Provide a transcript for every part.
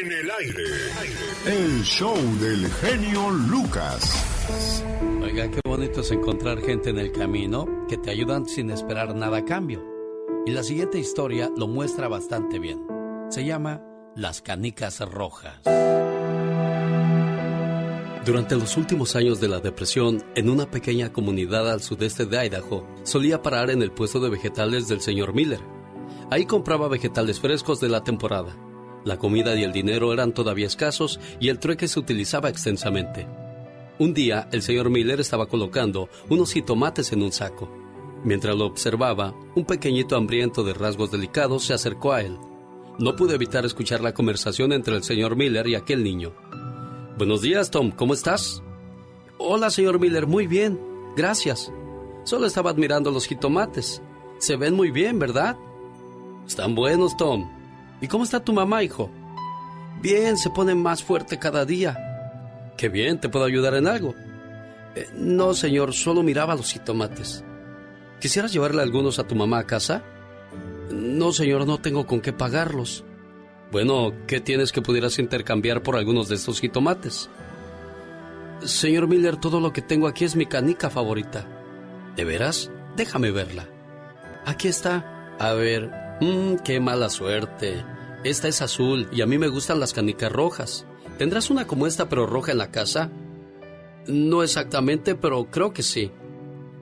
En el aire. El show del genio Lucas. Oiga, qué bonito es encontrar gente en el camino que te ayudan sin esperar nada a cambio. Y la siguiente historia lo muestra bastante bien. Se llama Las Canicas Rojas. Durante los últimos años de la depresión, en una pequeña comunidad al sudeste de Idaho, solía parar en el puesto de vegetales del señor Miller. Ahí compraba vegetales frescos de la temporada. La comida y el dinero eran todavía escasos y el trueque se utilizaba extensamente. Un día, el señor Miller estaba colocando unos jitomates en un saco. Mientras lo observaba, un pequeñito hambriento de rasgos delicados se acercó a él. No pude evitar escuchar la conversación entre el señor Miller y aquel niño. Buenos días, Tom, ¿cómo estás? Hola, señor Miller, muy bien, gracias. Solo estaba admirando los jitomates. Se ven muy bien, ¿verdad? Están buenos, Tom. ¿Y cómo está tu mamá, hijo? Bien, se pone más fuerte cada día. Qué bien, ¿te puedo ayudar en algo? Eh, no, señor, solo miraba los jitomates. ¿Quisieras llevarle algunos a tu mamá a casa? No, señor, no tengo con qué pagarlos. Bueno, ¿qué tienes que pudieras intercambiar por algunos de estos jitomates? Señor Miller, todo lo que tengo aquí es mi canica favorita. ¿De veras? Déjame verla. Aquí está. A ver, mmm, qué mala suerte. Esta es azul y a mí me gustan las canicas rojas. ¿Tendrás una como esta pero roja en la casa? No exactamente, pero creo que sí.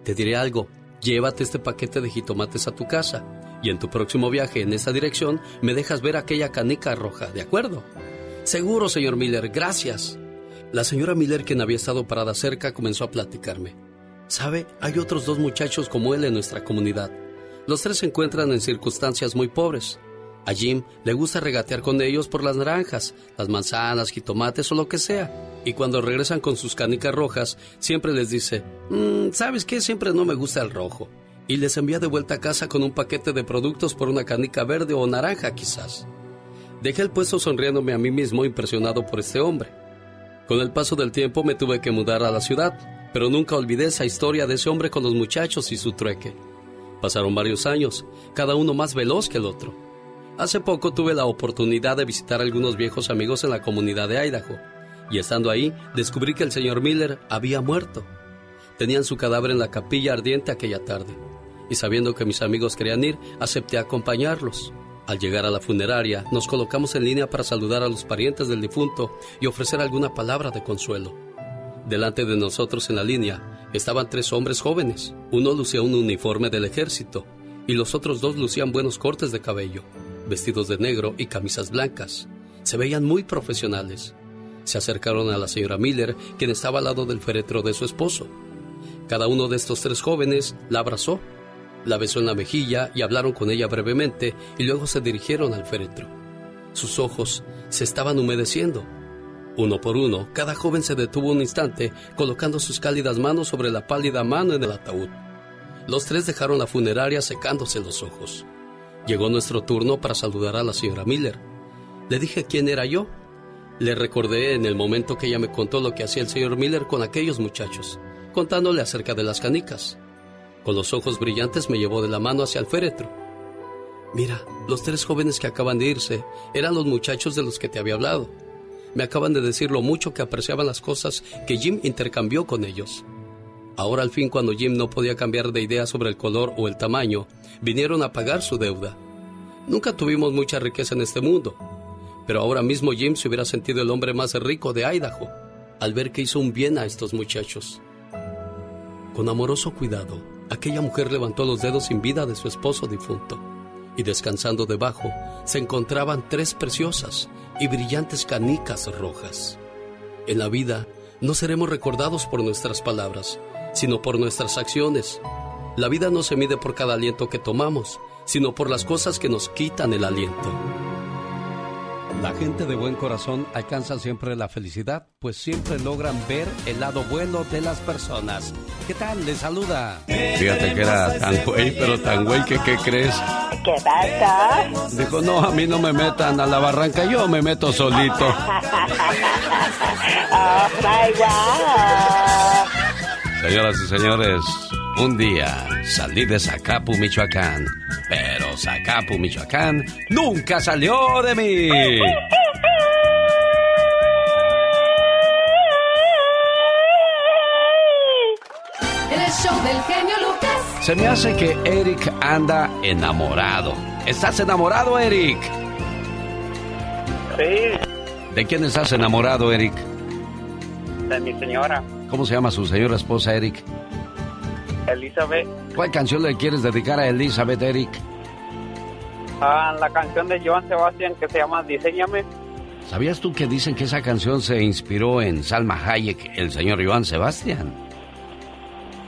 Te diré algo. Llévate este paquete de jitomates a tu casa y en tu próximo viaje en esa dirección me dejas ver aquella canica roja, ¿de acuerdo? Seguro, señor Miller, gracias. La señora Miller, quien había estado parada cerca, comenzó a platicarme. ¿Sabe? Hay otros dos muchachos como él en nuestra comunidad. Los tres se encuentran en circunstancias muy pobres. A Jim le gusta regatear con ellos por las naranjas, las manzanas, jitomates o lo que sea. Y cuando regresan con sus canicas rojas, siempre les dice, mm, ¿sabes qué? Siempre no me gusta el rojo y les envía de vuelta a casa con un paquete de productos por una canica verde o naranja quizás. Dejé el puesto sonriéndome a mí mismo impresionado por este hombre. Con el paso del tiempo me tuve que mudar a la ciudad, pero nunca olvidé esa historia de ese hombre con los muchachos y su trueque. Pasaron varios años, cada uno más veloz que el otro. Hace poco tuve la oportunidad de visitar a algunos viejos amigos en la comunidad de Idaho, y estando ahí descubrí que el señor Miller había muerto. Tenían su cadáver en la capilla ardiente aquella tarde y sabiendo que mis amigos querían ir, acepté acompañarlos. Al llegar a la funeraria, nos colocamos en línea para saludar a los parientes del difunto y ofrecer alguna palabra de consuelo. Delante de nosotros en la línea estaban tres hombres jóvenes. Uno lucía un uniforme del ejército y los otros dos lucían buenos cortes de cabello, vestidos de negro y camisas blancas. Se veían muy profesionales. Se acercaron a la señora Miller, quien estaba al lado del féretro de su esposo. Cada uno de estos tres jóvenes la abrazó la besó en la mejilla y hablaron con ella brevemente y luego se dirigieron al féretro. Sus ojos se estaban humedeciendo. Uno por uno, cada joven se detuvo un instante colocando sus cálidas manos sobre la pálida mano en el ataúd. Los tres dejaron la funeraria secándose los ojos. Llegó nuestro turno para saludar a la señora Miller. Le dije quién era yo. Le recordé en el momento que ella me contó lo que hacía el señor Miller con aquellos muchachos, contándole acerca de las canicas. Con los ojos brillantes me llevó de la mano hacia el féretro. Mira, los tres jóvenes que acaban de irse eran los muchachos de los que te había hablado. Me acaban de decir lo mucho que apreciaban las cosas que Jim intercambió con ellos. Ahora al fin cuando Jim no podía cambiar de idea sobre el color o el tamaño, vinieron a pagar su deuda. Nunca tuvimos mucha riqueza en este mundo, pero ahora mismo Jim se hubiera sentido el hombre más rico de Idaho al ver que hizo un bien a estos muchachos. Con amoroso cuidado, aquella mujer levantó los dedos sin vida de su esposo difunto, y descansando debajo se encontraban tres preciosas y brillantes canicas rojas. En la vida no seremos recordados por nuestras palabras, sino por nuestras acciones. La vida no se mide por cada aliento que tomamos, sino por las cosas que nos quitan el aliento. La gente de buen corazón alcanza siempre la felicidad, pues siempre logran ver el lado bueno de las personas. ¿Qué tal? Les saluda. Fíjate que era tan güey, pero tan güey que ¿qué crees? ¿Qué pasa? Dijo, no, a mí no me metan a la barranca, yo me meto solito. oh, my God. Señoras y señores, un día salí de Zacapu, Michoacán, pero Zacapu, Michoacán nunca salió de mí. El show del genio Lucas. Se me hace que Eric anda enamorado. ¿Estás enamorado, Eric? Sí. ¿De quién estás enamorado, Eric? De mi señora. ¿Cómo se llama su señora esposa, Eric? Elizabeth. ¿Cuál canción le quieres dedicar a Elizabeth, Eric? Ah, la canción de Joan Sebastián que se llama Diseñame. ¿Sabías tú que dicen que esa canción se inspiró en Salma Hayek, el señor Joan Sebastián?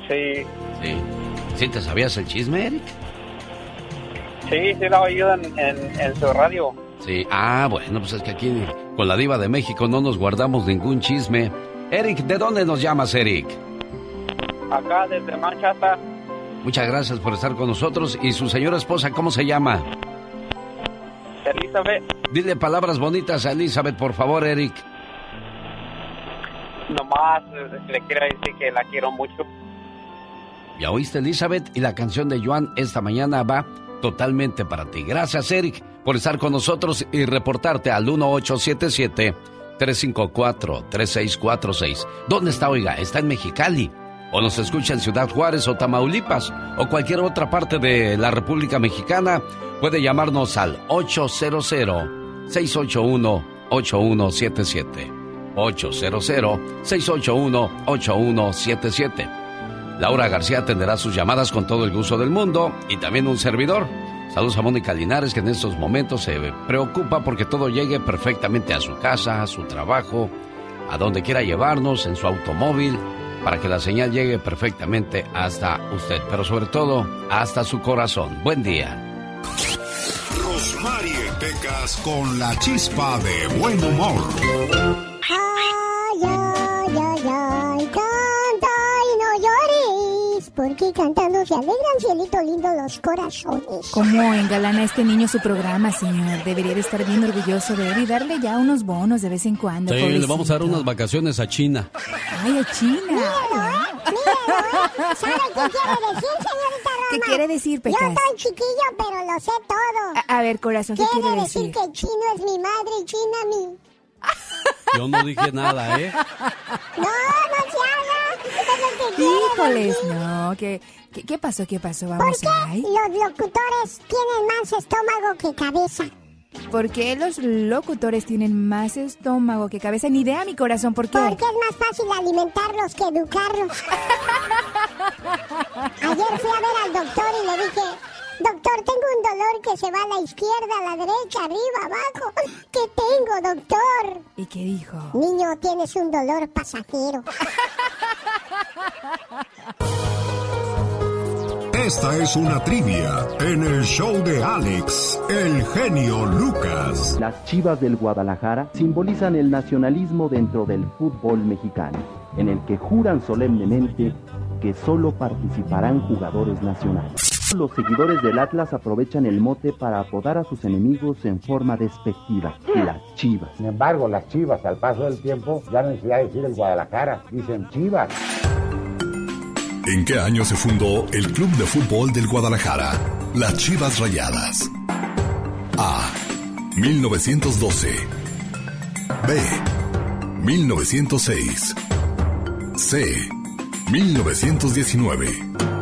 Sí. Sí. ¿Sí te sabías el chisme, Eric? Sí, sí la oído en, en, su radio. Sí, ah, bueno, pues es que aquí con la diva de México no nos guardamos ningún chisme. Eric, ¿de dónde nos llamas, Eric? Acá, desde Manchester. Muchas gracias por estar con nosotros. ¿Y su señora esposa, cómo se llama? Elizabeth. Dile palabras bonitas a Elizabeth, por favor, Eric. Nomás eh, le quiero decir que la quiero mucho. Ya oíste, Elizabeth, y la canción de Joan esta mañana va totalmente para ti. Gracias, Eric, por estar con nosotros y reportarte al 1877-354-3646. ¿Dónde está, oiga? Está en Mexicali. O nos escucha en Ciudad Juárez o Tamaulipas o cualquier otra parte de la República Mexicana. Puede llamarnos al 800-681-8177. 800-681-8177. Laura García atenderá sus llamadas con todo el gusto del mundo y también un servidor. Saludos a Mónica Linares que en estos momentos se preocupa porque todo llegue perfectamente a su casa, a su trabajo, a donde quiera llevarnos, en su automóvil, para que la señal llegue perfectamente hasta usted, pero sobre todo hasta su corazón. Buen día. Rosmarie Pecas con la chispa de buen humor. Porque cantando se alegran, cielito lindo, los corazones. ¿Cómo engalana este niño su programa, señor? Debería de estar bien orgulloso de él y darle ya unos bonos de vez en cuando. Sí, le vamos a dar unas vacaciones a China. Ay, a China. Míralo, ¿eh? ¿Sabe qué quiere decir, señorita Roma? ¿Qué quiere decir, Pecas? Yo estoy chiquillo, pero lo sé todo. A, ver, corazón, ¿qué quiere, decir? decir que chino es mi madre y china mi... Yo no dije nada, ¿eh? No, no se Híjoles, no. ¿Qué, qué, pasó? ¿Qué pasó? Vamos ¿Por qué los locutores tienen más estómago que cabeza? ¿Por qué los locutores tienen más estómago que cabeza? Ni idea, mi corazón, ¿por qué? Porque es más fácil alimentarlos que educarlos. Ayer fui a ver al doctor y le dije, Doctor, tengo un dolor que se va a la izquierda, a la derecha, arriba, abajo. ¿Qué tengo, doctor? ¿Y qué dijo? Niño, tienes un dolor pasajero. Esta es una trivia en el show de Alex, el genio Lucas. Las Chivas del Guadalajara simbolizan el nacionalismo dentro del fútbol mexicano, en el que juran solemnemente que solo participarán jugadores nacionales. Los seguidores del Atlas aprovechan el mote para apodar a sus enemigos en forma despectiva, las Chivas. Sin embargo, las Chivas, al paso del tiempo, ya no necesita decir el Guadalajara, dicen Chivas. ¿En qué año se fundó el Club de Fútbol del Guadalajara? Las Chivas Rayadas. A. 1912. B. 1906. C. 1919.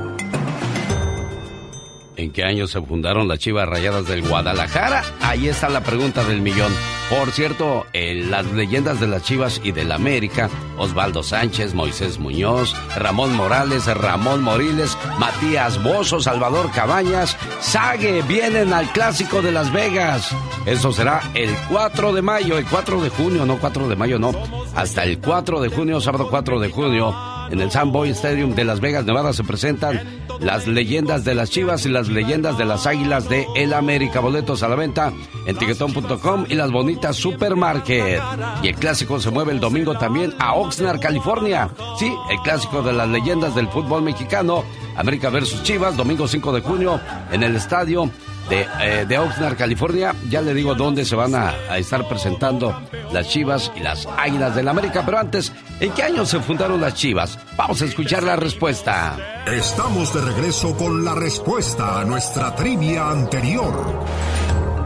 ¿En qué año se fundaron las Chivas Rayadas del Guadalajara? Ahí está la pregunta del millón. Por cierto, en las leyendas de las Chivas y del América, Osvaldo Sánchez, Moisés Muñoz, Ramón Morales, Ramón Moriles, Matías Bozo, Salvador Cabañas, Sague vienen al Clásico de Las Vegas. Eso será el 4 de mayo, el 4 de junio, no 4 de mayo, no. Hasta el 4 de junio, sábado 4 de junio en el Boy Stadium de Las Vegas, Nevada, se presentan las leyendas de las Chivas y las leyendas de las Águilas de El América. Boletos a la venta en tiquetón.com y las bonitas Supermarket. Y el clásico se mueve el domingo también a Oxnard, California. Sí, el clásico de las leyendas del fútbol mexicano. América versus Chivas, domingo 5 de junio en el estadio de, eh, Oxnard, California. Ya le digo dónde se van a, a, estar presentando las Chivas y las Águilas del América. Pero antes, ¿en qué año se fundaron las Chivas? Vamos a escuchar la respuesta. Estamos de regreso con la respuesta a nuestra trivia anterior.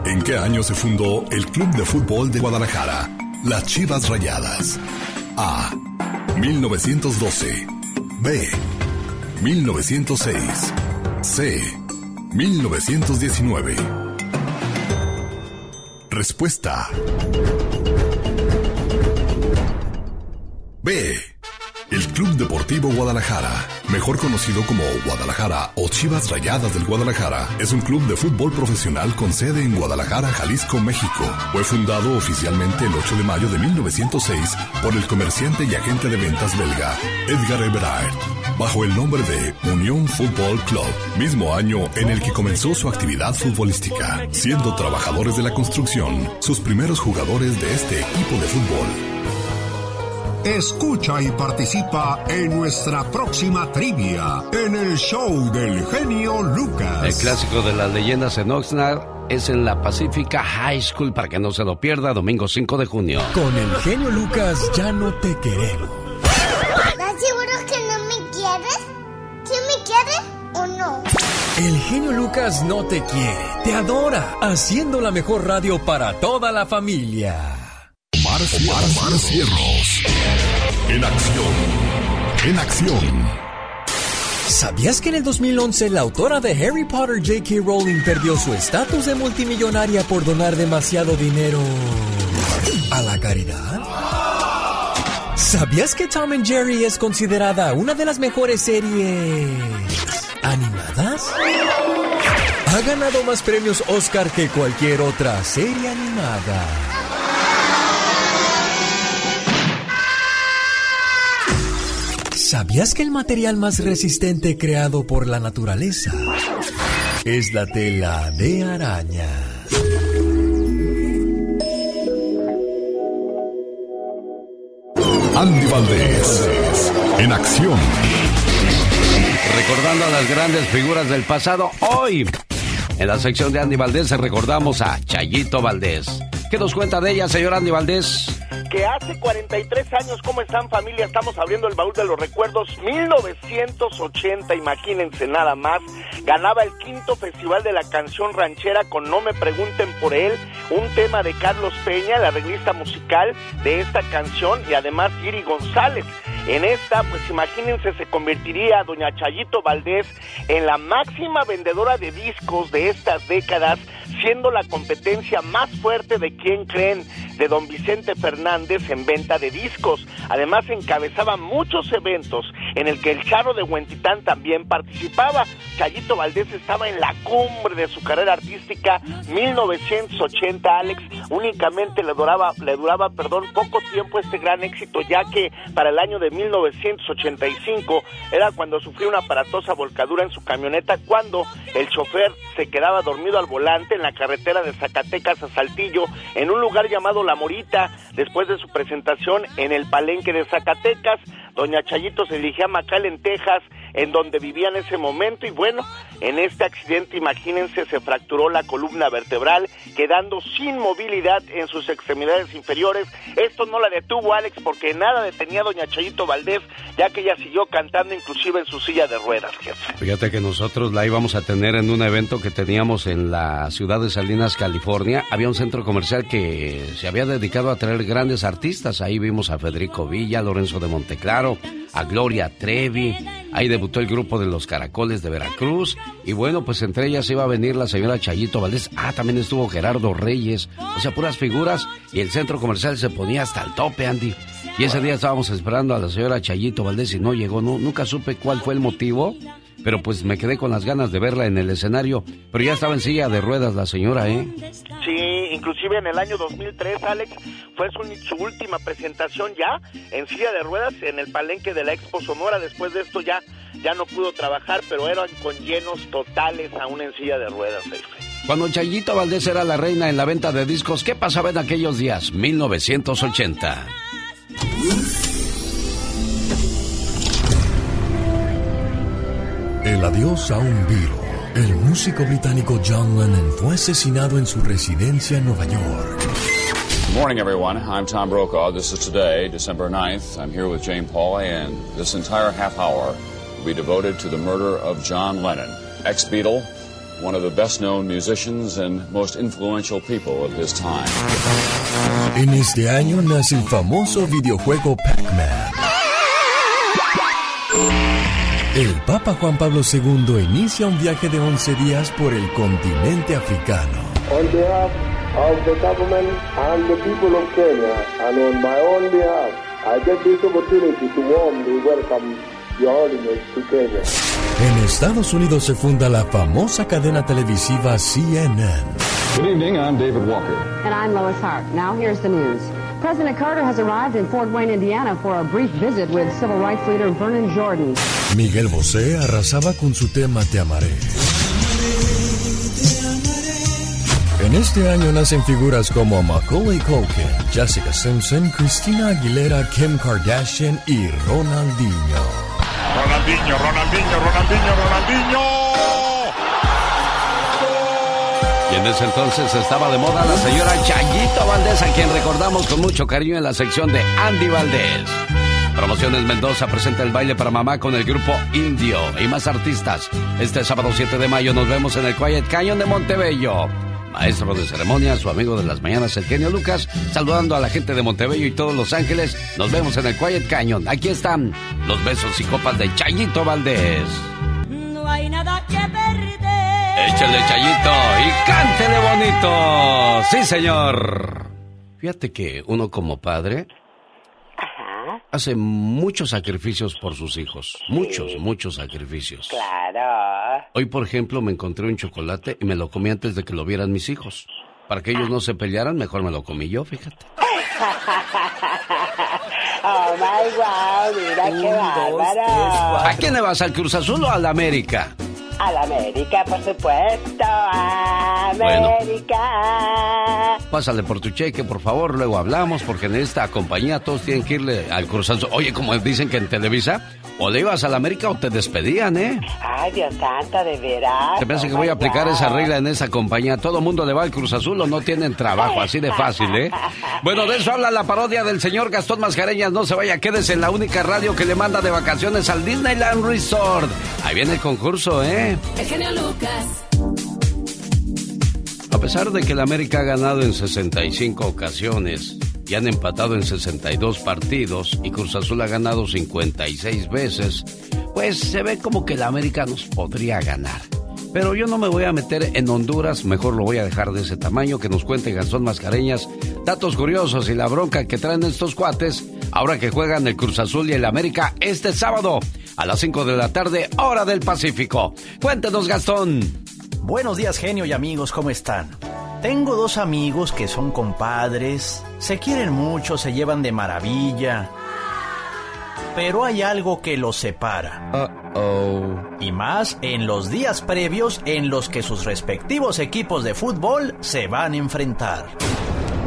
¿En qué año se fundó el Club de Fútbol de Guadalajara? Las Chivas Rayadas. A. 1912. B. 1906. C. 1919. Respuesta. B. El Club Deportivo Guadalajara, mejor conocido como Guadalajara o Chivas Rayadas del Guadalajara, es un club de fútbol profesional con sede en Guadalajara, Jalisco, México. Fue fundado oficialmente el 8 de mayo de 1906 por el comerciante y agente de ventas belga Edgar Eberhard, bajo el nombre de Unión Fútbol Club, mismo año en el que comenzó su actividad futbolística, siendo trabajadores de la construcción sus primeros jugadores de este equipo de fútbol. Escucha y participa en nuestra próxima trivia en el show del genio Lucas. El clásico de las leyendas en Oxnard es en la Pacífica High School para que no se lo pierda, domingo 5 de junio. Con el genio Lucas ya no te queremos. El genio Lucas no te quiere, te adora, haciendo la mejor radio para toda la familia. Omar, Omar Cierros. En acción. En acción. ¿Sabías que en el 2011 la autora de Harry Potter J.K. Rowling perdió su estatus de multimillonaria por donar demasiado dinero a la caridad? ¿Sabías que Tom and Jerry es considerada una de las mejores series animadas? Ha ganado más premios Oscar que cualquier otra serie animada. ¿Sabías que el material más resistente creado por la naturaleza es la tela de araña? Andy Valdés. En acción. Recordando a las grandes figuras del pasado, hoy en la sección de Andy Valdés recordamos a Chayito Valdés. ¿Qué nos cuenta de ella, señor Andy Valdés? que hace 43 años, ¿cómo están familia? Estamos abriendo el baúl de los recuerdos, 1980, imagínense nada más, ganaba el quinto festival de la canción ranchera con No me pregunten por él, un tema de Carlos Peña, la arreglista musical de esta canción y además Giri González. En esta, pues imagínense, se convertiría doña Chayito Valdés en la máxima vendedora de discos de estas décadas, siendo la competencia más fuerte de quien creen, de don Vicente Fernández en venta de discos. Además encabezaba muchos eventos en el que el Charo de Huentitán también participaba. Chayito Valdés estaba en la cumbre de su carrera artística 1980, Alex. Únicamente le duraba, le duraba, perdón, poco tiempo este gran éxito, ya que para el año de 1985 era cuando sufrió una aparatosa volcadura en su camioneta cuando el chofer se quedaba dormido al volante en la carretera de Zacatecas a Saltillo en un lugar llamado La Morita después de su presentación en el Palenque de Zacatecas. Doña Chayito se dirigía a McAllen, Texas, en donde vivía en ese momento y bueno, en este accidente, imagínense, se fracturó la columna vertebral, quedando sin movilidad en sus extremidades inferiores. Esto no la detuvo Alex porque nada detenía a doña Chayito Valdés, ya que ella siguió cantando inclusive en su silla de ruedas, jefe. Fíjate que nosotros la íbamos a tener en un evento que teníamos en la ciudad de Salinas, California. Había un centro comercial que se había dedicado a traer grandes artistas. Ahí vimos a Federico Villa, Lorenzo de Monteclaro, a Gloria Trevi. Ahí debutó el grupo de los Caracoles de Veracruz. Y bueno, pues entre ellas iba a venir la señora Chayito Valdés. Ah, también estuvo Gerardo Reyes. O sea, puras figuras. Y el centro comercial se ponía hasta el tope, Andy. Y ese día estábamos esperando a la señora Chayito Valdés y no llegó. No, nunca supe cuál fue el motivo. Pero pues me quedé con las ganas de verla en el escenario. Pero ya estaba en silla de ruedas la señora, ¿eh? Sí, inclusive en el año 2003, Alex, fue su, su, última presentación ya en silla de ruedas en el palenque de la Expo Sonora. Después de esto ya, ya no pudo trabajar, pero eran con llenos totales aún en silla de ruedas, jefe. Cuando Chayito Valdés era la reina en la venta de discos, ¿qué pasaba en aquellos días? 1980. El adiós a un Beatle. El músico británico John Lennon fue asesinado en su residencia en Nueva York. Good morning, everyone. I'm Tom Brokaw. This is today, December 9th. I'm here with Jane Pauley, and this entire half hour will be devoted to the murder of John Lennon, ex Beatle, one of the best known musicians and most influential people of his time. En este año nace el famoso videojuego Pac-Man. El Papa Juan Pablo II inicia un viaje de 11 días por el continente africano. On behalf of the government and the people of Kenya, and on my own behalf, I get this opportunity to warmly welcome Your Holiness to Kenya. En Estados Unidos se funda la famosa cadena televisiva CNN. Good evening, I'm David Walker. And I'm Lois Hart. Now here's the news. President Carter has arrived in Fort Wayne, Indiana for a brief visit with civil rights leader Vernon Jordan. Miguel Bosé arrasaba con su tema Te amaré. En este año nacen figuras como Macaulay Culkin, Jessica Simpson, Christina Aguilera, Kim Kardashian y Ronaldinho. Ronaldinho, Ronaldinho, Ronaldinho, Ronaldinho. Entonces estaba de moda la señora Chayito Valdés, a quien recordamos con mucho cariño en la sección de Andy Valdés. Promociones Mendoza presenta el baile para mamá con el grupo Indio y más artistas. Este sábado 7 de mayo nos vemos en el Quiet Canyon de Montebello. Maestro de ceremonia, su amigo de las mañanas, el genio Lucas, saludando a la gente de Montebello y todos Los Ángeles. Nos vemos en el Quiet Canyon. Aquí están los besos y copas de Chayito Valdés. Échale Chayito y cántele bonito. Sí, señor. Fíjate que uno como padre hace muchos sacrificios por sus hijos. Muchos, muchos sacrificios. Claro. Hoy, por ejemplo, me encontré un chocolate y me lo comí antes de que lo vieran mis hijos. Para que ellos no se pelearan, mejor me lo comí yo, fíjate. oh my wow, mira qué bárbaro. ¿A quién le vas? ¿Al Cruz Azul o al América? A la América, por supuesto. América. Pásale por tu cheque, por favor, luego hablamos, porque en esta compañía todos tienen que irle al Cruz Azul. Oye, como dicen que en Televisa, o le ibas a la América o te despedían, ¿eh? Ay, Dios santo, de veras. Me hace que voy a aplicar esa regla en esa compañía. Todo mundo le va al Cruz Azul o no tienen trabajo, así de fácil, ¿eh? Bueno, de eso habla la parodia del señor Gastón Mascareñas. No se vaya, quédese en la única radio que le manda de vacaciones al Disneyland Resort. Ahí viene el concurso, ¿eh? Lucas. A pesar de que el América ha ganado en 65 ocasiones y han empatado en 62 partidos y Cruz Azul ha ganado 56 veces, pues se ve como que el América nos podría ganar. Pero yo no me voy a meter en Honduras, mejor lo voy a dejar de ese tamaño, que nos cuente Gastón Mascareñas, datos curiosos y la bronca que traen estos cuates ahora que juegan el Cruz Azul y el América este sábado a las 5 de la tarde, hora del Pacífico. Cuéntenos, Gastón. Buenos días, genio y amigos, ¿cómo están? Tengo dos amigos que son compadres, se quieren mucho, se llevan de maravilla. Pero hay algo que los separa. Uh-oh. Y más en los días previos en los que sus respectivos equipos de fútbol se van a enfrentar.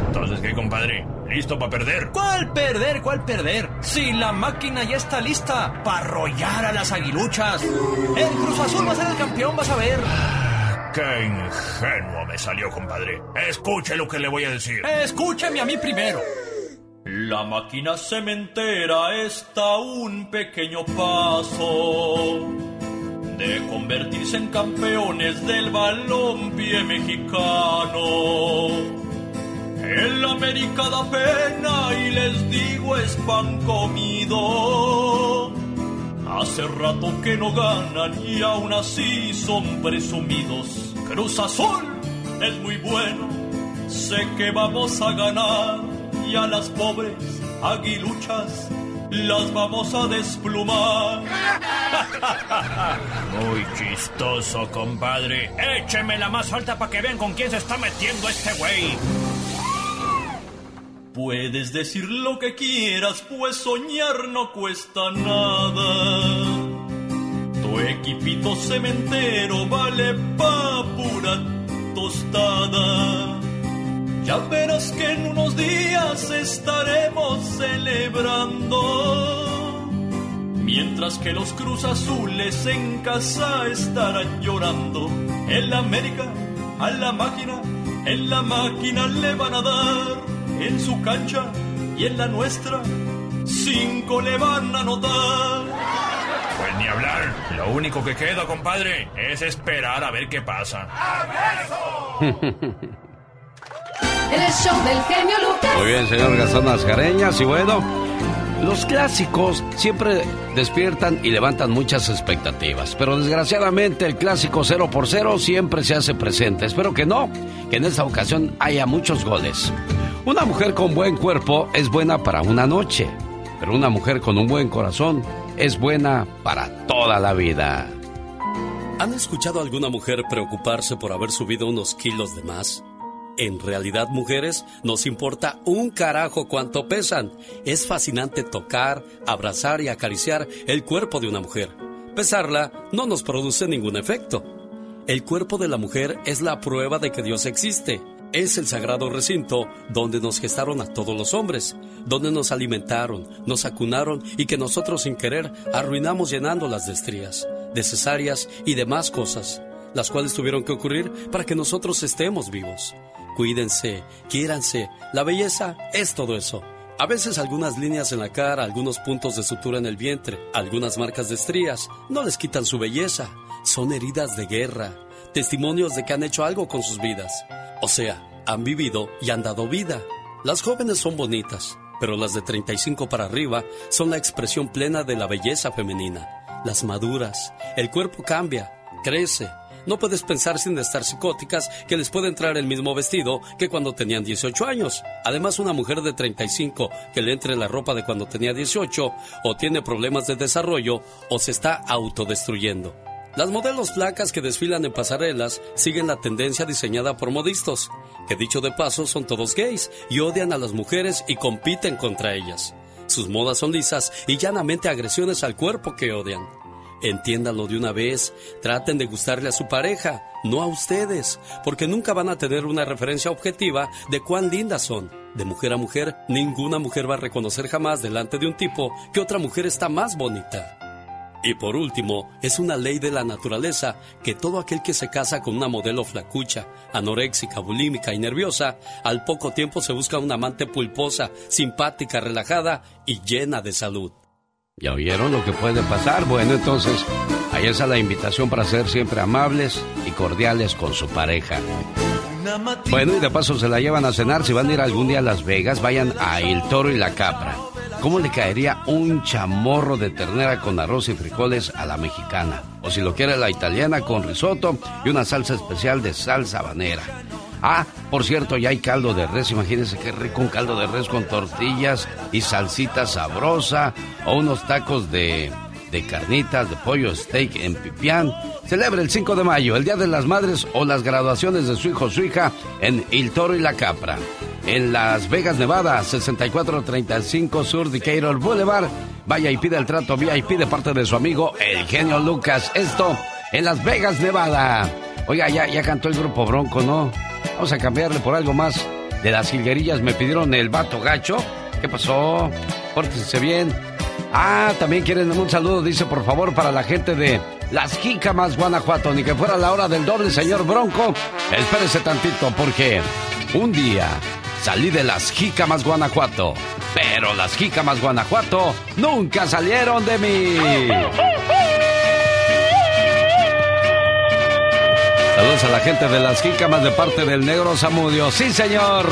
Entonces, ¿qué, compadre? ¿Listo para perder? ¿Cuál perder? ¿Cuál perder? Si la máquina ya está lista para arrollar a las aguiluchas. El Cruz Azul va a ser el campeón, vas a ver. Qué ingenuo me salió, compadre. Escuche lo que le voy a decir. Escúcheme a mí primero. La máquina cementera está a un pequeño paso de convertirse en campeones del balompié mexicano. El América da pena y les digo es pan comido. Hace rato que no ganan y aún así son presumidos. Cruz Azul es muy bueno, sé que vamos a ganar y a las pobres aguiluchas las vamos a desplumar. Muy chistoso, compadre. Écheme la más alta para que vean con quién se está metiendo este güey. Puedes decir lo que quieras, pues soñar no cuesta nada. Tu equipito cementero vale pa' pura tostada. Ya verás que en unos días estaremos celebrando. Mientras que los Cruz Azules en casa estarán llorando. En la América, a la máquina, en la máquina le van a dar. En su cancha y en la nuestra, cinco le van a anotar. Pues ni hablar. Lo único que queda, compadre, es esperar a ver qué pasa. En el show del genio Lucas. Muy bien, señor Gastón Mascareñas. Y bueno, Los clásicos siempre despiertan y levantan muchas expectativas, pero desgraciadamente el clásico 0 por 0 siempre se hace presente. Espero que no, que en esta ocasión haya muchos goles. Una mujer con buen cuerpo es buena para una noche, pero una mujer con un buen corazón es buena para toda la vida. ¿Han escuchado a alguna mujer preocuparse por haber subido unos kilos de más? En realidad, mujeres, nos importa un carajo cuánto pesan. Es fascinante tocar, abrazar y acariciar el cuerpo de una mujer. Pesarla no nos produce ningún efecto. El cuerpo de la mujer es la prueba de que Dios existe. Es el sagrado recinto donde nos gestaron a todos los hombres, donde nos alimentaron, nos acunaron y que nosotros sin querer arruinamos llenando las de estrías, de cesáreas y demás cosas, las cuales tuvieron que ocurrir para que nosotros estemos vivos. Cuídense, quiéranse. La belleza es todo eso. A veces algunas líneas en la cara, algunos puntos de sutura en el vientre, algunas marcas de estrías, no les quitan su belleza. Son heridas de guerra, testimonios de que han hecho algo con sus vidas. O sea, han vivido y han dado vida. Las jóvenes son bonitas, pero las de 35 para arriba son la expresión plena de la belleza femenina. Las maduras, el cuerpo cambia, crece, no puedes pensar sin estar psicóticas que les puede entrar el mismo vestido que cuando tenían 18 años. Además, una mujer de 35 que le entre la ropa de cuando tenía 18 o tiene problemas de desarrollo o se está autodestruyendo. Las modelos flacas que desfilan en pasarelas siguen la tendencia diseñada por modistas, que dicho de paso son todos gays y odian a las mujeres y compiten contra ellas. Sus modas son lisas y llanamente agresiones al cuerpo que odian. Entiéndanlo de una vez, traten de gustarle a su pareja, no a ustedes, porque nunca van a tener una referencia objetiva de cuán lindas son. De mujer a mujer, ninguna mujer va a reconocer jamás delante de un tipo que otra mujer está más bonita. Y por último, es una ley de la naturaleza que todo aquel que se casa con una modelo flacucha, anoréxica, bulímica y nerviosa, al poco tiempo se busca una amante pulposa, simpática, relajada y llena de salud. ¿Ya oyeron lo que puede pasar? Bueno, entonces, ahí está la invitación para ser siempre amables y cordiales con su pareja. Bueno, y de paso se la llevan a cenar. Si van a ir algún día a Las Vegas, vayan a El Toro y la Capra. ¿Cómo le caería un chamorro de ternera con arroz y frijoles a la mexicana? O si lo quiere la italiana con risotto y una salsa especial de salsa habanera. Ah, por cierto, ya hay caldo de res. Imagínense qué rico un caldo de res con tortillas y salsita sabrosa. O unos tacos de, de carnitas, de pollo, steak en pipián. Celebre el 5 de mayo, el Día de las Madres o las graduaciones de su hijo o su hija en El Toro y la Capra. En Las Vegas, Nevada, 6435 Sur Decatur Boulevard. Vaya y pide el trato VIP de parte de su amigo el genio Lucas. Esto en Las Vegas, Nevada. Oiga, ya, ya cantó el grupo Bronco, ¿no? Vamos a cambiarle por algo más. De las jilguerillas me pidieron el vato gacho. ¿Qué pasó? Pórtense bien. Ah, también quieren un saludo, dice por favor, para la gente de Las Jícamas, Guanajuato. Ni que fuera la hora del doble, señor Bronco. Espérese tantito, porque un día salí de Las Jícamas, Guanajuato. Pero las Jícamas, Guanajuato nunca salieron de mí. Saludos a la gente de las jícamas de parte del negro Zamudio. Sí, señor.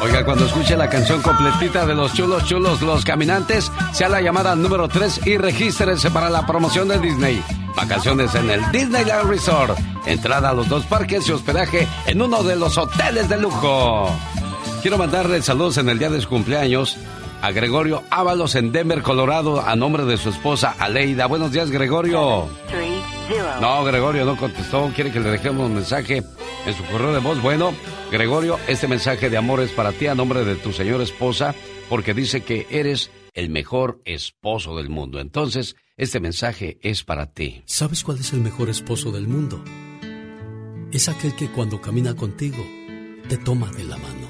Oiga, cuando escuche la canción completita de los chulos chulos los caminantes, sea la llamada número 3 y regístrese para la promoción de Disney. Vacaciones en el Disneyland Resort. Entrada a los dos parques y hospedaje en uno de los hoteles de lujo. Quiero mandarle saludos en el día de su cumpleaños a Gregorio Ábalos en Denver, Colorado, a nombre de su esposa Aleida. Buenos días, Gregorio. No, Gregorio no contestó. Quiere que le dejemos un mensaje en su correo de voz. Bueno, Gregorio, este mensaje de amor es para ti a nombre de tu señora esposa, porque dice que eres el mejor esposo del mundo. Entonces, este mensaje es para ti. ¿Sabes cuál es el mejor esposo del mundo? Es aquel que cuando camina contigo te toma de la mano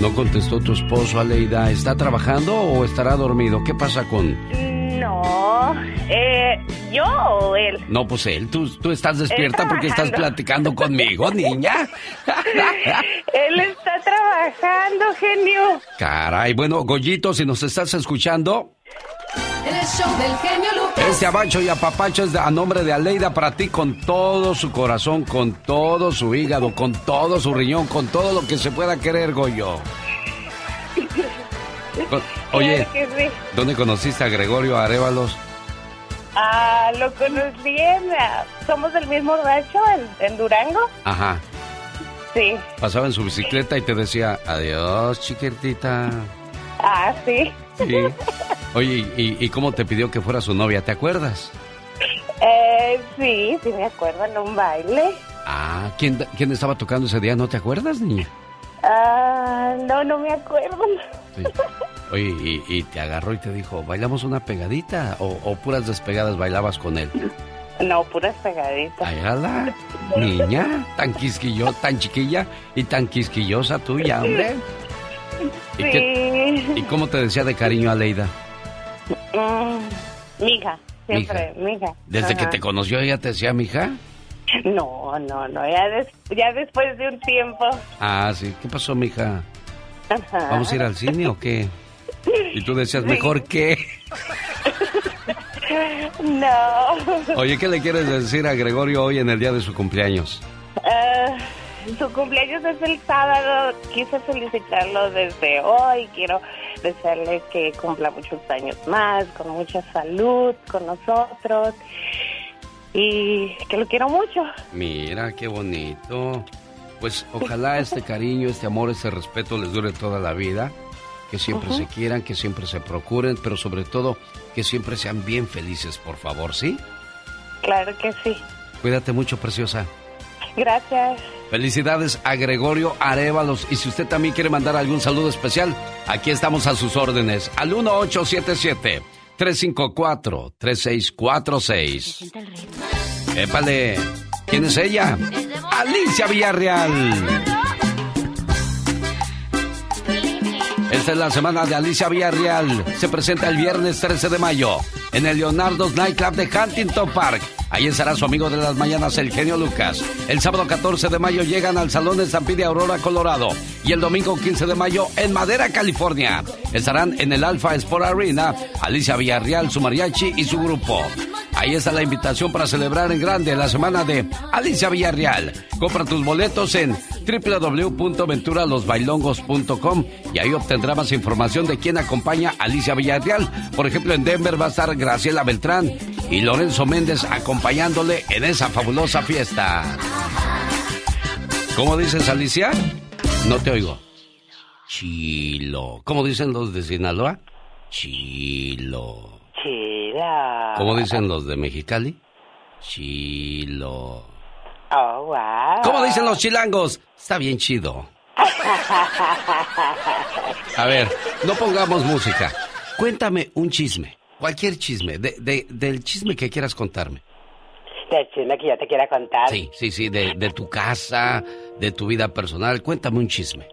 No contestó tu esposo, Aleida. ¿Está trabajando o estará dormido? ¿Qué pasa con...? No, eh, yo o él. No, pues él. Tú, tú estás despierta porque estás platicando conmigo, niña. él está trabajando, genio. Caray, bueno, Goyito, si nos estás escuchando... El show del genio Lucas. Este abacho y apapacho es a nombre de Aleida para ti con todo su corazón, con todo su hígado, con todo su riñón, con todo lo que se pueda querer, Goyo. Oye, ¿dónde conociste a Gregorio Arevalos? Ah, lo conocí en... Ah, somos del mismo rancho, en, Durango. Ajá. Sí. Pasaba en su bicicleta y te decía, adiós, chiquitita. Ah, sí. Sí. Oye, ¿y, cómo te pidió que fuera su novia? ¿Te acuerdas? Eh, sí, sí me acuerdo, en un baile. Ah, ¿quién, ¿quién estaba tocando ese día? ¿No te acuerdas, niña? Ah, no, no me acuerdo. Oye, y, te agarró y te dijo, ¿bailamos una pegadita o, puras despegadas bailabas con él? No, puras pegaditas. Ay, niña, tan quisquillosa, tan chiquilla y tan quisquillosa tuya, hombre. ¿Y, sí. ¿Y cómo te decía de cariño a Leida? Mm, mija, siempre, mija. ¿Desde que te conoció ella te decía mija? No, no, no, ya, ya después de un tiempo. Ah, sí. ¿Qué pasó, mija? ¿Vamos a ir al cine o qué? Y tú decías, ¿mejor qué? No. Oye, ¿qué le quieres decir a Gregorio hoy en el día de su cumpleaños? Uh, su cumpleaños es el sábado. Quise felicitarlo desde hoy. Quiero desearle que cumpla muchos años más, con mucha salud con nosotros. Y que lo quiero mucho. Mira, qué bonito. Pues ojalá este cariño, este amor, este respeto les dure toda la vida. Que siempre se quieran, que siempre se procuren, pero sobre todo que siempre sean bien felices, por favor, ¿sí? Claro que sí. Cuídate mucho, preciosa. Gracias. Felicidades a Gregorio Arevalos. Y si usted también quiere mandar algún saludo especial, aquí estamos a sus órdenes. Al 1877 354 3646. Épale. ¿Quién es ella? Alicia Villarreal. Esta es la semana de Alicia Villarreal. Se presenta el viernes 13 de mayo en el Leonardo's Nightclub de Huntington Park. Ahí estará su amigo de las mañanas, el genio Lucas. El sábado 14 de mayo llegan al Salón de Stampede Aurora, Colorado. Y el domingo 15 de mayo en Madera, California. Estarán en el Alpha Sport Arena Alicia Villarreal, su mariachi y su grupo. Ahí está la invitación para celebrar en grande la semana de Alicia Villarreal. Compra tus boletos en www.venturalosbailongos.com y ahí obtendrá más información de quién acompaña a Alicia Villarreal. Por ejemplo, en Denver va a estar Graciela Beltrán y Lorenzo Méndez acompañándole en esa fabulosa fiesta. ¿Cómo dices, Alicia? No te oigo. Chilo. ¿Cómo dicen los de Sinaloa? Chilo. Chilo. ¿Cómo dicen los de Mexicali? Chilo. Oh, wow. ¿Cómo dicen los chilangos? Está bien chido. A ver, no pongamos música. Cuéntame un chisme. Cualquier chisme. De, del chisme que quieras contarme. Del chisme que yo te quiera contar. Sí, sí, sí. De, de tu casa, de tu vida personal. Cuéntame un chisme.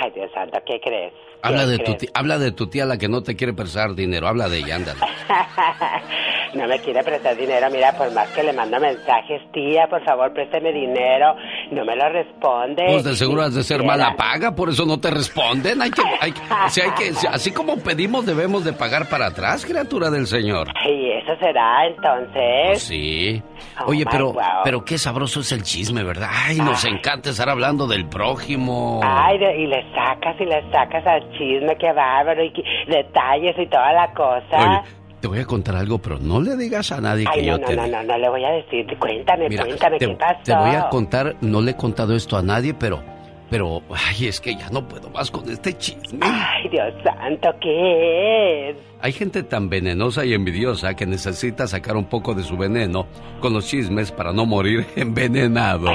Ay, Dios santo, ¿qué crees? Habla de, tu tía, habla de tu tía la que no te quiere prestar dinero. Habla de ella, ándale. no me quiere prestar dinero. Mira, por más que le mando mensajes, tía, por favor, présteme dinero. No me lo responde. Pues de seguro has de ser mala paga, por eso no te responden. Hay que, hay, hay que, así como pedimos, debemos de pagar para atrás, criatura del Señor. Y eso será entonces. Pues sí. Oh Oye, pero, pero qué sabroso es el chisme, ¿verdad? Ay, nos encanta estar hablando del prójimo. Ay, y le sacas y le sacas al chisme, qué bárbaro, y detalles y toda la cosa. Te voy a contar algo, pero no le digas a nadie que yo no, te... No, no, no, no le voy a decir. Cuéntame, cuéntame, ¿qué pasó? Te voy a contar, no le he contado esto a nadie, pero... Pero, ay, es que ya no puedo más con este chisme. Ay, Dios santo, ¿qué es? Hay gente tan venenosa y envidiosa que necesita sacar un poco de su veneno con los chismes para no morir envenenado. oh,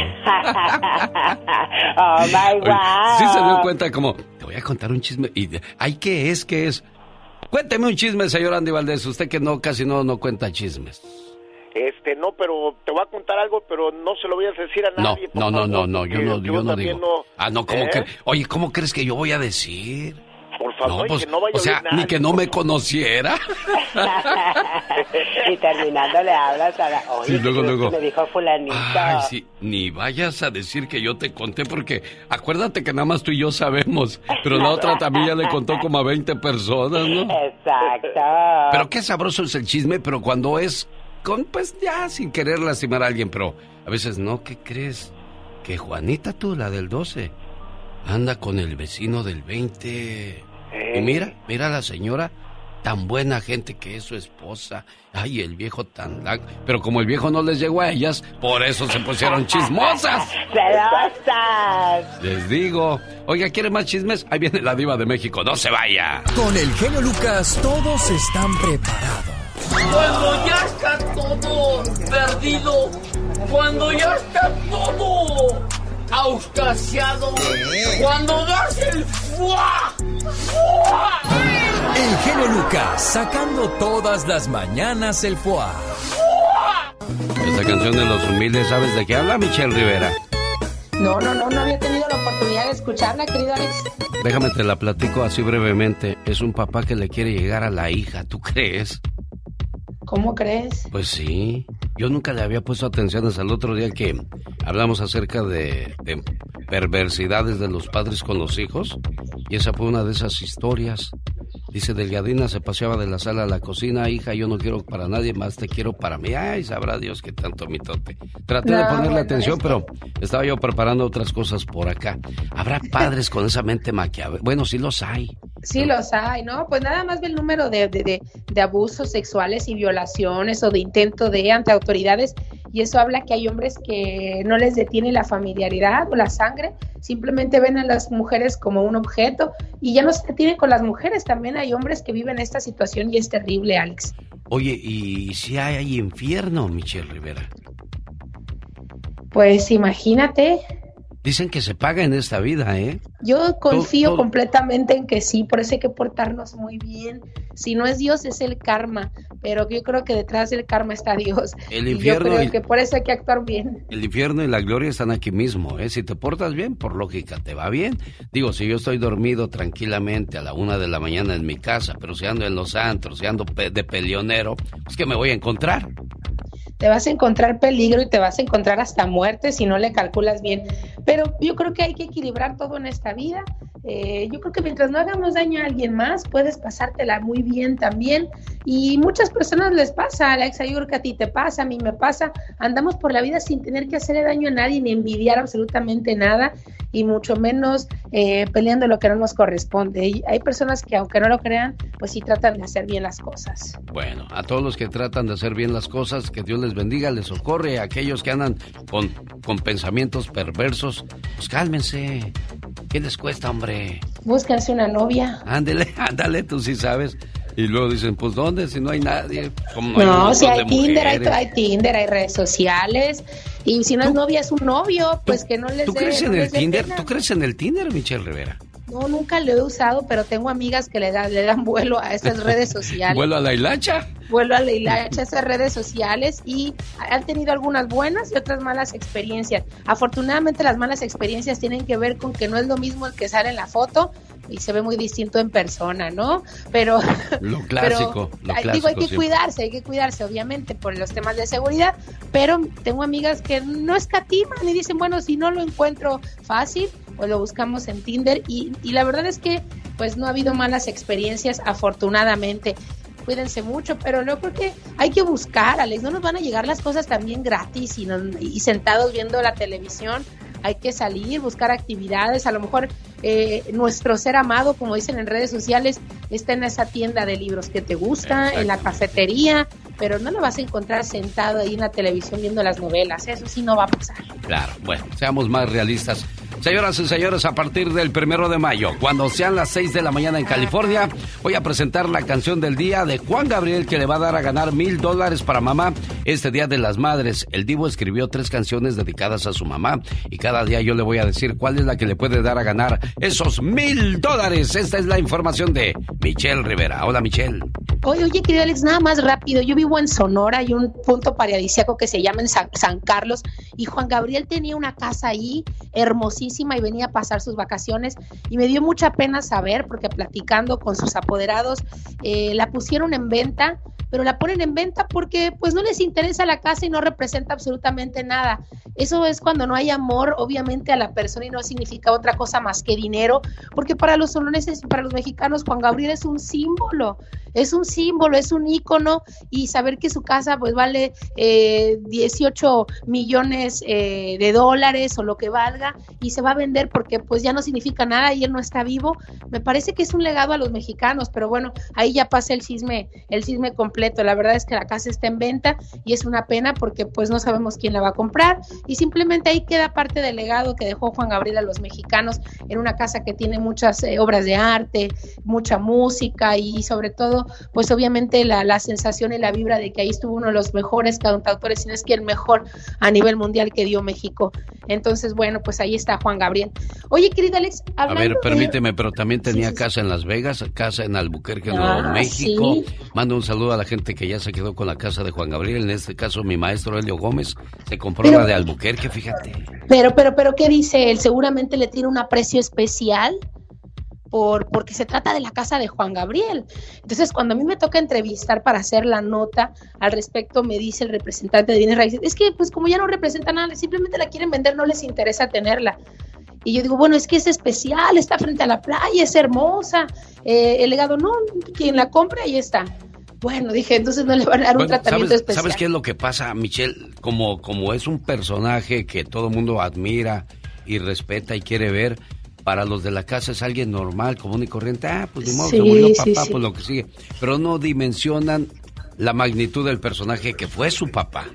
my God. Sí se dio cuenta como, te voy a contar un chisme. Y, ay, ¿qué es? ¿Qué es? Cuénteme un chisme, señor Andy Valdés. Usted que no, casi no, no cuenta chismes. Este, no, pero te voy a contar algo, pero no se lo voy a decir a nadie. No, no, no, no, yo no, yo no digo. Ah, no, ¿cómo ¿Eh? Oye, ¿cómo crees que yo voy a decir? Por favor, no, pues, que no vaya o sea, a ni que no me conociera. y terminando le hablas a la... Oye, Sí, luego, ¿qué luego. Me dijo fulanito. Ay, sí, ni vayas a decir que yo te conté porque acuérdate que nada más tú y yo sabemos, pero la otra también ya le contó como a 20 personas, ¿no? Exacto. Pero qué sabroso es el chisme, pero cuando es con, pues ya sin querer lastimar a alguien, pero a veces no, ¿qué crees? Que Juanita tú, la del 12, anda con el vecino del 20. Y mira, mira a la señora, tan buena gente que es su esposa. Ay, el viejo tan... lag- Pero como el viejo no les llegó a ellas, por eso se pusieron chismosas. ¡Celosas! Les digo. Oiga, ¿quiere más chismes? Ahí viene la diva de México, no se vaya. Con el genio Lucas todos están preparados. Cuando ya está todo perdido, cuando ya está todo auscasiado, cuando das el fuá, fuá. El genio Lucas sacando todas las mañanas el foie. Esta canción de los humildes, ¿sabes de qué habla Michelle Rivera? No, no, no, no había tenido la oportunidad de escucharla, querido Alex. Déjame te la platico así brevemente. Es un papá que le quiere llegar a la hija, ¿tú crees? ¿Cómo crees? Pues sí. Yo nunca le había puesto atención hasta el otro día que hablamos acerca de, de perversidades de los padres con los hijos. Y esa fue una de esas historias. Dice Delgadina se paseaba de la sala a la cocina, hija, yo no quiero para nadie más, te quiero para mí. Ay, sabrá Dios qué tanto mitote. Traté de No, ponerle bueno, atención, pero estaba yo preparando otras cosas por acá. ¿Habrá padres con esa mente maquiavélica? Bueno, sí los hay. Sí, los hay, ¿no? Pues nada más ve el número de, de, de, de abusos sexuales y violaciones o de intento de ante autoridades y eso habla que hay hombres que no les detiene la familiaridad o la sangre, simplemente ven a las mujeres como un objeto y ya no se detienen con las mujeres, también hay hombres que viven esta situación y es terrible, Alex. Oye, ¿y si hay infierno, Michelle Rivera? Pues imagínate, Dicen que se paga en esta vida, ¿eh? Yo confío todo- completamente en que sí, por eso hay que portarnos muy bien. Si no es Dios, es el karma, pero yo creo que detrás del karma está Dios. El Y infierno yo creo y- que por eso hay que actuar bien. El infierno y la gloria están aquí mismo, ¿eh? Si te portas bien, por lógica, te va bien. Digo, si yo estoy dormido tranquilamente a la una de la mañana en mi casa, pero si ando en los antros, si ando de peleonero, pues que me voy a encontrar. Te vas a encontrar peligro y te vas a encontrar hasta muerte si no le calculas bien. Pero yo creo que hay que equilibrar todo en esta vida. Eh, yo creo que mientras no hagamos daño a alguien más, puedes pasártela muy bien también. Y muchas personas les pasa, creo que a ti te pasa, a mí me pasa. Andamos por la vida sin tener que hacerle daño a nadie ni envidiar absolutamente nada y mucho menos eh, peleando lo que no nos corresponde. Y hay personas que aunque no lo crean, pues sí tratan de hacer bien las cosas. Bueno, a todos los que tratan de hacer bien las cosas, que Dios les bendiga, les socorre. A aquellos que andan con, con pensamientos perversos, pues cálmense. ¿Qué les cuesta, hombre? Búsquense una novia. Ándele, ándale, tú sí sabes. Y luego dicen, pues ¿dónde? Si no hay nadie. ¿Cómo hay un No, montón si hay Tinder, hay, hay Tinder, hay redes sociales. Y si no es novia, es un novio, pues que no les ¿Tú crees no en el les Tinder? ¿Tú crees en el Tinder, Michelle Rivera? No, nunca lo he usado, pero tengo amigas que le, dan le dan vuelo a estas redes sociales. ¿Vuelo a la hilacha? vuelo a la hilacha, esas redes sociales y han tenido algunas buenas y otras malas experiencias. Afortunadamente las malas experiencias tienen que ver con que no es lo mismo el que sale en la foto y se ve muy distinto en persona, ¿no? Pero Lo clásico, pero, lo clásico. digo, hay que siempre. cuidarse, hay que cuidarse, obviamente, por los temas de seguridad, pero tengo amigas que no escatiman y dicen, bueno, si no lo encuentro fácil, pues lo buscamos en Tinder y, y la verdad es que pues no ha habido malas experiencias, afortunadamente. Cuídense mucho, pero yo creo que hay que buscar, Alex, no nos van a llegar las cosas también gratis y, no- y sentados viendo la televisión. Hay que salir, buscar actividades. A lo mejor eh, nuestro ser amado, como dicen en redes sociales, está en esa tienda de libros que te gusta, en la cafetería, pero no lo vas a encontrar sentado ahí en la televisión viendo las novelas. Eso sí no va a pasar. Claro, bueno, seamos más realistas. Señoras y señores, a partir del primero de mayo, cuando sean las 6 de la mañana en California, voy a presentar la canción del día de Juan Gabriel que le va a dar a ganar mil dólares para mamá este Día de las Madres. El Divo escribió tres canciones dedicadas a su mamá y cada día yo le voy a decir cuál es la que le puede dar a ganar esos mil dólares. Esta es la información de Michelle Rivera. Hola, Michelle. Oye, oye, querido Alex, nada más rápido. Yo vivo en Sonora, hay un punto paradisíaco que se llama San, Carlos y Juan Gabriel tenía una casa ahí hermosísima y venía a pasar sus vacaciones y me dio mucha pena saber porque platicando con sus apoderados eh, la pusieron en venta pero la ponen en venta porque pues no les interesa la casa y no representa absolutamente nada. Eso es cuando no hay amor, obviamente, a la persona y no significa otra cosa más que dinero, porque para los soloneses y para los mexicanos Juan Gabriel es un símbolo, es un símbolo, es un ícono y saber que su casa pues vale 18 eh, millones eh, de dólares o lo que valga y se va a vender porque pues ya no significa nada y él no está vivo, me parece que es un legado a los mexicanos, pero bueno, ahí ya pasa el cisme, el cisme completo. La verdad es que la casa está en venta y es una pena porque pues no sabemos quién la va a comprar y simplemente ahí queda parte del legado que dejó Juan Gabriel a los mexicanos en una casa que tiene muchas eh, obras de arte, mucha música y sobre todo pues obviamente la, la, sensación y la vibra de que ahí estuvo uno de los mejores cantautores, si no es que el mejor a nivel mundial que dio México. Entonces, bueno, pues ahí está Juan Gabriel. Oye, querido Alex, A ver, permíteme, pero también tenía casa en Las Vegas, casa en Albuquerque, Nuevo ah, México. Mando un saludo a la gente que ya se quedó con la casa de Juan Gabriel. En este caso, mi maestro Helio Gómez se compró la de Albuquerque, fíjate. Pero, pero, pero, ¿qué dice él? Seguramente le tiene un aprecio especial por, porque se trata de la casa de Juan Gabriel. Entonces, cuando a mí me toca entrevistar para hacer la nota al respecto, me dice el representante de Bienes Raíces, es que pues como ya no representa nada, simplemente la quieren vender, no les interesa tenerla. Y yo digo, bueno, es que es especial, está frente a la playa, es hermosa. Eh, el legado, no, quien la compre, ahí está. Bueno, dije, entonces no le van a dar un tratamiento especial. ¿Sabes qué es lo que pasa, Michelle? Como, como es un personaje que todo mundo admira y respeta y quiere ver, para los de la casa es alguien normal, común y corriente. Ah, pues de modo, se murió papá, pues lo que sigue. Pero no dimensionan la magnitud del personaje que fue su papá.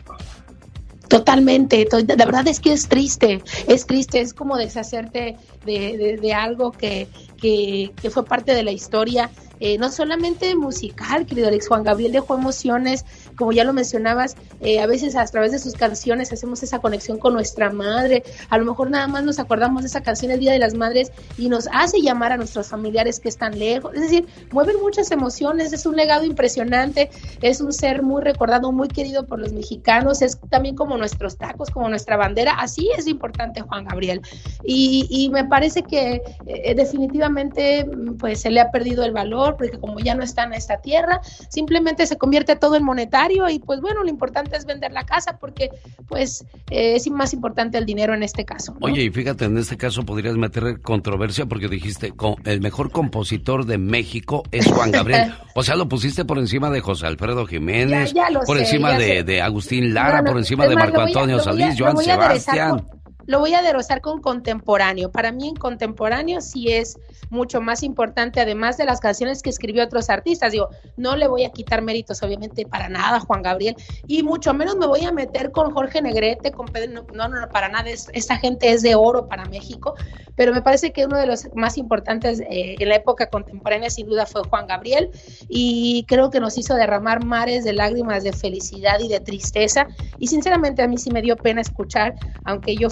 Totalmente, la verdad es que es triste, es triste, es como deshacerte de, de, algo que, que, que, fue parte de la historia eh, no solamente musical, querido Alex Juan Gabriel dejó emociones, como ya lo mencionabas, eh, a veces a través de sus canciones hacemos esa conexión con nuestra madre, a lo mejor nada más nos acordamos de esa canción el Día de las Madres y nos hace llamar a nuestros familiares que están lejos, es decir, mueven muchas emociones, es un legado impresionante, es un ser muy recordado, muy querido por los mexicanos, es también como nuestros tacos, como nuestra bandera, así es importante Juan Gabriel. Y, me parece que eh, definitivamente pues se le ha perdido el valor, porque como ya no está en esta tierra, simplemente se convierte todo en monetario y pues bueno, lo importante es vender la casa porque pues eh, es más importante el dinero en este caso. Oye, y fíjate, en este caso podrías meter controversia porque dijiste, el mejor compositor de México es Juan Gabriel. o sea, lo pusiste por encima de José Alfredo Jiménez, por encima de, Agustín Lara, por encima de Marco Antonio Solís, Joan Sebastián lo voy a derrosar con contemporáneo. Para mí en contemporáneo sí es mucho más importante, además de las canciones que escribió otros artistas. Digo, no le voy a quitar méritos, obviamente, para nada Juan Gabriel, y mucho menos me voy a meter con Jorge Negrete, con Pedro, no, no, no, para nada, esta gente es de oro para México, pero me parece que uno de los más importantes eh, en la época contemporánea sin duda fue Juan Gabriel, y creo que nos hizo derramar mares de lágrimas de felicidad y de tristeza, y sinceramente a mí sí me dio pena escuchar, aunque yo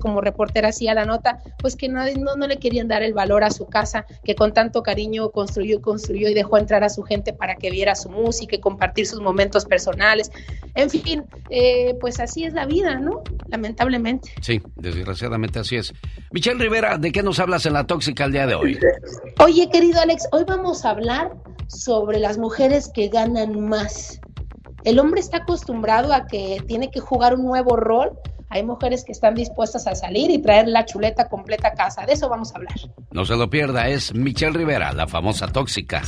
como reportera hacía la nota, pues que no, no, le querían dar el valor a su casa, que con tanto cariño construyó y construyó y dejó entrar a su gente para que viera su música y compartir sus momentos personales. En fin, eh, pues así es la vida, ¿no? Lamentablemente. Sí, desgraciadamente así es. Michelle Rivera, ¿de qué nos hablas en la tóxica el día de hoy? Oye, querido Alex, hoy vamos a hablar sobre las mujeres que ganan más. El hombre está acostumbrado a que tiene que jugar un nuevo rol hay mujeres que están dispuestas a salir y traer la chuleta completa a casa. De eso vamos a hablar. No se lo pierda, es Michelle Rivera, la famosa tóxica.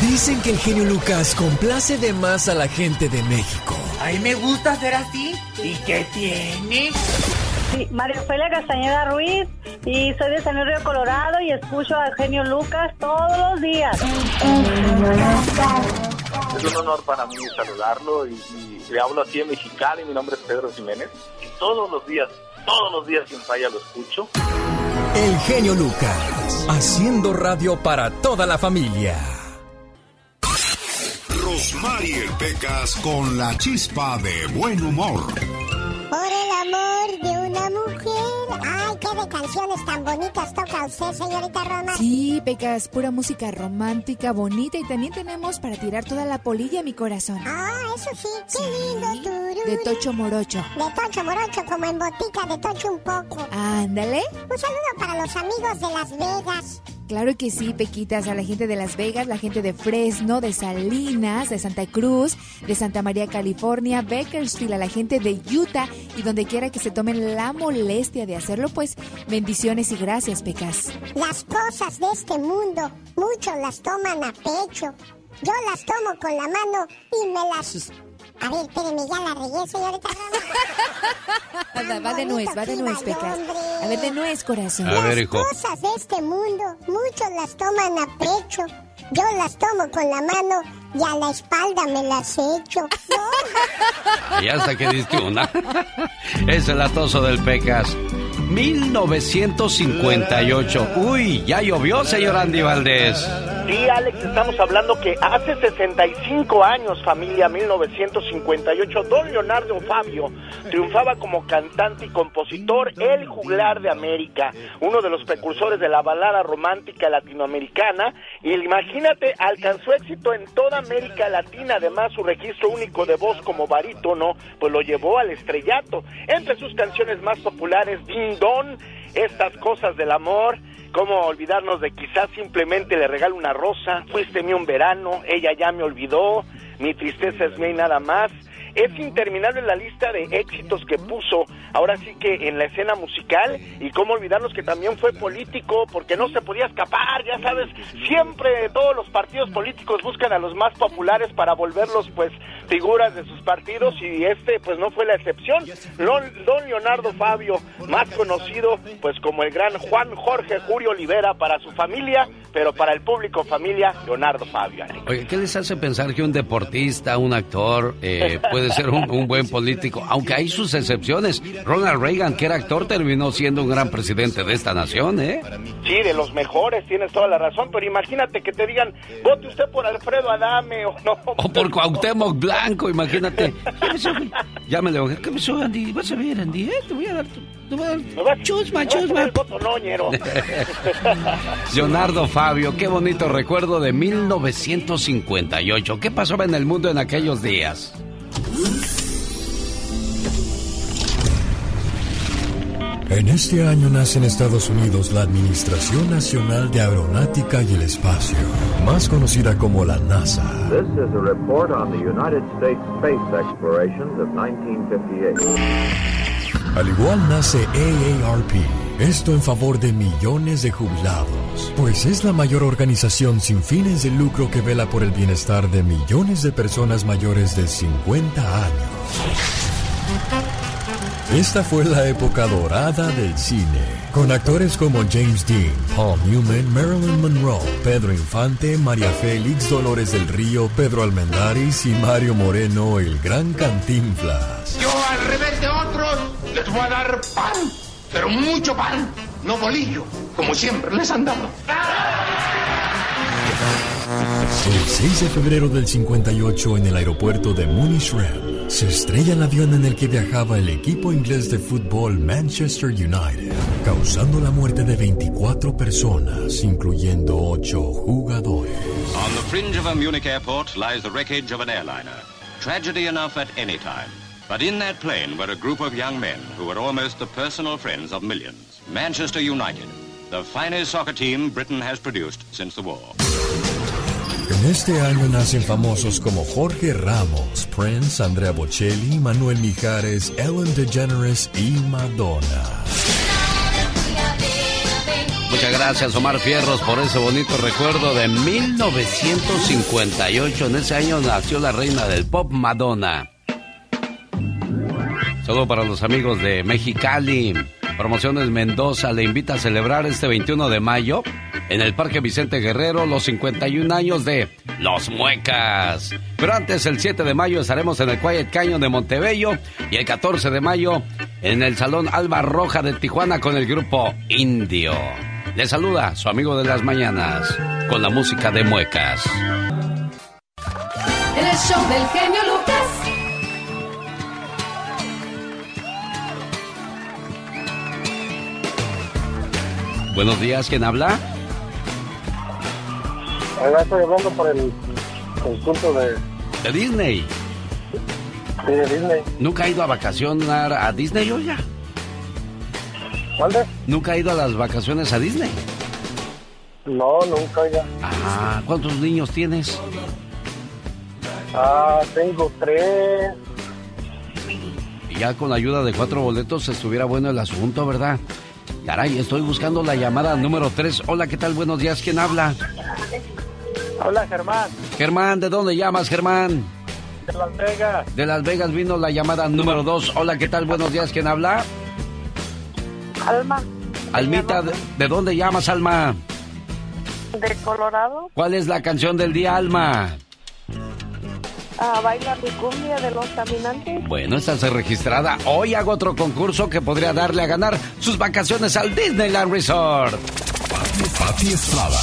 Dicen que el genio Lucas complace de más a la gente de México. A mí me gusta ser así. ¿Y qué tiene? Sí, María Ofelia Castañeda Ruiz y soy de San Luis Río Colorado y escucho al genio Lucas todos los días. Es un honor para mí saludarlo y le hablo aquí en Mexicali, mi nombre es Pedro Jiménez. Y todos los días, todos los días sin falla lo escucho. El genio Lucas, haciendo radio para toda la familia. Rosmarie Pecas con la chispa de buen humor. Por el amor de mujer, ay, de canciones tan bonitas toca usted, señorita Roma? Sí, Pecas, pura música romántica, bonita y también tenemos para tirar toda la polilla a mi corazón. Ah, eso sí, qué lindo. De Tocho Morocho. De Tocho Morocho, como en botica, de Tocho un poco. Ándale. Un saludo para los amigos de Las Vegas. Claro que sí, Pequitas, a la gente de Las Vegas, la gente de Fresno, de Salinas, de Santa Cruz, de Santa María, California, Bakersfield, a la gente de Utah y donde quiera que se tomen la molestia de hacerlo, pues bendiciones y gracias, Pecas. Las cosas de este mundo, muchos las toman a pecho. Yo las tomo con la mano y me las a ver, espéreme, ya la regué, señorita va, va de nuez, va de nuez, Pecas. A ver, de nuez, corazón. A ver, hijo. Las cosas de este mundo, muchos las toman a pecho. Yo las tomo con la mano y a la espalda me las echo. y hasta que diste una. es el atoso del Pecas. 1958. Uy, ya llovió, señor Andy Valdés. Sí, Alex, estamos hablando que hace 65 años, familia, 1958, don Leonardo Fabio triunfaba como cantante y compositor, el juglar de América, uno de los precursores de la balada romántica latinoamericana, y imagínate, alcanzó éxito en toda América Latina, además su registro único de voz como barítono, pues lo llevó al estrellato. Entre sus canciones más populares, Ding Don, Estas cosas del amor, ¿Cómo olvidarnos de quizás simplemente le regalo una rosa? Fuiste mi un verano, ella ya me olvidó, mi tristeza es mía y nada más es interminable la lista de éxitos que puso ahora sí que en la escena musical y cómo olvidarnos que también fue político porque no se podía escapar, ya sabes, siempre todos los partidos políticos buscan a los más populares para volverlos pues figuras de sus partidos y este pues no fue la excepción. Don Leonardo Fabio, más conocido pues como el gran Juan Jorge Julio Olivera para su familia, pero para el público familia Leonardo Fabio. Oye, ¿qué les hace pensar que un deportista, un actor, eh, puede ser un, buen político, aunque hay sus excepciones. Ronald Reagan, que era actor, terminó siendo un gran presidente de esta nación, ¿eh? Sí, de los mejores, tienes toda la razón, pero imagínate que te digan, vote usted por Alfredo Adame o no. O por Cuauhtémoc Blanco, imagínate. Llámale, ¿qué pasó, Andy? Vas a ver, Andy, ¿eh? Te voy a dar... Dar... Chusma, chusma. Leonardo Fabio, qué bonito recuerdo de 1958. ¿Qué pasó en el mundo en aquellos días? En este año nace en Estados Unidos la Administración Nacional de Aeronáutica y el Espacio, más conocida como la NASA. This is a report on the United States space explorations of 1958. Al igual nace AARP, esto en favor de millones de jubilados, pues es la mayor organización sin fines de lucro que vela por el bienestar de millones de personas mayores de 50 años. Esta fue la época dorada del cine, con actores como James Dean, Paul Newman, Marilyn Monroe, Pedro Infante, María Félix, Dolores del Río, Pedro Almendaris y Mario Moreno, el gran Cantinflas. Yo al revés de otros les voy a dar pan, pero mucho pan, no bolillo, como siempre les han dado. El 6 de febrero del 58 en el aeropuerto de Munich se estrella el avión en el que viajaba el equipo inglés de fútbol Manchester United, causando la muerte de 24 personas, incluyendo 8 jugadores. On the fringe of a Munich airport lies the wreckage of an airliner. Tragedy enough at any time. But in that plane were a group of young men who were almost the personal friends of millions. Manchester United, the finest soccer team Britain has produced since the war. En este año nacen famosos como Jorge Ramos, Prince, Andrea Bocelli, Manuel Mijares, Ellen DeGeneres y Madonna. Muchas gracias Omar Fierros por ese bonito recuerdo de 1958. En ese año nació la reina del pop Madonna. Solo para los amigos de Mexicali. Promociones Mendoza le invita a celebrar este 21 de mayo en el Parque Vicente Guerrero los 51 años de Los Muecas. Pero antes, el 7 de mayo estaremos en el Quiet Canyon de Montebello y el 14 de mayo en el Salón Alba Roja de Tijuana con el grupo Indio. Le saluda su amigo de las mañanas con la música de Muecas. El show del genio Lucas. Buenos días, ¿quién habla? estoy hablando por el conjunto de... ¿De Disney? Sí, de Disney. ¿Nunca ha ido a vacacionar a Disney, ya? ¿Dónde? ¿Nunca ha ido a las vacaciones a Disney? No, nunca ya. Ah, ¿cuántos niños tienes? Ah, tengo tres. Y ya con la ayuda de cuatro boletos estuviera bueno el asunto, ¿verdad? Caray, estoy buscando la llamada número tres. Hola, ¿qué tal? Buenos días, ¿quién habla? Hola, Germán. Germán, ¿de dónde llamas, Germán? De Las Vegas. De Las Vegas vino la llamada número dos. Hola, ¿qué tal? Buenos días, ¿quién habla? Alma. Almita, ¿de dónde llamas, Alma? De Colorado. ¿Cuál es la canción del día, Alma? Ah, baila mi cumbia de los caminantes. Bueno, estás registrada. Hoy hago otro concurso que podría darle a ganar sus vacaciones al Disneyland Resort. Pati Estrada.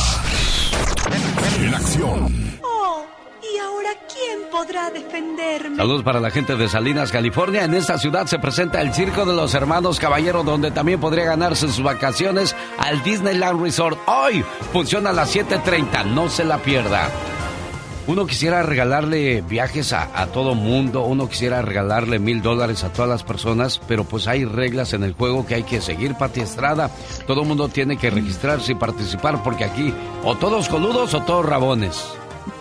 En acción. Oh, ¿y ahora quién podrá defenderme? Saludos para la gente de Salinas, California. En esta ciudad se presenta el Circo de los Hermanos Caballero, donde también podría ganarse sus vacaciones al Disneyland Resort. Hoy funciona a las 7:30. No se la pierda. Uno quisiera regalarle viajes a, todo mundo, uno quisiera regalarle mil dólares a todas las personas, pero pues hay reglas en el juego que hay que seguir, Pati Estrada. Todo mundo tiene que registrarse y participar porque aquí o todos coludos o todos rabones.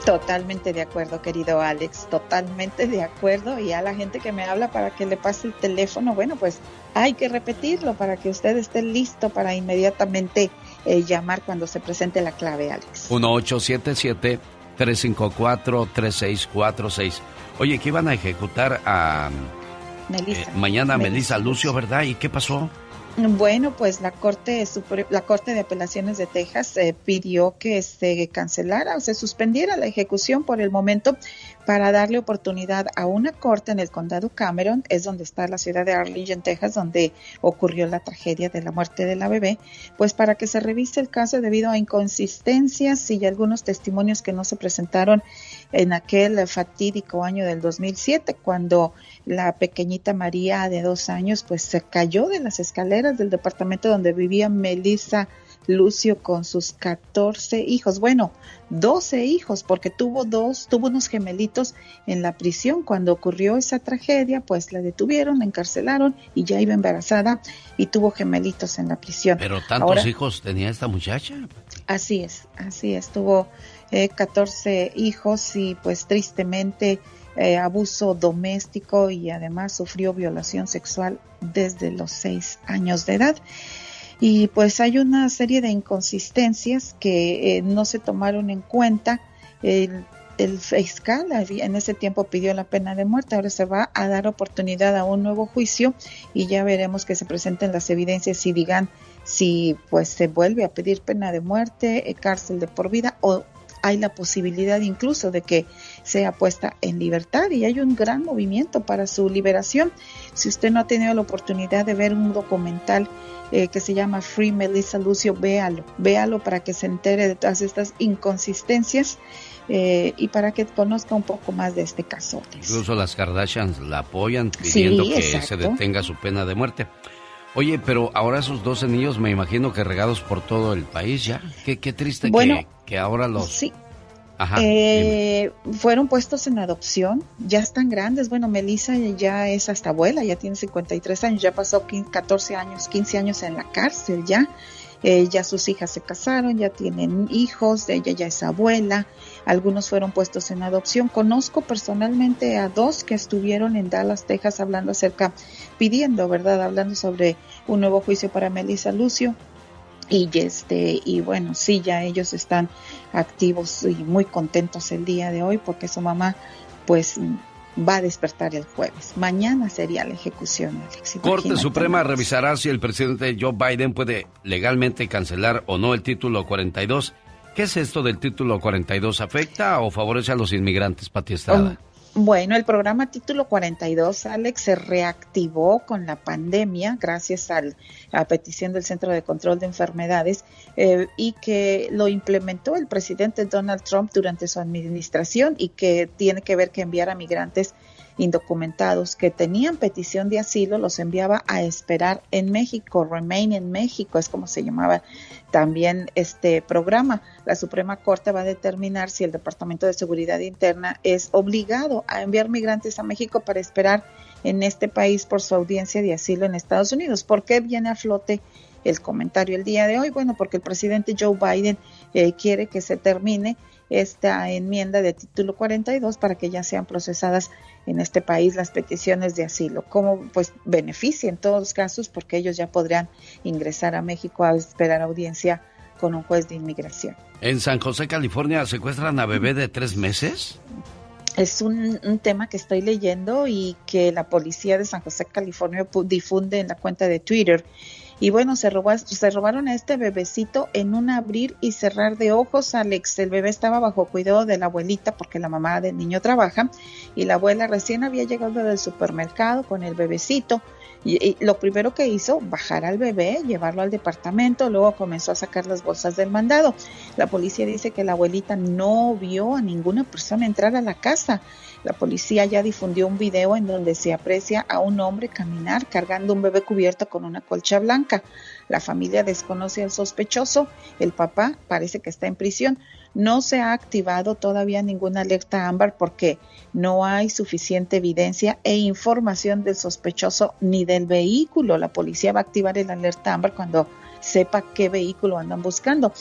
Totalmente de acuerdo, querido Alex, totalmente de acuerdo. Y a la gente que me habla para que le pase el teléfono, bueno, pues hay que repetirlo para que usted esté listo para inmediatamente eh, llamar cuando se presente la clave, Alex. 1877 354-3646. Oye, que iban a ejecutar a... Melissa. Eh, mañana Melissa Lucio, ¿verdad? ¿Y qué pasó? Bueno, pues la Corte la Corte de Apelaciones de Texas eh, pidió que se cancelara o se suspendiera la ejecución por el momento para darle oportunidad a una corte en el condado Cameron, es donde está la ciudad de Arlington, Texas, donde ocurrió la tragedia de la muerte de la bebé, pues para que se revise el caso debido a inconsistencias y algunos testimonios que no se presentaron en aquel fatídico año del 2007, cuando la pequeñita María de dos años pues se cayó de las escaleras del departamento donde vivía Melissa Lucio con sus 14 hijos, bueno, 12 hijos, porque tuvo dos, tuvo unos gemelitos en la prisión. Cuando ocurrió esa tragedia, pues la detuvieron, la encarcelaron y ya iba embarazada y tuvo gemelitos en la prisión. Pero tantos hijos tenía esta muchacha. Así es, así es, tuvo 14 eh, hijos y pues tristemente eh, abuso doméstico y además sufrió violación sexual desde los 6 años de edad y pues hay una serie de inconsistencias que eh, no se tomaron en cuenta. El, fiscal en ese tiempo pidió la pena de muerte, ahora se va a dar oportunidad a un nuevo juicio y ya veremos que se presenten las evidencias y digan si pues se vuelve a pedir pena de muerte, eh, cárcel de por vida o hay la posibilidad incluso de que sea puesta en libertad y hay un gran movimiento para su liberación. Si usted no ha tenido la oportunidad de ver un documental eh, que se llama Free Melissa Lucio, véalo, véalo para que se entere de todas estas inconsistencias eh, y para que conozca un poco más de este caso. Incluso las Kardashians la apoyan pidiendo que se detenga su pena de muerte. Oye, pero ahora esos 12 niños me imagino que regados por todo el país ya. Qué, qué triste que, que, ahora los... Sí. Eh, fueron puestos en adopción, ya están grandes. Bueno, Melissa ya es hasta abuela, ya tiene 53 años, ya pasó 14 años, 15 años en la cárcel ya. Eh, ya sus hijas se casaron, ya tienen hijos, ella ya es abuela, algunos fueron puestos en adopción. Conozco personalmente a dos que estuvieron en Dallas, Texas, hablando acerca, pidiendo, ¿verdad? Hablando sobre un nuevo juicio para Melissa Lucio. Y este, y bueno, sí, ya ellos están activos y muy contentos el día de hoy porque su mamá, pues, va a despertar el jueves. Mañana sería la ejecución, Alex. Corte Suprema revisará si el presidente Joe Biden puede legalmente cancelar o no el título 42. ¿Qué es esto del título 42? ¿Afecta o favorece a los inmigrantes, Pati Estrada? Bueno, el programa Título 42, Alex, se reactivó con la pandemia gracias a la petición del Centro de Control de Enfermedades eh, y que lo implementó el presidente Donald Trump durante su administración y que tiene que ver que enviar a migrantes indocumentados que tenían petición de asilo los enviaba a esperar en México, Remain en México, es como se llamaba también este programa. La Suprema Corte va a determinar si el Departamento de Seguridad Interna es obligado a enviar migrantes a México para esperar en este país por su audiencia de asilo en Estados Unidos. ¿Por qué viene a flote el comentario el día de hoy? Bueno, porque el presidente Joe Biden eh, quiere que se termine esta enmienda de título 42 para que ya sean procesadas en este país las peticiones de asilo, como pues beneficia en todos los casos porque ellos ya podrían ingresar a México a esperar audiencia con un juez de inmigración. En San José, California, secuestran a bebé de tres meses. Es un, un, tema que estoy leyendo y que la policía de San José, California difunde en la cuenta de Twitter y bueno, se, se robaron a este bebecito en un abrir y cerrar de ojos, Alex. El bebé estaba bajo cuidado de la abuelita porque la mamá del niño trabaja y la abuela recién había llegado del supermercado con el bebecito. Y, lo primero que hizo, bajar al bebé, llevarlo al departamento, luego comenzó a sacar las bolsas del mandado. La policía dice que la abuelita no vio a ninguna persona entrar a la casa. La policía ya difundió un video en donde se aprecia a un hombre caminar cargando un bebé cubierto con una colcha blanca. La familia desconoce al sospechoso. El papá parece que está en prisión. No se ha activado todavía ninguna alerta ámbar porque no hay suficiente evidencia e información del sospechoso ni del vehículo. La policía va a activar el alerta ámbar cuando sepa qué vehículo andan buscando.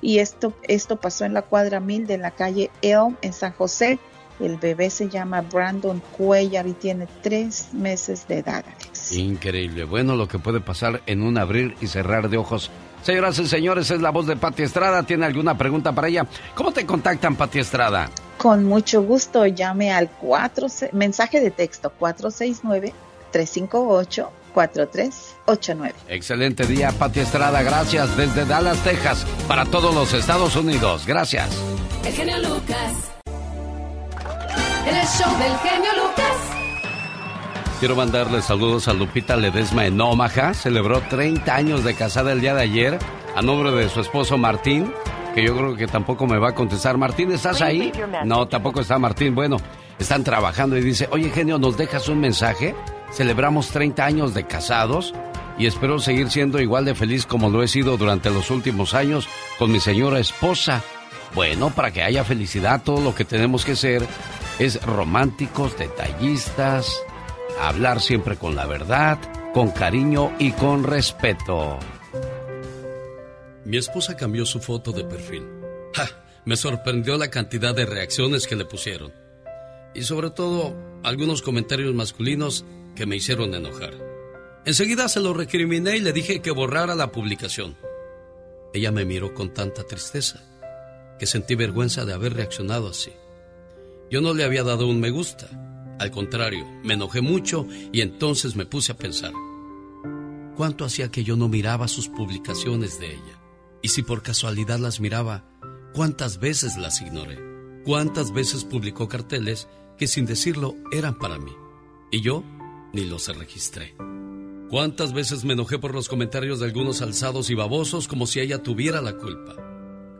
Y esto, esto pasó en la cuadra mil de la calle Elm en San José. El bebé se llama Brandon Cuellar y tiene tres meses de edad, Increíble. Bueno, lo que puede pasar en un abrir y cerrar de ojos. Señoras y señores, es la voz de Pati Estrada. ¿Tiene alguna pregunta para ella? ¿Cómo te contactan, Pati Estrada? Con mucho gusto. Llame al 4, mensaje de texto 469 358 4389. Excelente día, Pati Estrada. Gracias desde Dallas, Texas, para todos los Estados Unidos. Gracias. El genio Lucas. El show del genio Lucas. Quiero mandarle saludos a Lupita Ledesma en Omaha. Celebró 30 años de casada el día de ayer a nombre de su esposo Martín, que yo creo que tampoco me va a contestar. Martín, ¿estás ahí? No, tampoco está Martín. Bueno, están trabajando y dice, oye genio, ¿nos dejas un mensaje? Celebramos 30 años de casados y espero seguir siendo igual de feliz como lo he sido durante los últimos años con mi señora esposa. Bueno, para que haya felicidad, todo lo que tenemos que ser es románticos, detallistas, hablar siempre con la verdad, con cariño y con respeto. Mi esposa cambió su foto de perfil. ¡Ja! Me sorprendió la cantidad de reacciones que le pusieron. Y sobre todo, algunos comentarios masculinos que me hicieron enojar. Enseguida se lo recriminé y le dije que borrara la publicación. Ella me miró con tanta tristeza que sentí vergüenza de haber reaccionado así. Yo no le había dado un me gusta. Al contrario, me enojé mucho y entonces me puse a pensar. ¿Cuánto hacía que yo no miraba sus publicaciones de ella? Y si por casualidad las miraba, ¿cuántas veces las ignoré? ¿Cuántas veces publicó carteles que sin decirlo eran para mí? Y yo ni los registré. ¿Cuántas veces me enojé por los comentarios de algunos alzados y babosos como si ella tuviera la culpa?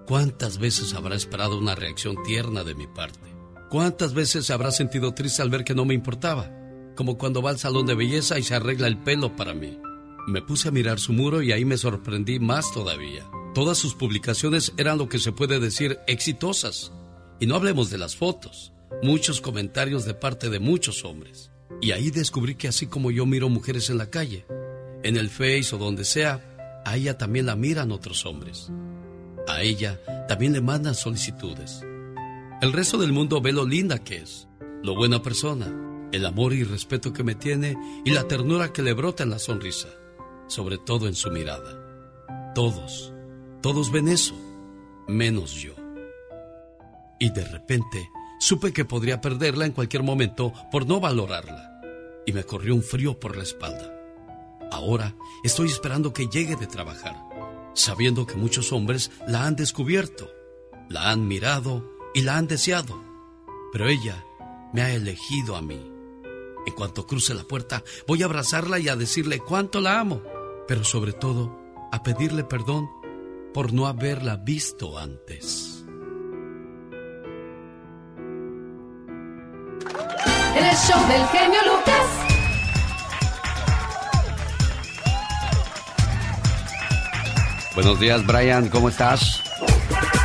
¿Cuántas veces habrá esperado una reacción tierna de mi parte? ¿Cuántas veces se habrá sentido triste al ver que no me importaba? Como cuando va al salón de belleza y se arregla el pelo para mí. Me puse a mirar su muro y ahí me sorprendí más todavía. Todas sus publicaciones eran lo que se puede decir exitosas. Y no hablemos de las fotos, muchos comentarios de parte de muchos hombres. Y ahí descubrí que así como yo miro mujeres en la calle, en el Face o donde sea, a ella también la miran otros hombres. A ella también le mandan solicitudes. El resto del mundo ve lo linda que es, lo buena persona, el amor y respeto que me tiene y la ternura que le brota en la sonrisa, sobre todo en su mirada. Todos, todos ven eso, menos yo. Y de repente supe que podría perderla en cualquier momento por no valorarla, y me corrió un frío por la espalda. Ahora estoy esperando que llegue de trabajar sabiendo que muchos hombres la han descubierto, la han mirado y la han deseado. Pero ella me ha elegido a mí. En cuanto cruce la puerta, voy a abrazarla y a decirle cuánto la amo, pero sobre todo a pedirle perdón por no haberla visto antes. El show del genio Lucas. Buenos días, Brian, ¿cómo estás?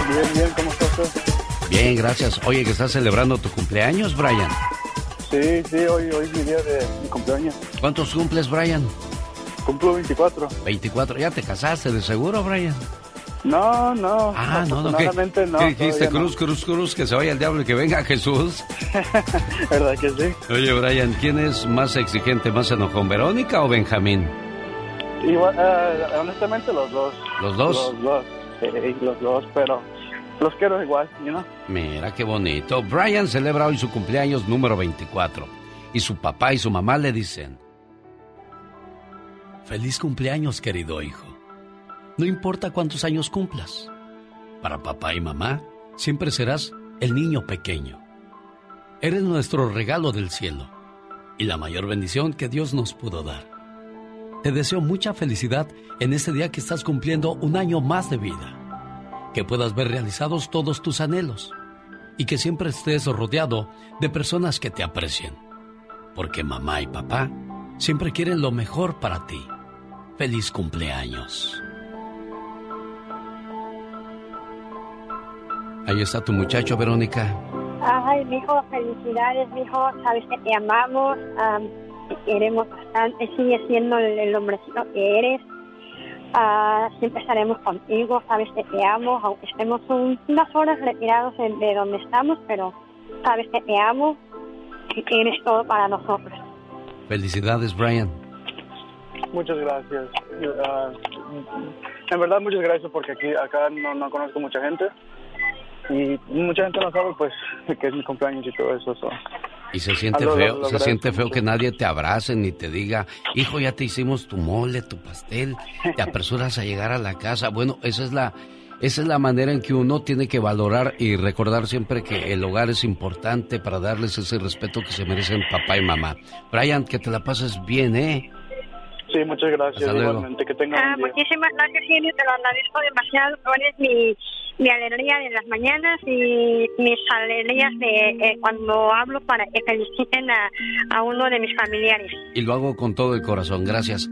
Bien, bien, ¿cómo estás tú? Bien, gracias. Oye, que estás celebrando tu cumpleaños, Brian. Sí, sí, hoy, hoy es mi día de mi cumpleaños. ¿Cuántos cumples, Brian? Cumplo 24. 24. ¿Ya te casaste de seguro, Brian? No, no. Ah, no, no. ¿qué? no. ¿Qué dijiste? no. Cruz, cruz, cruz, que se vaya el diablo y que venga Jesús. ¿Verdad que sí? Oye, Brian, ¿quién es más exigente, más enojón, Verónica o Benjamín? Igual, eh, honestamente los dos. ¿Los dos? Los dos. Sí, los dos, pero los quiero igual, you know? Mira qué bonito. Brian celebra hoy su cumpleaños número 24. Y su papá y su mamá le dicen: Feliz cumpleaños, querido hijo. No importa cuántos años cumplas. Para papá y mamá, siempre serás el niño pequeño. Eres nuestro regalo del cielo y la mayor bendición que Dios nos pudo dar. Te deseo mucha felicidad en este día que estás cumpliendo un año más de vida. Que puedas ver realizados todos tus anhelos y que siempre estés rodeado de personas que te aprecien. Porque mamá y papá siempre quieren lo mejor para ti. Feliz cumpleaños. Ahí está tu muchacho, Verónica. Ay, mijo, felicidades, mijo. Sabes que te amamos, am, te queremos bastante. Sigue siendo el hombrecito que eres. Ah, siempre estaremos contigo. Sabes que te amo, aunque estemos un- unas horas retirados de, de donde estamos, pero sabes que te amo y que eres todo para nosotros. Felicidades, Brian. Muchas gracias. Ah, en verdad, muchas gracias porque aquí acá no, no conozco mucha gente. Y mucha gente no sabe, pues, que es mi cumpleaños y todo eso. so. Y se siente Ah, lo- feo, lo se siente feo que nadie te abrace ni te diga, hijo, ya te hicimos tu mole, tu pastel, te apresuras a llegar a la casa. Bueno, esa es la, esa es la manera en que uno tiene que valorar y recordar siempre que el hogar es importante para darles ese respeto que se merecen papá y mamá. Brian, que te la pases bien, ¿eh? Sí, muchas gracias. Hasta luego. Igualmente, que tengan Ah, un día. muchísimas gracias, genio. Te lo agradezco demasiado. Tú eres mi, mi alegría de las mañanas y mis alegrías de eh, cuando hablo para que feliciten a, a uno de mis familiares. Y lo hago con todo el corazón, gracias.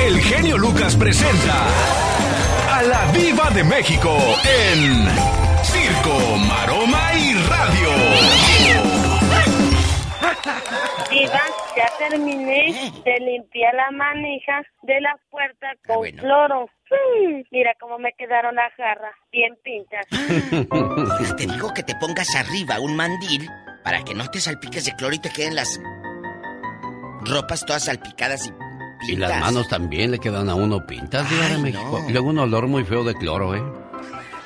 El genio Lucas presenta a la Viva de México en Circo, Maroma y Radio. Diva, ya terminé de limpiar la manija de la puerta con bueno. cloro. Mm, mira cómo me quedaron las garras, bien pintas. Te digo que te pongas arriba un mandil para que no te salpiques de cloro y te queden las ropas todas salpicadas y pintas. Y las manos también le quedan a uno pintas, Diva de México. no. Y luego un olor muy feo de cloro, ¿eh?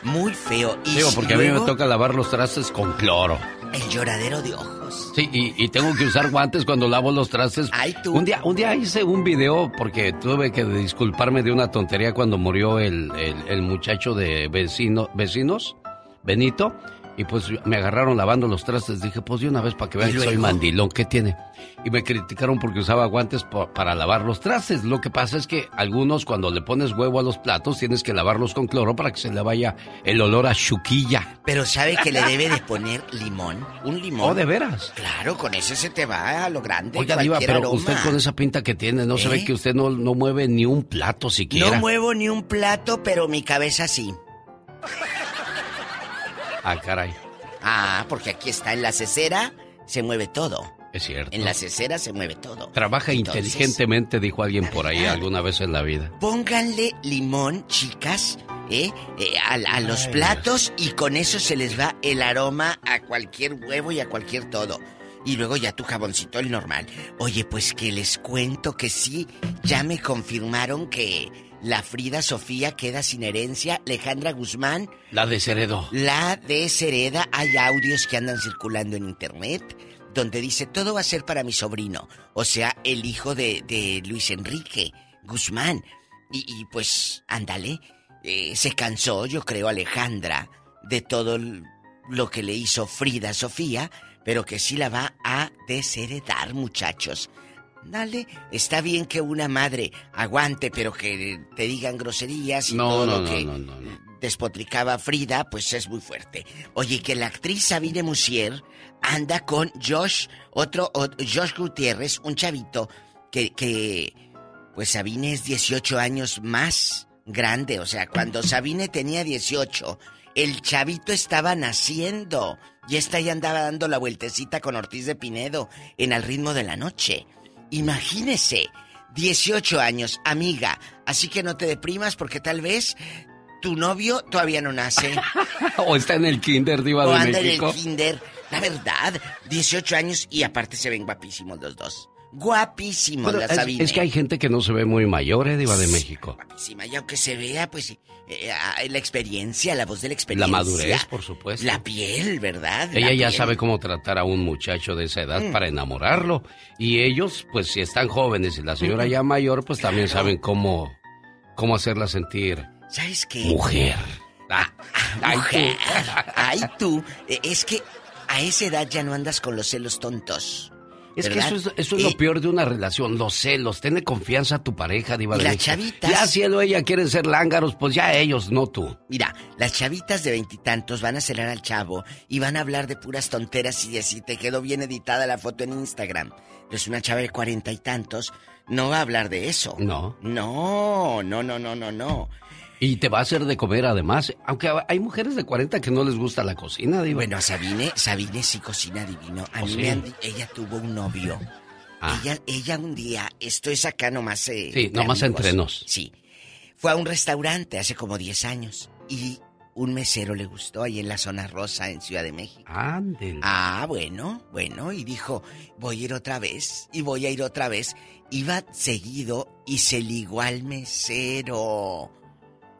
Muy feo. Y Digo, porque a mí me toca lavar los trastes con cloro. El lloradero de ojos. Sí, y, y tengo que usar guantes cuando lavo los trastes. Un día, un día hice un video porque tuve que disculparme de una tontería cuando murió el, el, el muchacho de vecino, vecinos, Benito. Y pues me agarraron lavando los trastes. Dije, pues de una vez para que vean ¿Y que soy mandilón. ¿Qué tiene? Y me criticaron porque usaba guantes para lavar los trastes. Lo que pasa es que algunos cuando le pones huevo a los platos tienes que lavarlos con cloro para que se le vaya el olor a chuquilla. Pero ¿sabe que le debe de poner limón? Un limón. Oh, ¿de veras? Claro, con ese se te va a lo grande. Oiga, Diva, pero aroma. usted con esa pinta que tiene, ¿no se ve ¿Eh? que usted no, no mueve ni un plato siquiera? No muevo ni un plato, pero mi cabeza sí. Ah, caray. Ah, porque aquí está en la cesera, se mueve todo. Es cierto. En la cesera se mueve todo. Trabaja Entonces, inteligentemente, dijo alguien por ahí alguna vez en la vida. Pónganle limón, chicas, ¿eh? Eh, a, a los Ay, platos y con eso se les va el aroma a cualquier huevo y a cualquier todo. Y luego ya tu jaboncito el normal. Oye, pues que les cuento que sí, ya me confirmaron que la Frida Sofía queda sin herencia, Alejandra Guzmán La desheredó. la deshereda. Hay audios que andan circulando en internet donde dice todo va a ser para mi sobrino, o sea, el hijo de, de Luis Enrique Guzmán. Y, y, pues, ándale, eh, se cansó, yo creo, Alejandra, de todo lo que le hizo Frida Sofía, pero que sí la va a desheredar, muchachos. Dale, está bien que una madre aguante, pero que te digan groserías y No, todo no, lo no, que no, despotricaba Frida, pues es muy fuerte. Oye, que la actriz Sabine Musier anda con Josh, otro, o- Josh Gutiérrez, un chavito que, que, pues Sabine es 18 años más grande, o sea, cuando Sabine tenía 18, el chavito estaba naciendo y esta ya andaba dando la vueltecita con Ortiz de Pinedo en Al ritmo de la noche. Imagínese, 18 años, amiga, así que no te deprimas porque tal vez tu novio todavía no nace. o está en el kinder, diva o de anda México. en el kinder. La verdad, 18 años y aparte se ven guapísimos los dos. Guapísimos, Pero la es, es que hay gente que no se ve muy mayor, ¿eh, diva de México. Guapísima, y aunque se vea, pues, eh, ah, la experiencia, la voz de la La experiencia. madurez, por supuesto. La piel, ¿verdad? Ella La ya piel. sabe cómo tratar a un muchacho de esa edad Mm. para enamorarlo. Y ellos, pues si están jóvenes y la señora ya mayor, pues también saben cómo, cómo hacerla sentir ¿Sabes qué? mujer. Ah, ay, tú. Mujer. Ay, tú. Eh, Es que a esa edad ya no andas con los celos tontos. Es que eso es, eso es Eh, lo peor de una relación, los celos. Tiene confianza a tu pareja, Diva Y de las México. chavitas. Ya si él o ella quieren ser lángaros, pues ya ellos, no tú. Mira, las chavitas de veintitantos van a celar al chavo y van a hablar de puras tonteras y de si te quedó bien editada la foto en Instagram. Pues una chava de cuarenta y tantos no va a hablar de eso. No. No, no, no, no, no, no. Y te va a hacer de comer además. Aunque hay mujeres de 40 que no les gusta la cocina, Diva. Bueno, a Sabine, Sabine sí cocina divino. A ¿Oh, mí sí? me han ella tuvo un novio. Ah. Ella, ella un día, esto es acá nomás. eh, Sí, nomás amigos. entre nos. Sí. Fue a un restaurante hace como 10 años y un mesero le gustó ahí en la zona rosa en Ciudad de México. Ándele. Ah, bueno, bueno, y dijo, voy a ir otra vez, y voy a ir otra vez. Iba seguido y se ligó al mesero.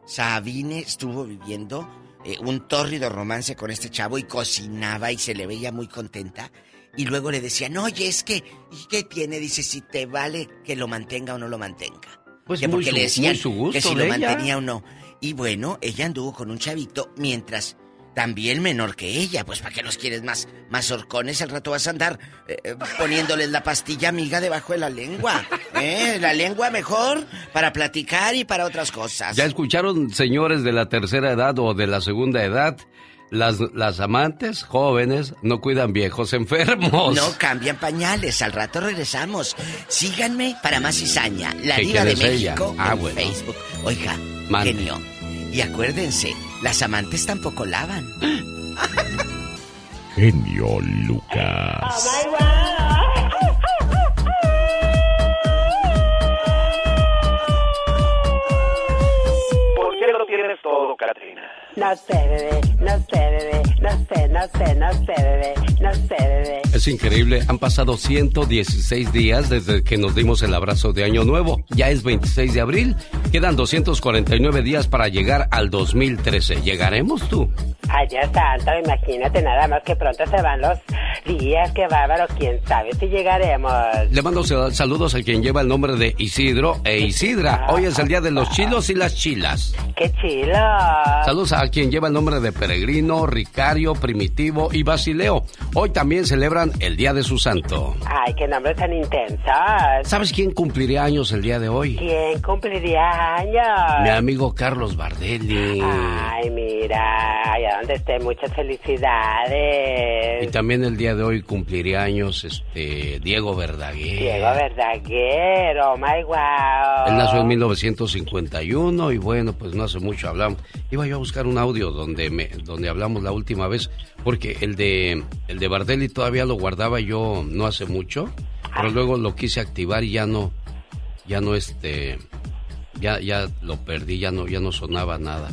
Sabine estuvo viviendo eh, un tórrido romance con este chavo y cocinaba y se le veía muy contenta. Y luego le decían, oye, es que, ¿y qué tiene? Dice, si te vale que lo mantenga o no lo mantenga. Pues que porque su- le decían su gusto que si lo ella. mantenía o no. Y bueno, ella anduvo con un chavito mientras también menor que ella. Pues ¿para qué los quieres más, más horcones? Al rato vas a andar eh, eh, poniéndoles la pastilla amiga debajo de la lengua. ¿Eh? La lengua mejor para platicar y para otras cosas. ¿Ya escucharon, señores de la tercera edad o de la segunda edad? Las, las amantes jóvenes no cuidan viejos enfermos. No cambian pañales, al rato regresamos. Síganme para más cizaña. La ¿Qué Diva de? México Ah, en bueno. Facebook. Oiga, Mande. genio. Y acuérdense, las amantes tampoco lavan. Genio Lucas. ¿Por qué lo tienes todo, Katrina? No sé, bebé, no sé, bebé, no sé, no sé, no sé, bebé, no sé, bebé. Es increíble, han pasado 116 días desde que nos dimos el abrazo de Año Nuevo. Ya es 26 de abril, quedan 249 días para llegar al 2013. ¿Llegaremos tú? Ay, Dios santo, imagínate nada más que pronto se van los días, qué bárbaro, quién sabe si llegaremos. Le mando sal- saludos a quien lleva el nombre de Isidro e Isidra. Hoy es el día de los chilos y las chilas. ¡Qué chilo! Saludos a quien lleva el nombre de Peregrino, Ricario, Primitivo y Basileo. Hoy también celebran el Día de su Santo. Ay, qué nombres tan intensos. ¿Sabes quién cumpliría años el día de hoy? ¿Quién cumpliría años? Mi amigo Carlos Bardelli. Ay, mira, allá donde esté, muchas felicidades. Y también el día de hoy cumpliría años este Diego Verdaguer. Diego Verdaguero, oh my wow. Él nació en 1951 y bueno, pues no hace mucho hablamos. Iba yo a buscar un audio donde me, donde hablamos la última vez, porque el de el de Bardelli todavía lo guardaba yo no hace mucho, pero luego lo quise activar y ya no, ya no este, ya ya lo perdí, ya no ya no sonaba nada.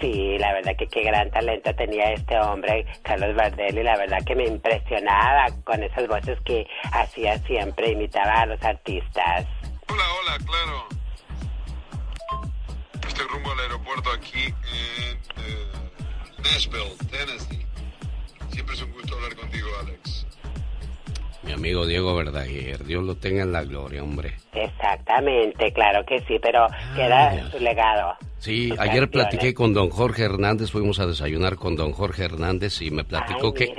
Sí, la verdad que qué gran talento tenía este hombre, Carlos Bardelli, la verdad que me impresionaba con esas voces que hacía siempre, imitaba a los artistas. Hola, hola, claro. Estoy rumbo al aeropuerto aquí en eh, Nashville, Tennessee. Siempre es un gusto hablar contigo, Alex. Mi amigo Diego Verdaguer, Dios lo tenga en la gloria, hombre. Exactamente, claro que sí, pero queda su legado. Sí, ayer canciones. platiqué con don Jorge Hernández, fuimos a desayunar con don Jorge Hernández y me platicó Ay, que,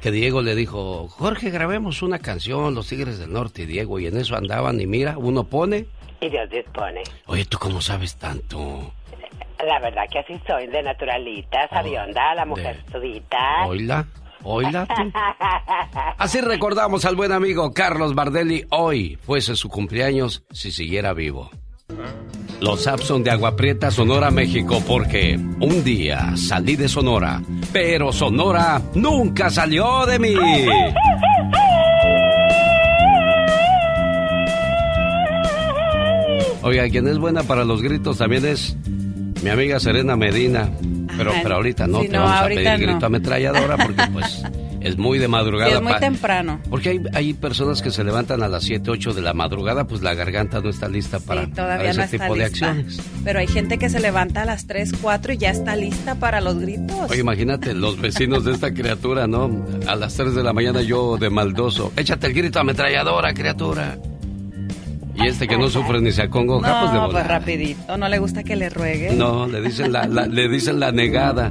que Diego le dijo, Jorge, grabemos una canción, Los Tigres del Norte, y Diego, y en eso andaban y mira, uno pone, Y Dios dispone. oye, ¿tú cómo sabes tanto? La verdad que así soy, de naturalita, sabionda, la mujer sudita. Oila, oila tú. Así recordamos al buen amigo Carlos Bardelli hoy, fuese su cumpleaños, si siguiera vivo. Los Abson de Agua Prieta, Sonora, México, porque un día salí de Sonora, pero Sonora nunca salió de mí. Oiga, quien es buena para los gritos también es mi amiga Serena Medina. Pero, pero ahorita no, te no, vamos a pedir no. grito ametralladora porque pues es muy de madrugada. Sí, es muy pa- temprano. Porque hay, hay personas que se levantan a las 7, 8 de la madrugada, pues la garganta no está lista para, Sí, para ese no tipo de acciones. Pero hay gente que se levanta a las 3, 4 y ya está lista para los gritos. Oye, imagínate los vecinos de esta criatura, ¿no? A las 3 de la mañana yo de maldoso. Échate el grito ametralladora, criatura. Y este que no sufre ni se acongoja, pues de no, pues rapidito, no le gusta que le ruegue. No, le dicen la, la- le dicen la negada.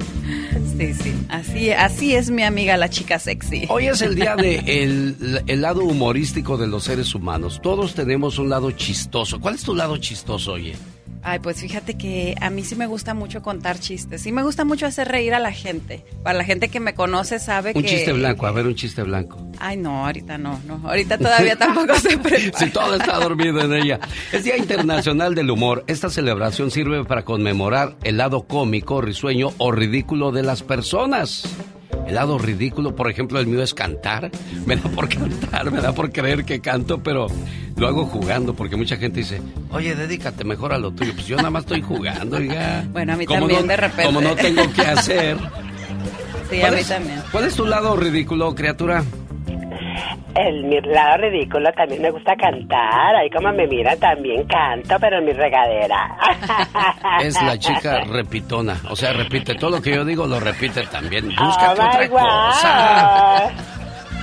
Sí, sí, así, así es mi amiga la chica sexy. Hoy es el día de el, el lado humorístico de los seres humanos. Todos tenemos un lado chistoso. ¿Cuál es tu lado chistoso, oye? Ay, pues fíjate que a mí sí me gusta mucho contar chistes. Sí me gusta mucho hacer reír a la gente. Para la gente que me conoce sabe Un que... chiste blanco, a ver, un chiste blanco. Ay, no, ahorita no, no. Ahorita todavía tampoco se prepara. Si todo está dormido en ella. Es Día Internacional del Humor. Esta celebración sirve para conmemorar el lado cómico, risueño o ridículo de las personas. El lado ridículo, por ejemplo, el mío es cantar. Me da por cantar, me da por creer que canto, pero lo hago jugando porque mucha gente dice, oye, dedícate mejor a lo tuyo. Pues yo nada más estoy jugando, oiga. Bueno, a mí Como también no- de repente. Como no tengo que hacer. Sí, a ¿Cuál mí es- también. ¿Cuál es tu lado ridículo, criatura? El mi lado ridículo también me gusta cantar. Ahí como me mira también canto, pero en mi regadera. Es la chica repitona. O sea, repite todo lo que yo digo, lo repite también. Oh otra God. cosa.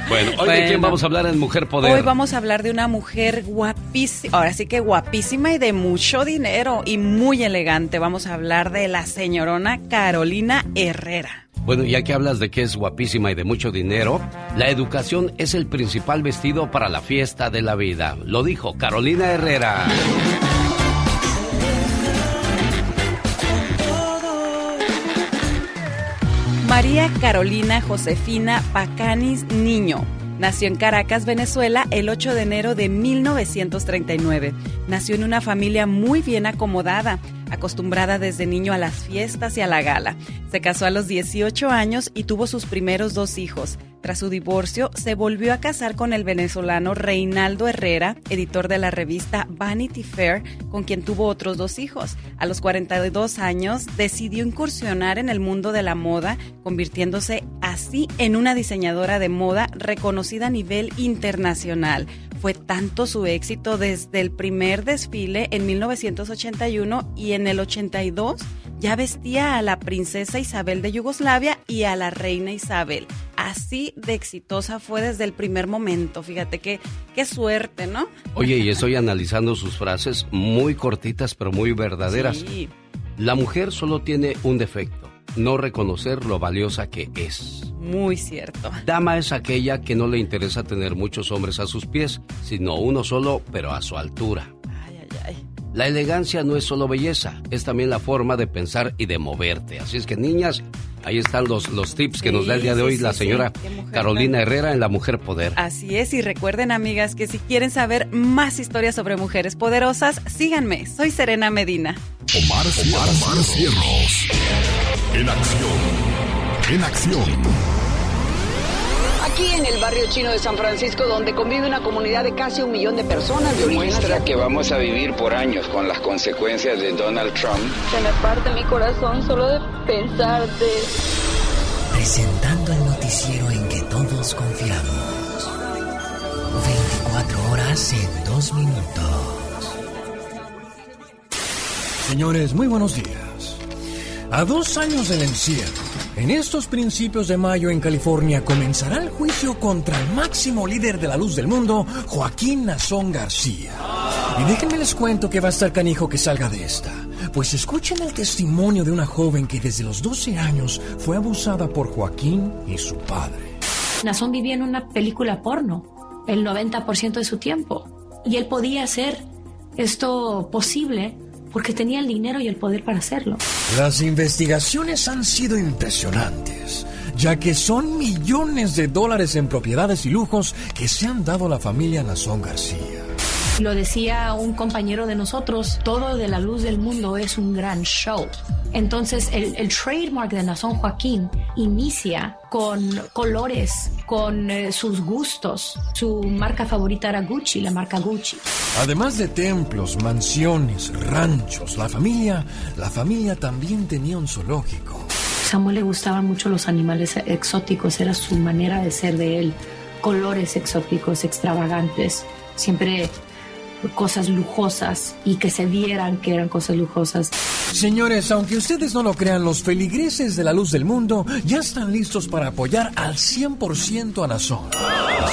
Bueno, hoy de Bueno. quién vamos a hablar en Mujer Poder. Hoy vamos a hablar de una mujer guapísima, ahora sí que guapísima y de mucho dinero y muy elegante. Vamos a hablar de la señorona Carolina Herrera. Bueno, ya que hablas de que es guapísima y de mucho dinero, la educación es el principal vestido para la fiesta de la vida. Lo dijo Carolina Herrera. María Carolina Josefina Pacanis Niño. Nació en Caracas, Venezuela, el 8 de enero de 1939. Nació en una familia muy bien acomodada, acostumbrada desde niño a las fiestas y a la gala. Se casó a los 18 años y tuvo sus primeros dos hijos. Tras su divorcio, se volvió a casar con el venezolano Reinaldo Herrera, editor de la revista Vanity Fair, con quien tuvo otros dos hijos. A los 42 años, decidió incursionar en el mundo de la moda, convirtiéndose así en una diseñadora de moda reconocida a nivel internacional. Fue tanto su éxito desde el primer desfile en 1981 y en el 82 ya vestía a la princesa Isabel de Yugoslavia y a la reina Isabel. Así de exitosa fue desde el primer momento. Fíjate qué, qué suerte, ¿no? Oye, y estoy analizando sus frases muy cortitas pero muy verdaderas. Sí. La mujer solo tiene un defecto, no reconocer lo valiosa que es. Muy cierto. Dama es aquella que no le interesa tener muchos hombres a sus pies, sino uno solo, pero a su altura. La elegancia no es solo belleza, es también la forma de pensar y de moverte. Así es que niñas, ahí están los, los tips que nos da el día de hoy sí, la señora sí. Carolina tan- Herrera en La Mujer Poder. Así es, y recuerden amigas que si quieren saber más historias sobre mujeres poderosas, síganme. Soy Serena Medina. Omar, Omar, Omar Cierros. En acción. En acción. Aquí en el barrio chino de San Francisco, donde convive una comunidad de casi un millón de personas de origen Muestra asiático. que vamos a vivir por años con las consecuencias de Donald Trump. Se me parte mi corazón solo de pensarte. Presentando el noticiero en que todos confiamos. 24 horas en 2 minutos. Señores, muy buenos días. A dos años del encierro, en estos principios de mayo en California comenzará el juicio contra el máximo líder de la luz del mundo, Joaquín Nazón García. Y déjenme les cuento que va a estar canijo que salga de esta. Pues escuchen el testimonio de una joven que desde los 12 años fue abusada por Joaquín y su padre. Nazón vivía en una película porno el 90% de su tiempo y él podía hacer esto posible porque tenía el dinero y el poder para hacerlo. Las investigaciones han sido impresionantes, ya que son millones de dólares en propiedades y lujos que se han dado a la familia Nazón García. Lo decía un compañero de nosotros, todo de la luz del mundo es un gran show. Entonces el, el trademark de Nazón Joaquín inicia con colores, con eh, sus gustos. Su marca favorita era Gucci, la marca Gucci. Además de templos, mansiones, ranchos, la familia, la familia también tenía un zoológico. Samuel le gustaban mucho los animales exóticos, era su manera de ser de él. Colores exóticos, extravagantes. Siempre cosas lujosas y que se vieran que eran cosas lujosas. Señores, aunque ustedes no lo crean, los feligreses de la luz del mundo ya están listos para apoyar al 100% a Nazón.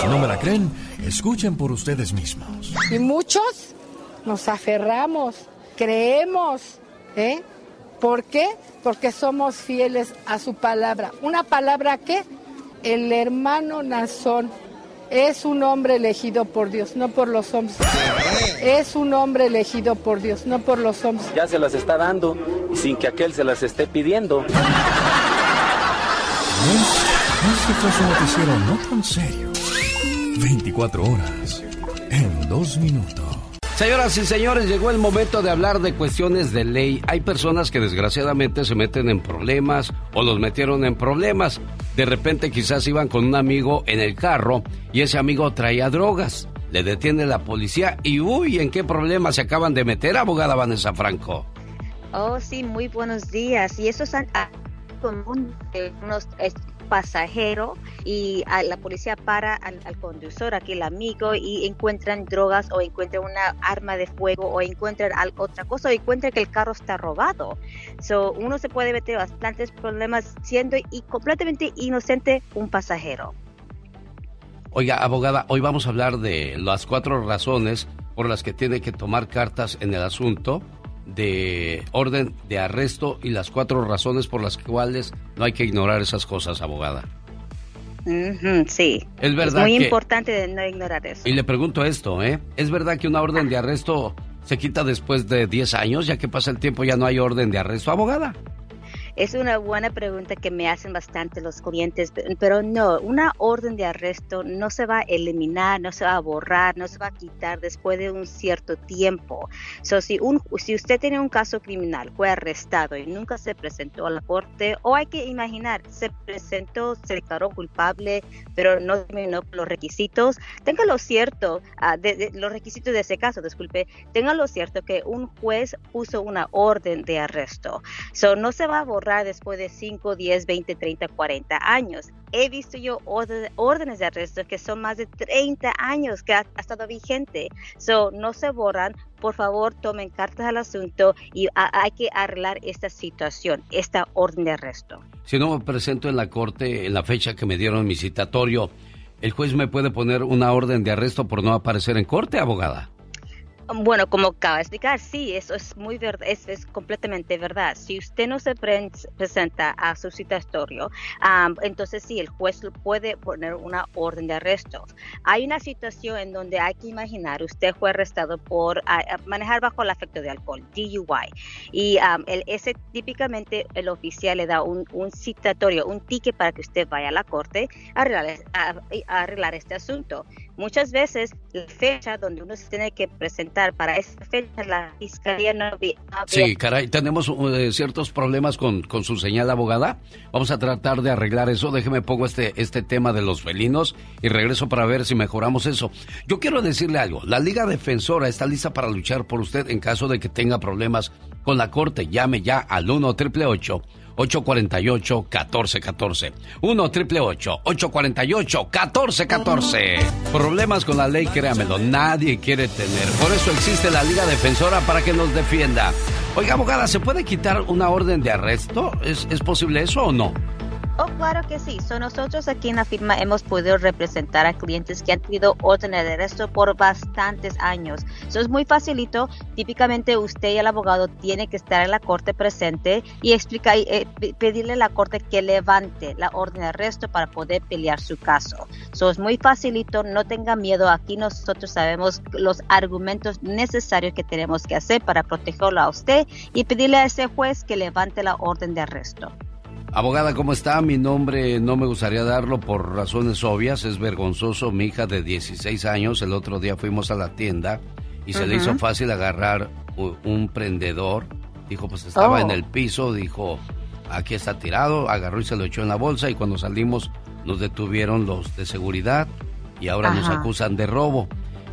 Si no me la creen, escuchen por ustedes mismos. Y muchos nos aferramos, creemos, ¿eh? ¿Por qué? Porque somos fieles a su palabra. ¿Una palabra que El hermano Nazón es un hombre elegido por Dios, no por los hombres. Es un hombre elegido por Dios, no por los hombres. Ya se las está dando sin que aquel se las esté pidiendo. Este fue su noticiero no tan serio. 24 horas en dos minutos. Señoras y señores, llegó el momento de hablar de cuestiones de ley. Hay personas que desgraciadamente se meten en problemas o los metieron en problemas. De repente quizás iban con un amigo en el carro y ese amigo traía drogas. Le detiene la policía y uy, ¿en qué problema se acaban de meter, abogada Vanessa Franco? Oh, sí, muy buenos días. Y eso es ah, común de unos pasajero y la policía para al, conductor, aquí el amigo, y encuentran drogas o encuentran una arma de fuego o encuentran otra cosa o encuentran que el carro está robado. So, uno se puede meter bastantes problemas siendo y completamente inocente un pasajero. Oiga, abogada, hoy vamos a hablar de las cuatro razones por las que tiene que tomar cartas en el asunto de orden de arresto y las cuatro razones por las cuales no hay que ignorar esas cosas, abogada. sí. Es verdad. muy importante no ignorar eso. Y le pregunto esto, ¿eh? ¿Es verdad que una orden de arresto se quita después de 10 años? Ya que pasa el tiempo ya no hay orden de arresto, abogada. Es una buena pregunta que me hacen bastante los clientes, pero no, una orden de arresto no se va a eliminar, no se va a borrar, no se va a quitar después de un cierto tiempo. So, si, un, si usted tiene un caso criminal, fue arrestado y nunca se presentó a la corte, o hay que imaginar, se presentó, se declaró culpable, pero no terminó los requisitos, téngalo cierto, uh, de, los requisitos de ese caso, disculpe, téngalo cierto que un juez puso una orden de arresto. So, no se va a borrar después de 5, 10, 20, 30, 40 años. He visto yo órdenes de arresto que son más de 30 años que ha, estado vigente. So, no se borran. Por favor, tomen cartas al asunto y hay que arreglar esta situación, esta orden de arresto. Si no me presento en la corte en la fecha que me dieron mi citatorio, ¿el juez me puede poner una orden de arresto por no aparecer en corte, abogada? Bueno, como acaba de explicar, sí, eso es muy verdad, es, completamente verdad. Si usted no se presenta a su citatorio, entonces sí, el juez puede poner una orden de arresto. Hay una situación en donde hay que imaginar, usted fue arrestado por manejar bajo el efecto de alcohol, DUI, y el, ese típicamente el oficial le da un, citatorio, un ticket para que usted vaya a la corte a arreglar este asunto. Muchas veces la fecha donde uno se tiene que presentar para esa fecha la fiscalía no había... Sí, caray, tenemos uh, ciertos problemas con, con, su señal abogada. Vamos a tratar de arreglar eso. Déjeme pongo este, este tema de los felinos y regreso para ver si mejoramos eso. Yo quiero decirle algo. La Liga Defensora está lista para luchar por usted en caso de que tenga problemas con la corte. Llame ya al 1 888 848-1414. 1 triple 848-1414. Problemas con la ley, créamelo, nadie quiere tener. Por eso existe la Liga Defensora para que nos defienda. Oiga, abogada, ¿se puede quitar una orden de arresto? ¿Es, es posible eso o no? Ok, Claro que sí. So, nosotros aquí en la firma hemos podido representar a clientes que han tenido órdenes de arresto por bastantes años. Eso es muy facilito. Típicamente usted y el abogado tienen que estar en la corte presente y explicar, eh, pedirle a la corte que levante la orden de arresto para poder pelear su caso. Eso es muy facilito. No tenga miedo. Aquí nosotros sabemos los argumentos necesarios que tenemos que hacer para protegerlo a usted y pedirle a ese juez que levante la orden de arresto. Abogada, ¿cómo está? Mi nombre no me gustaría darlo por razones obvias, es vergonzoso. Mi hija de 16 años, el otro día fuimos a la tienda y se le hizo fácil agarrar un prendedor. Dijo, pues estaba en oh. el piso, dijo, aquí está tirado, agarró y se lo echó en la bolsa y cuando salimos nos detuvieron los de seguridad y ahora nos acusan de robo.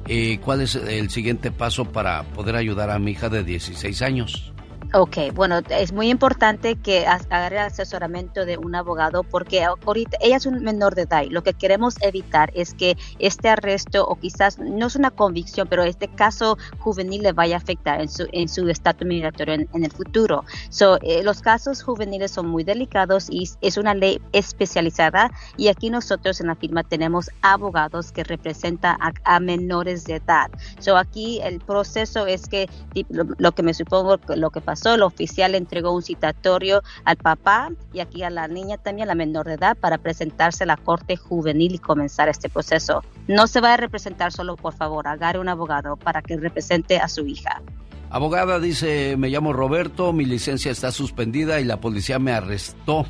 Eh, ¿Cuál es el siguiente paso para poder ayudar a mi hija de 16 años? Ok, bueno, es muy importante que agarre el asesoramiento de un abogado porque ahorita ella es un menor de edad y lo que queremos evitar es que este arresto o quizás no es una convicción, pero este caso juvenil le vaya a afectar en su, en su estatus migratorio en, el futuro. So, eh, los casos juveniles son muy delicados y es una ley especializada y aquí nosotros en la firma tenemos abogados que representan a, menores de edad. So, aquí el proceso es que lo, que me supongo lo que pasa el oficial entregó un citatorio al papá y aquí a la niña también, la menor de edad, para presentarse a la corte juvenil y comenzar este proceso. No se va a representar solo, por favor, agarre un abogado para que represente a su hija. Abogada dice, me llamo Roberto, mi licencia está suspendida y la policía me arrestó.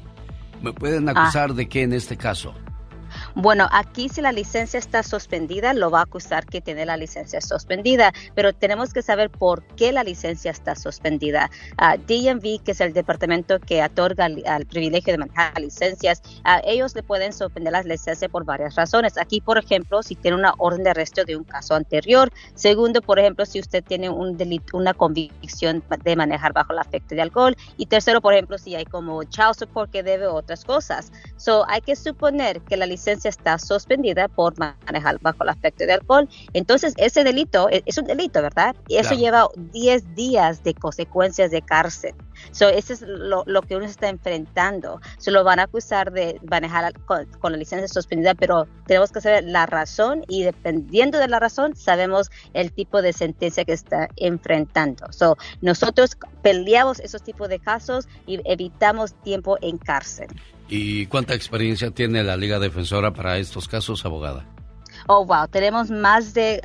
¿Me pueden ah. acusar de qué en este caso? Bueno, aquí si la licencia está suspendida, lo va a acusar que tiene la licencia suspendida, pero tenemos que saber por qué la licencia está suspendida. Uh, DMV, que es el departamento que otorga el, privilegio de manejar licencias, uh, ellos le pueden suspender la licencia por varias razones. Aquí, por ejemplo, si tiene una orden de arresto de un caso anterior. Segundo, por ejemplo, si usted tiene una convicción de manejar bajo el afecto de alcohol. Y tercero, por ejemplo, si hay como child support que debe otras cosas. So, hay que suponer que la licencia está suspendida por manejar bajo el afecto de alcohol. Entonces, ese delito e, es, un delito, ¿verdad? Y eso lleva 10 días de consecuencias de cárcel. So, eso es lo, que uno está enfrentando. Se lo van a acusar de manejar con, la licencia suspendida, pero tenemos que saber la razón y dependiendo de la razón, sabemos el tipo de sentencia que está enfrentando. So, nosotros peleamos esos tipos de casos y evitamos tiempo en cárcel. ¿Y cuánta experiencia tiene la Liga Defensora para estos casos, abogada? Oh, wow, tenemos más de,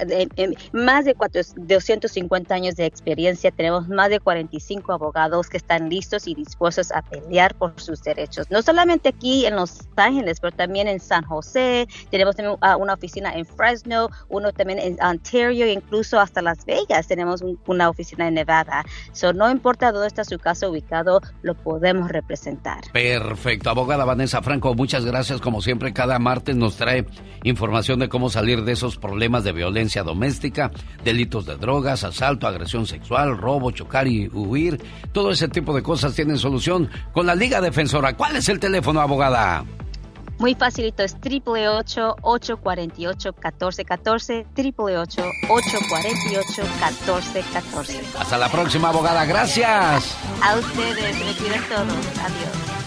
más de 250 años de experiencia, tenemos más de 45 abogados que están listos y dispuestos a pelear por sus derechos. No solamente aquí en Los Ángeles, pero también en San José, tenemos ah, una oficina en Fresno, uno también en Ontario, incluso hasta Las Vegas tenemos una oficina en Nevada. So, no importa dónde está su caso ubicado, lo podemos representar. Perfecto, abogada Vanessa Franco, muchas gracias. Como siempre, cada martes nos trae información de cómo salir de esos problemas de violencia doméstica, delitos de drogas, asalto, agresión sexual, robo, chocar y huir. Todo ese tipo de cosas tienen solución con la Liga Defensora. ¿Cuál es el teléfono, abogada? Muy facilito, es 888-848-1414, 888-848-1414. Hasta la próxima, abogada. Gracias. A ustedes, me cuidan todos. Adiós.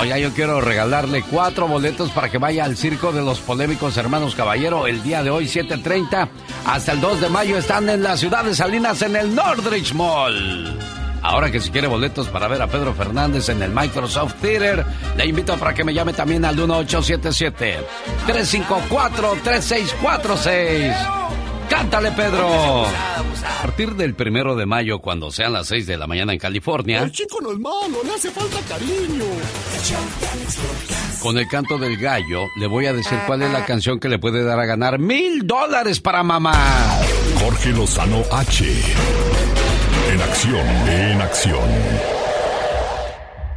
Oiga, yo quiero regalarle cuatro boletos para que vaya al circo de los polémicos hermanos Caballero el día de hoy, 7:30. Hasta el 2 de mayo están en la ciudad de Salinas en el Nordrich Mall. Ahora que si quiere boletos para ver a Pedro Fernández en el Microsoft Theater, le invito para que me llame también al 1877-354-3646. ¡Cántale, Pedro! A partir del primero de mayo, cuando sean las 6 de la mañana en California. El chico no es malo, le hace falta cariño. Con el canto del gallo, le voy a decir cuál es la canción que le puede dar a ganar mil dólares para mamá. Jorge Lozano H. En acción, en acción.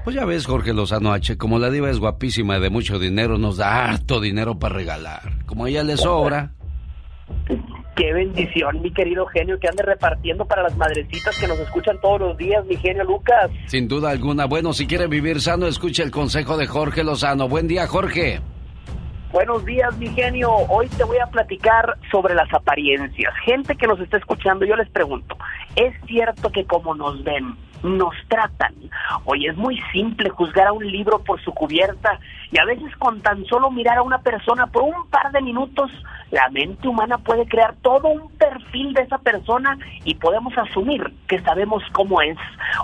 Pues ya ves, Jorge Lozano H, como la diva es guapísima y de mucho dinero, nos da harto dinero para regalar. Como a ella le sobra. Qué bendición, mi querido genio, que ande repartiendo para las madrecitas que nos escuchan todos los días, mi genio Lucas. Sin duda alguna. Bueno, si quiere vivir sano, escuche el consejo de Jorge Lozano. Buen día, Jorge. Buenos días, mi genio. Hoy te voy a platicar sobre las apariencias. Gente que nos está escuchando, yo les pregunto, ¿es cierto que como nos ven, nos tratan? Oye, es muy simple juzgar a un libro por su cubierta y a veces con tan solo mirar a una persona por un par de minutos, la mente humana puede crear todo un perfil de esa persona y podemos asumir que sabemos cómo es.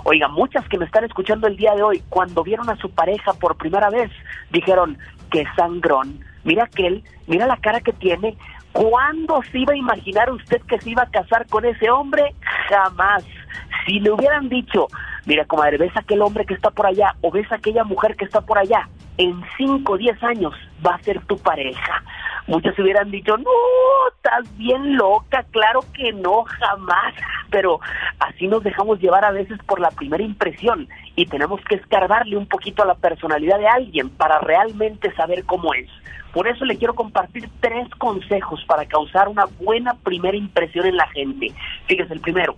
Oiga, muchas que me están escuchando el día de hoy, cuando vieron a su pareja por primera vez, dijeron, que sangrón, mira aquel, mira la cara que tiene. ¿Cuándo se iba a imaginar usted que se iba a casar con ese hombre? Jamás. Si le hubieran dicho, mira, comadre, ves a aquel hombre que está por allá o ves a aquella mujer que está por allá, en 5 o 10 años va a ser tu pareja. Muchos hubieran dicho, no, estás bien loca, claro que no, jamás. Pero así nos dejamos llevar a veces por la primera impresión y tenemos que escarbarle un poquito a la personalidad de alguien para realmente saber cómo es. Por eso le quiero compartir tres consejos para causar una buena primera impresión en la gente. Fíjese, el primero,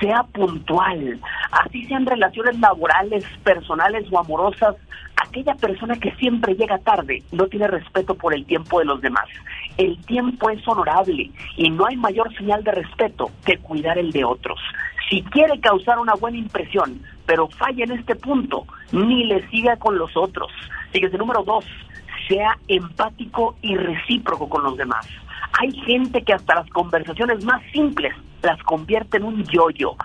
sea puntual. Así sean relaciones laborales, personales o amorosas, aquella persona que siempre llega tarde no tiene respeto por el tiempo de los demás. El tiempo es honorable y no hay mayor señal de respeto que cuidar el de otros. Si quiere causar una buena impresión, pero falla en este punto, ni le siga con los otros. Fíjese, número dos, sea empático y recíproco con los demás. Hay gente que hasta las conversaciones más simples las convierte en un yo-yo.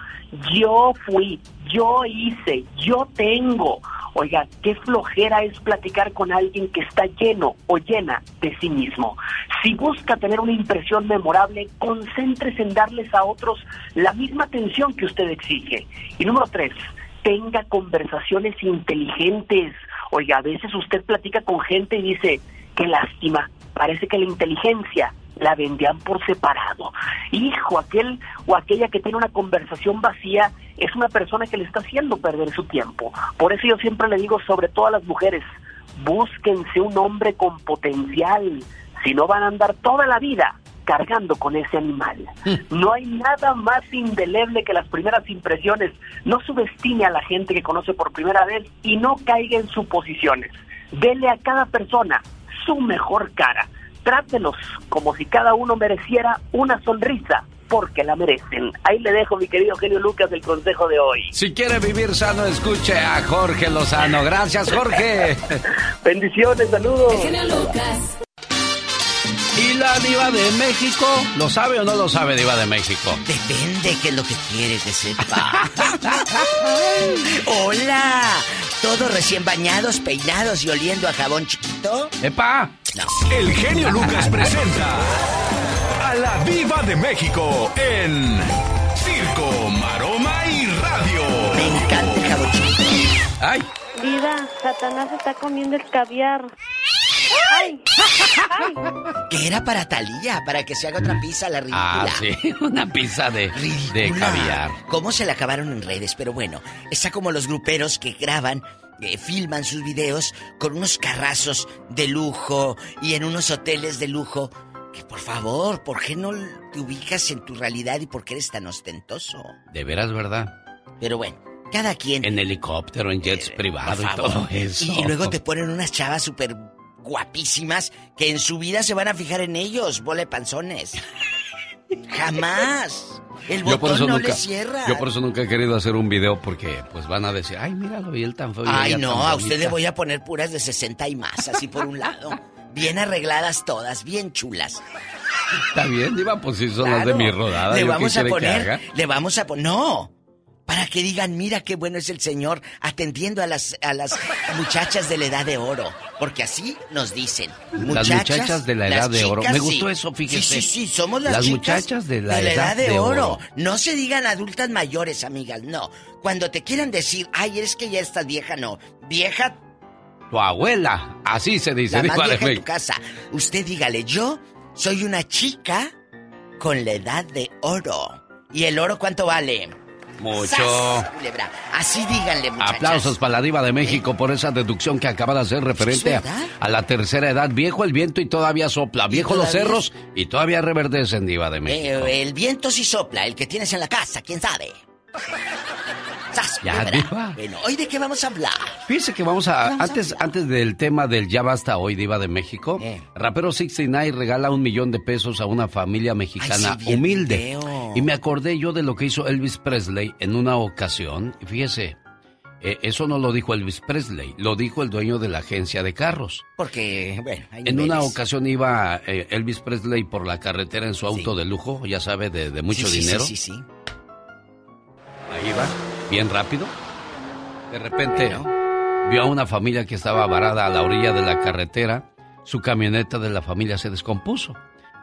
Yo fui, yo hice, yo tengo. Oiga, qué flojera es platicar con alguien que está lleno o llena de sí mismo. Si busca tener una impresión memorable, concéntrese en darles a otros la misma atención que usted exige. Y número tres, tenga conversaciones inteligentes. Oiga, a veces usted platica con gente y dice, qué lástima, parece que la inteligencia la vendían por separado. Hijo, aquel o aquella que tiene una conversación vacía es una persona que le está haciendo perder su tiempo. Por eso yo siempre le digo, sobre todo a las mujeres, búsquense un hombre con potencial, si no van a andar toda la vida cargando con ese animal. No hay nada más indeleble que las primeras impresiones. No subestime a la gente que conoce por primera vez y no caiga en suposiciones. Dele a cada persona su mejor cara. Trátelos como si cada uno mereciera una sonrisa porque la merecen. Ahí le dejo, mi querido Genio Lucas, el consejo de hoy. Si quiere vivir sano, escuche a Jorge Lozano. Gracias, Jorge. Bendiciones, saludos. Genio Lucas. ¿Y la diva de México? ¿Lo sabe o no lo sabe, diva de México? Depende qué es lo que quiere que sepa. ¡Hola! Todos recién bañados, peinados y oliendo a jabón chiquito. ¡Epa! No. El genio Lucas presenta a la Viva de México en Circo, Maroma y Radio. Me encanta el jabón chiquito. ¡Ay! Diva, Satanás está comiendo el caviar. ¡Ay! ¡Ay! Que era para Talía, para que se haga otra pizza la ridícula. Ah, sí, una pizza de, de Ridícula. caviar. ¿Cómo se la acabaron en redes? Pero bueno, está como los gruperos que graban, eh, filman sus videos con unos carrazos de lujo y en unos hoteles de lujo. Que por favor, ¿por qué no te ubicas en tu realidad y por qué eres tan ostentoso? De veras, ¿verdad? Pero bueno, cada quien. En helicóptero, en jets privados y todo eso. Y luego te ponen unas chavas súper guapísimas que en su vida se van a fijar en ellos, bola panzones. Jamás. El Yo por botón eso no nunca, le cierra. yo por eso nunca he querido hacer un video porque pues van a decir, ay, míralo, y él tan feo. Ay, no, a usted le bonita". voy a poner puras de 60 y más, así por un lado. Bien arregladas todas, bien chulas. Está bien, Diva, pues sí son las de mi rodada. Le ¿yo vamos a poner, le vamos a poner, no, para que digan, mira qué bueno es el Señor atendiendo a las, a las muchachas de la edad de oro. Porque así nos dicen. Las muchachas de la edad de oro. Me gustó sí. eso, fíjese. Sí, sí, sí, somos las, Las muchachas de la edad de, de oro. oro. No se digan adultas mayores, amigas, no. Cuando te quieran decir, ay, es que ya estás vieja, no. Vieja, Tu abuela, así se dice, la más de vieja en tu casa. Usted dígale, yo soy una chica con la edad de oro. ¿Y el oro cuánto vale? Mucho. Así díganle, muchachas. Aplausos para la diva de México por esa deducción que acaba de hacer referente a, la tercera edad. Viejo el viento y todavía sopla. Viejo los cerros y todavía reverdecen diva de México. Eh, el viento sí sopla, el que tienes en la casa, quién sabe. ¡Sas, Ya! Diva. Bueno, ¿hoy de qué vamos a hablar? Fíjese que vamos a, antes, antes del tema del ya basta hoy, Diva de México, Eh. Rapero 69 regala un millón de pesos a una familia mexicana Ay, sí, humilde. video. Y me acordé yo de lo que hizo Elvis Presley en una ocasión. Y fíjese, eh, eso no lo dijo Elvis Presley, lo dijo el dueño de la agencia de carros. Porque, bueno, hay En una ocasión iba eh, Elvis Presley por la carretera en su auto de lujo, ya sabe, de, de mucho sí, dinero. Sí, sí, sí. Ahí va, bien rápido. De repente vio a una familia que estaba varada a la orilla de la carretera. Su camioneta de la familia se descompuso.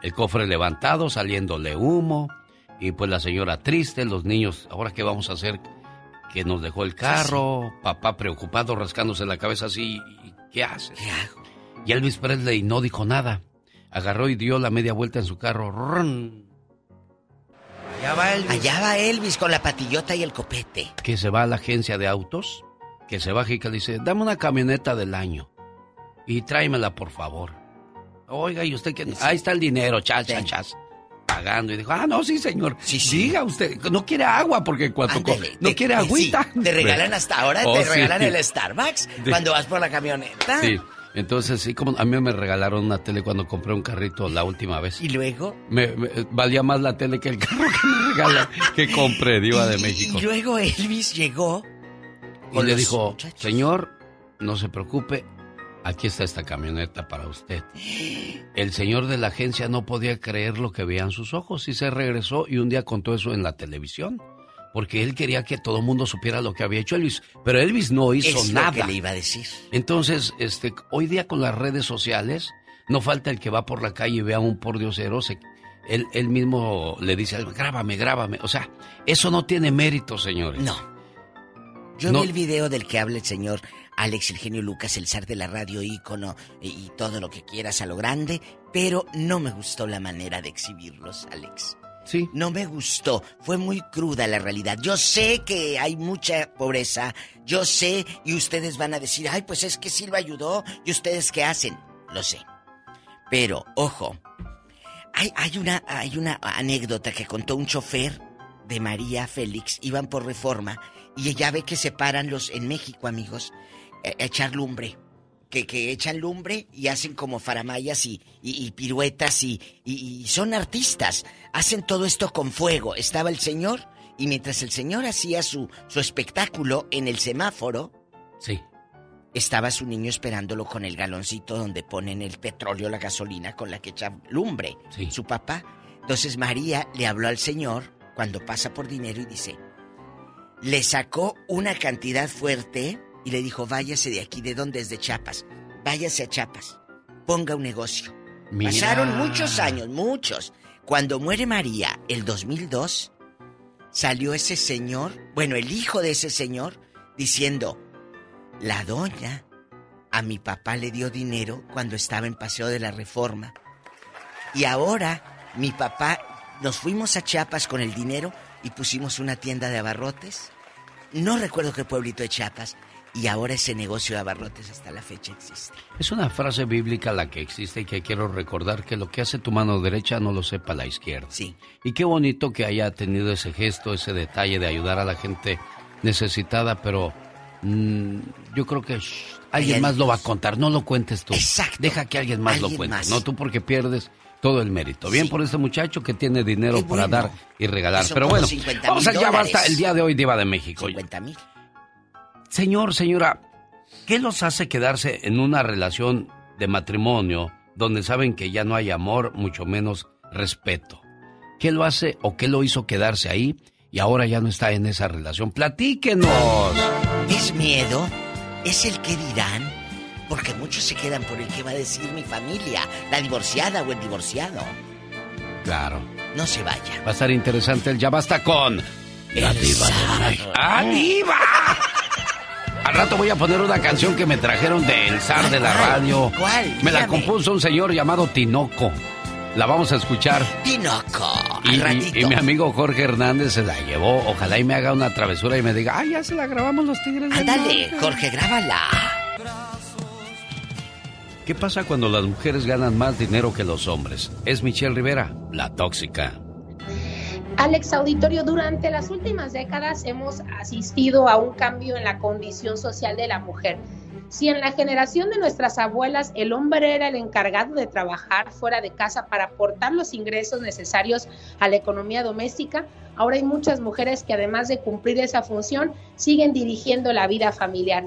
El cofre levantado, saliéndole humo. Y pues la señora triste, los niños, ¿ahora qué vamos a hacer? Que nos dejó el carro. Papá preocupado, rascándose la cabeza así. ¿y ¿Qué haces? ¿Qué hago? Y Elvis Presley no dijo nada. Agarró y dio la media vuelta en su carro. ¡Run! Allá va Elvis. Allá va Elvis con la patillota y el copete. que se va a la agencia de autos, que se baja y que le dice, dame una camioneta del año y tráemela por favor. Oiga, ¿y usted qué? Ahí está el dinero, chas, chas, chas. Pagando. Y dijo, ah, no, sí, señor. Diga usted, no quiere agua porque cuando... no Te- quiere sí, agüita. te regalan hasta ahora, Oh, te sí. regalan el Starbucks De- cuando vas por la camioneta. Sí. Entonces, sí, como a mí me regalaron una tele cuando compré un carrito la última vez. ¿Y luego? Me, me- valía más la tele que el carro que me regalan, que compré, Diva de México. Y luego Elvis llegó. Y le dijo, señor, no se preocupe, aquí está esta camioneta para usted. El señor de la agencia no podía creer lo que veían sus ojos y se regresó y un día contó eso en la televisión. Porque él quería que todo el mundo supiera lo que había hecho Elvis. Pero Elvis no hizo Es nada. lo que le iba a decir. Entonces, este, hoy día con las redes sociales, no falta el que va por la calle y ve a un pordiosero, se, él, él mismo le dice, algo, grábame, grábame. O sea, eso no tiene mérito, señores. No. Yo No. vi el video del que habla el señor Alex el genio Lucas, el zar de la radio ícono y, y todo lo que quieras a lo grande, pero no me gustó la manera de exhibirlos, Alex. No me gustó, fue muy cruda la realidad. Yo sé que hay mucha pobreza, yo sé y ustedes van a decir, ay, pues es que sí lo ayudó y ustedes qué hacen, lo sé. Pero, ojo, hay, hay, una, hay una anécdota que contó un chofer de María Félix, iban por reforma y ella ve que se paran los, en México, amigos, a echar lumbre. Que, que echan lumbre y hacen como faramayas y, y- y piruetas y, y- son artistas. Hacen todo esto con fuego. Estaba el señor y mientras el señor hacía su, su espectáculo en el semáforo, Sí. estaba su niño esperándolo con el galoncito donde ponen el petróleo, la gasolina con la que echan lumbre. Su papá. Entonces María le habló al señor cuando pasa por dinero y dice, le sacó una cantidad fuerte y le dijo, váyase de aquí, ¿de dónde es de Chiapas? Váyase a Chiapas, ponga un negocio. Mira. Pasaron muchos años, muchos. Cuando muere María, el 2002, salió ese señor, bueno, el hijo de ese señor, diciendo, la doña a mi papá le dio dinero cuando estaba en Paseo de la Reforma. Y ahora mi papá nos fuimos a Chiapas con el dinero y pusimos una tienda de abarrotes. No recuerdo qué pueblito de Chiapas. Y ahora ese negocio de abarrotes hasta la fecha existe. Es una frase bíblica la que existe y que quiero recordar que lo que hace tu mano derecha no lo sepa la izquierda. Sí. Y qué bonito que haya tenido ese gesto, ese detalle de ayudar a la gente necesitada, pero mm, yo creo que shh, alguien más lo va a contar, no lo cuentes tú. Exacto. Deja que alguien más lo cuente, más. no tú porque pierdes todo el mérito. Bien por este muchacho que tiene dinero para dar y regalar. Pero bueno, 50 vamos allá, dólares. basta el día de hoy, Diva de México. 50 mil. Señor, señora, ¿qué los hace quedarse en una relación de matrimonio donde saben que ya no hay amor, mucho menos respeto? ¿Qué lo hace o qué lo hizo quedarse ahí y ahora ya no está en esa relación? Platíquenos. ¿Es miedo? ¿Es el que dirán? Porque muchos se quedan por el que va a decir mi familia, la divorciada o el divorciado. Claro. No se vaya. Va a estar interesante el ya basta con la diva de México. ¡Ah, diva! Al rato voy a poner una canción que me trajeron del zar de la radio. ¿Cuál? Me la compuso un señor llamado Tinoco. La vamos a escuchar. Tinoco. Y, Al y- ratito. y mi amigo Jorge Hernández se la llevó. Ojalá y me haga una travesura y me diga, ay, ya se la grabamos los Tigres Ándale, Norte". Jorge, grábala. ¿Qué pasa cuando las mujeres ganan más dinero que los hombres? Es Michelle Rivera, la tóxica. Alex Auditorio, durante las últimas décadas hemos asistido a un cambio en la condición social de la mujer. Si en la generación de nuestras abuelas el hombre era el encargado de trabajar fuera de casa para aportar los ingresos necesarios a la economía doméstica, ahora hay muchas mujeres que además de cumplir esa función siguen dirigiendo la vida familiar.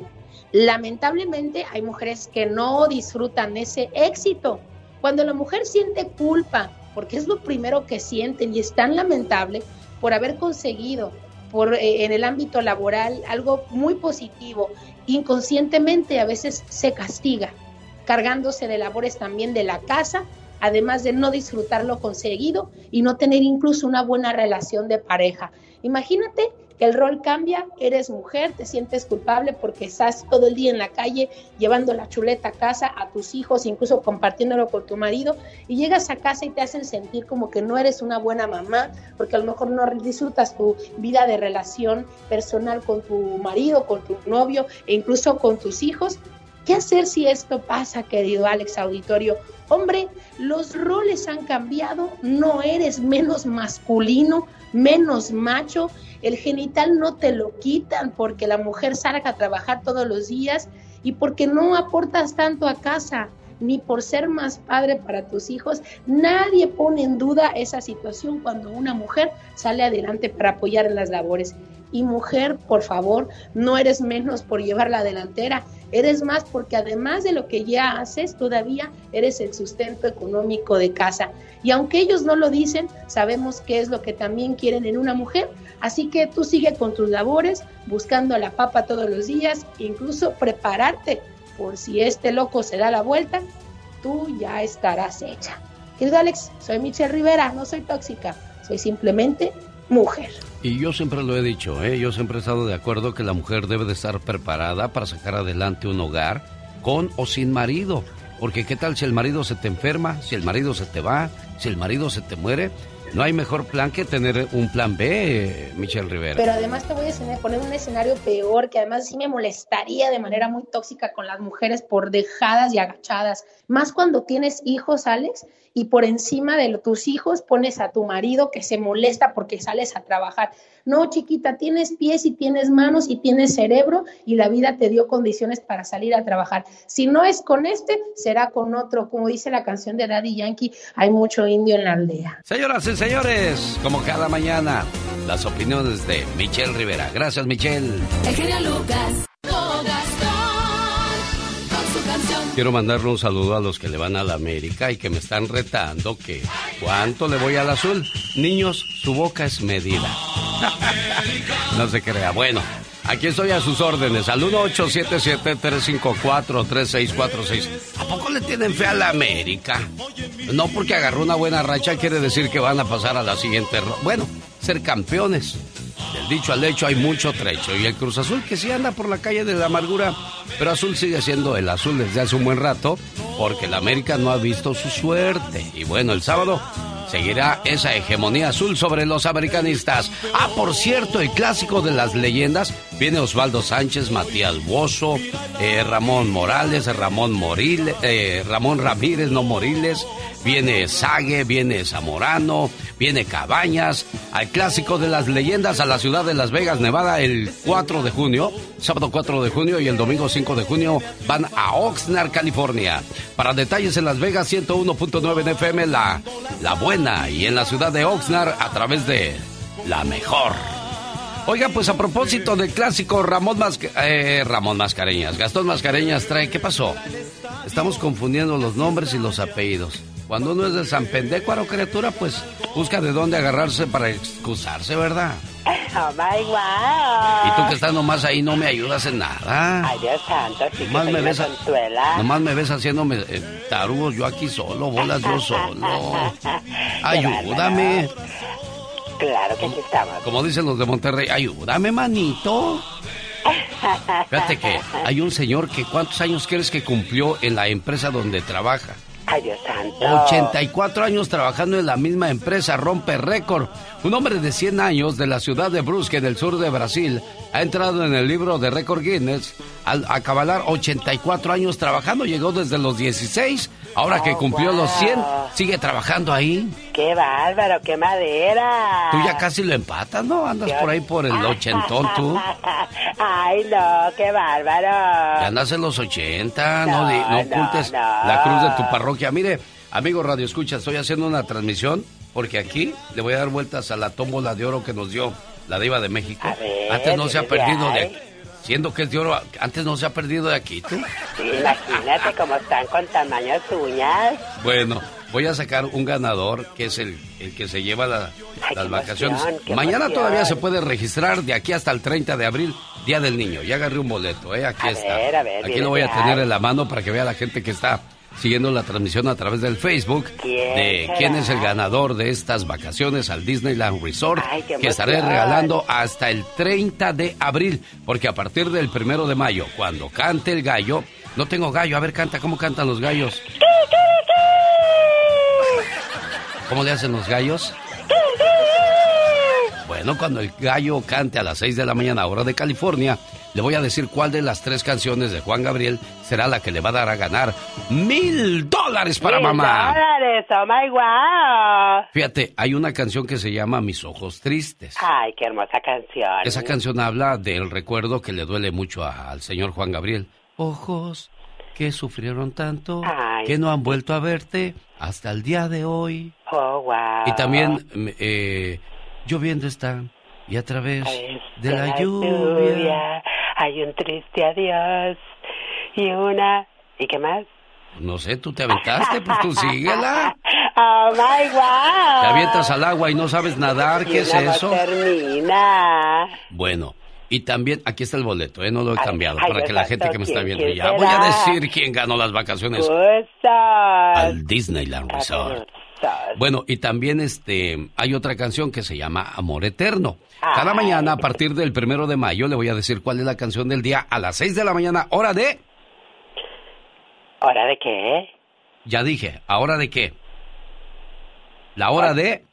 Lamentablemente hay mujeres que no disfrutan ese éxito. Cuando la mujer siente culpa, porque es lo primero que sienten y es tan lamentable por haber conseguido por, eh, en el ámbito laboral algo muy positivo, inconscientemente a veces se castiga, cargándose de labores también de la casa, además de no disfrutar lo conseguido y no tener incluso una buena relación de pareja. Imagínate el rol cambia, eres mujer, te sientes culpable porque estás todo el día en la calle llevando la chuleta a casa, a tus hijos, incluso compartiéndolo con tu marido, y llegas a casa y te hacen sentir como que no eres una buena mamá, porque a lo mejor no disfrutas tu vida de relación personal con tu marido, con tu novio e incluso con tus hijos. ¿Qué hacer si esto pasa, querido Alex Auditorio? Hombre, los roles han cambiado, no eres menos masculino, menos macho, el genital no te lo quitan porque la mujer salga a trabajar todos los días y porque no aportas tanto a casa ni por ser más padre para tus hijos. Nadie pone en duda esa situación cuando una mujer sale adelante para apoyar en las labores. Y mujer, por favor, no eres menos por llevar la delantera, eres más porque además de lo que ya haces, todavía eres el sustento económico de casa. Y aunque ellos no lo dicen, sabemos qué es lo que también quieren en una mujer. Así que tú sigue con tus labores, buscando la papa todos los días, incluso prepararte por si este loco se da la vuelta, tú ya estarás hecha. Querido Alex, soy Michelle Rivera, no soy tóxica, soy simplemente mujer. Y yo siempre lo he dicho, ¿eh? yo siempre he estado de acuerdo que la mujer debe de estar preparada para sacar adelante un hogar con o sin marido. Porque qué tal si el marido se te enferma, si el marido se te va, si el marido se te muere. No hay mejor plan que tener un plan B, Michelle Rivera. Pero además te voy a poner un escenario peor, que además sí me molestaría de manera muy tóxica con las mujeres por dejadas y agachadas. Más cuando tienes hijos, Alex, y por encima de tus hijos pones a tu marido que se molesta porque sales a trabajar. No, chiquita, tienes pies y tienes manos y tienes cerebro y la vida te dio condiciones para salir a trabajar. Si no es con este, será con otro. Como dice la canción de Daddy Yankee, hay mucho indio en la aldea. Señoras y señores, como cada mañana, las opiniones de Michelle Rivera. Gracias, Michelle. El Lucas. Quiero mandarle un saludo a los que le van a la América y que me están retando que cuánto le voy al azul. Niños, su boca es medida. no se crea. Bueno, aquí estoy a sus órdenes. Al 1877-354-3646. ¿A poco le tienen fe a la América? No porque agarró una buena racha quiere decir que van a pasar a la siguiente. Bueno, ser campeones. Del dicho al hecho hay mucho trecho. Y el Cruz Azul que sí anda por la calle de la amargura, pero Azul sigue siendo el azul desde hace un buen rato, porque el América no ha visto su suerte. Y bueno, el sábado seguirá esa hegemonía azul sobre los americanistas. Ah, por cierto, el clásico de las leyendas viene Osvaldo Sánchez, Matías Bozo, eh, Ramón Morales, Ramón Moriles, eh, Ramón Ramírez, no Moriles, viene Sague, viene Zamorano, viene Cabañas, al clásico de las leyendas a la ciudad de Las Vegas, Nevada, el 4 de junio, sábado 4 de junio y el domingo 5 de junio van a Oxnard, California. Para detalles en Las Vegas, 101.9 en FM, la, la buena, y en la ciudad de Oxnard a través de la mejor. Oiga, pues a propósito del clásico Ramón, eh, Ramón Mascareñas, Gastón Mascareñas trae, ¿qué pasó? Estamos confundiendo los nombres y los apellidos. Cuando uno es de San Pendecuaro, criatura, pues busca de dónde agarrarse para excusarse, ¿verdad? Oh my wow. Y tú que estás nomás ahí no me ayudas en nada. Ay, Dios santo, sí nomás que me ves, consuela. Nomás me ves haciéndome eh, tarugos yo aquí solo, bolas yo solo. Ayúdame. Claro que sí estamos. Como dicen los de Monterrey, ayúdame, manito. Fíjate que hay un señor que ¿cuántos años crees que cumplió en la empresa donde trabaja? Ay, Dios santo. 84 años trabajando en la misma empresa, rompe récord. Un hombre de 100 años de la ciudad de Brusque, del sur de Brasil, ha entrado en el libro de récord Guinness al acabar 84 años trabajando, llegó desde los 16, ahora que Oh, cumplió los 100, wow. sigue trabajando ahí. ¡Qué bárbaro, qué madera! Tú ya casi lo empatas, ¿no? Andas por ahí por el ochentón tú. Ay, no, qué bárbaro. Ya andas en los 80, no, No, no no, ocultes no. la cruz de tu parroquia. Mire, amigo Radio Escucha, estoy haciendo una transmisión porque aquí le voy a dar vueltas a la tómbola de oro que nos dio la diva de México. ver, antes no se ha ¿qué perdido de aquí. Siendo que es de oro, antes no se ha perdido de aquí, tú. Imagínate cómo están con tamaños uñas. Bueno, voy a sacar un ganador que es el, el que se lleva la- las vacaciones. Mañana emoción. todavía se puede registrar de aquí hasta el 30 de abril, Día del Niño. Ya agarré un boleto, ¿eh? Aquí A está. ver, a ver, aquí lo voy a tener en la mano para que vea la gente que está siguiendo la transmisión a través del Facebook ¿Quién de quién es el ganador de estas vacaciones al Disneyland Resort que estaré regalando hasta el 30 de abril, porque a partir del primero de mayo, cuando cante el gallo, no tengo gallo, a ver, canta, ¿cómo cantan los gallos? ¿Cómo le hacen los gallos? Bueno, cuando el gallo cante a las 6 de la mañana, hora de California, le voy a decir cuál de las tres canciones de Juan Gabriel será la que le va a dar a ganar mil dólares para ¡Mil mamá. dólares! ¡Oh, my wow! Fíjate, hay una canción que se llama Mis ojos tristes. Ay, qué hermosa canción. Esa canción habla del recuerdo que le duele mucho a- al señor Juan Gabriel. Ojos que sufrieron tanto, Ay. que no han vuelto a verte hasta el día de hoy. Oh, wow. Y también eh, lloviendo está y a través de De la lluvia. lluvia hay un triste adiós y una... ¿Y qué más? No sé, tú te aventaste, pues tú síguela. ¡Oh, my wow! Te avientas al agua y no sabes nadar, Y ¿qué es eso? termina. Bueno, y también aquí está el boleto, ¿eh? No lo he cambiado ay, para que la gente que me está ¿quién- viendo ya voy a decir quién ganó las vacaciones Cosas. al Disneyland Resort. Bueno, y también este hay otra canción que se llama Amor Eterno. Cada mañana, a partir del primero de mayo, le voy a decir cuál es la canción del día a las 6 de la mañana, hora de. ¿Hora de qué? Ya dije, ¿a hora de qué? La hora de.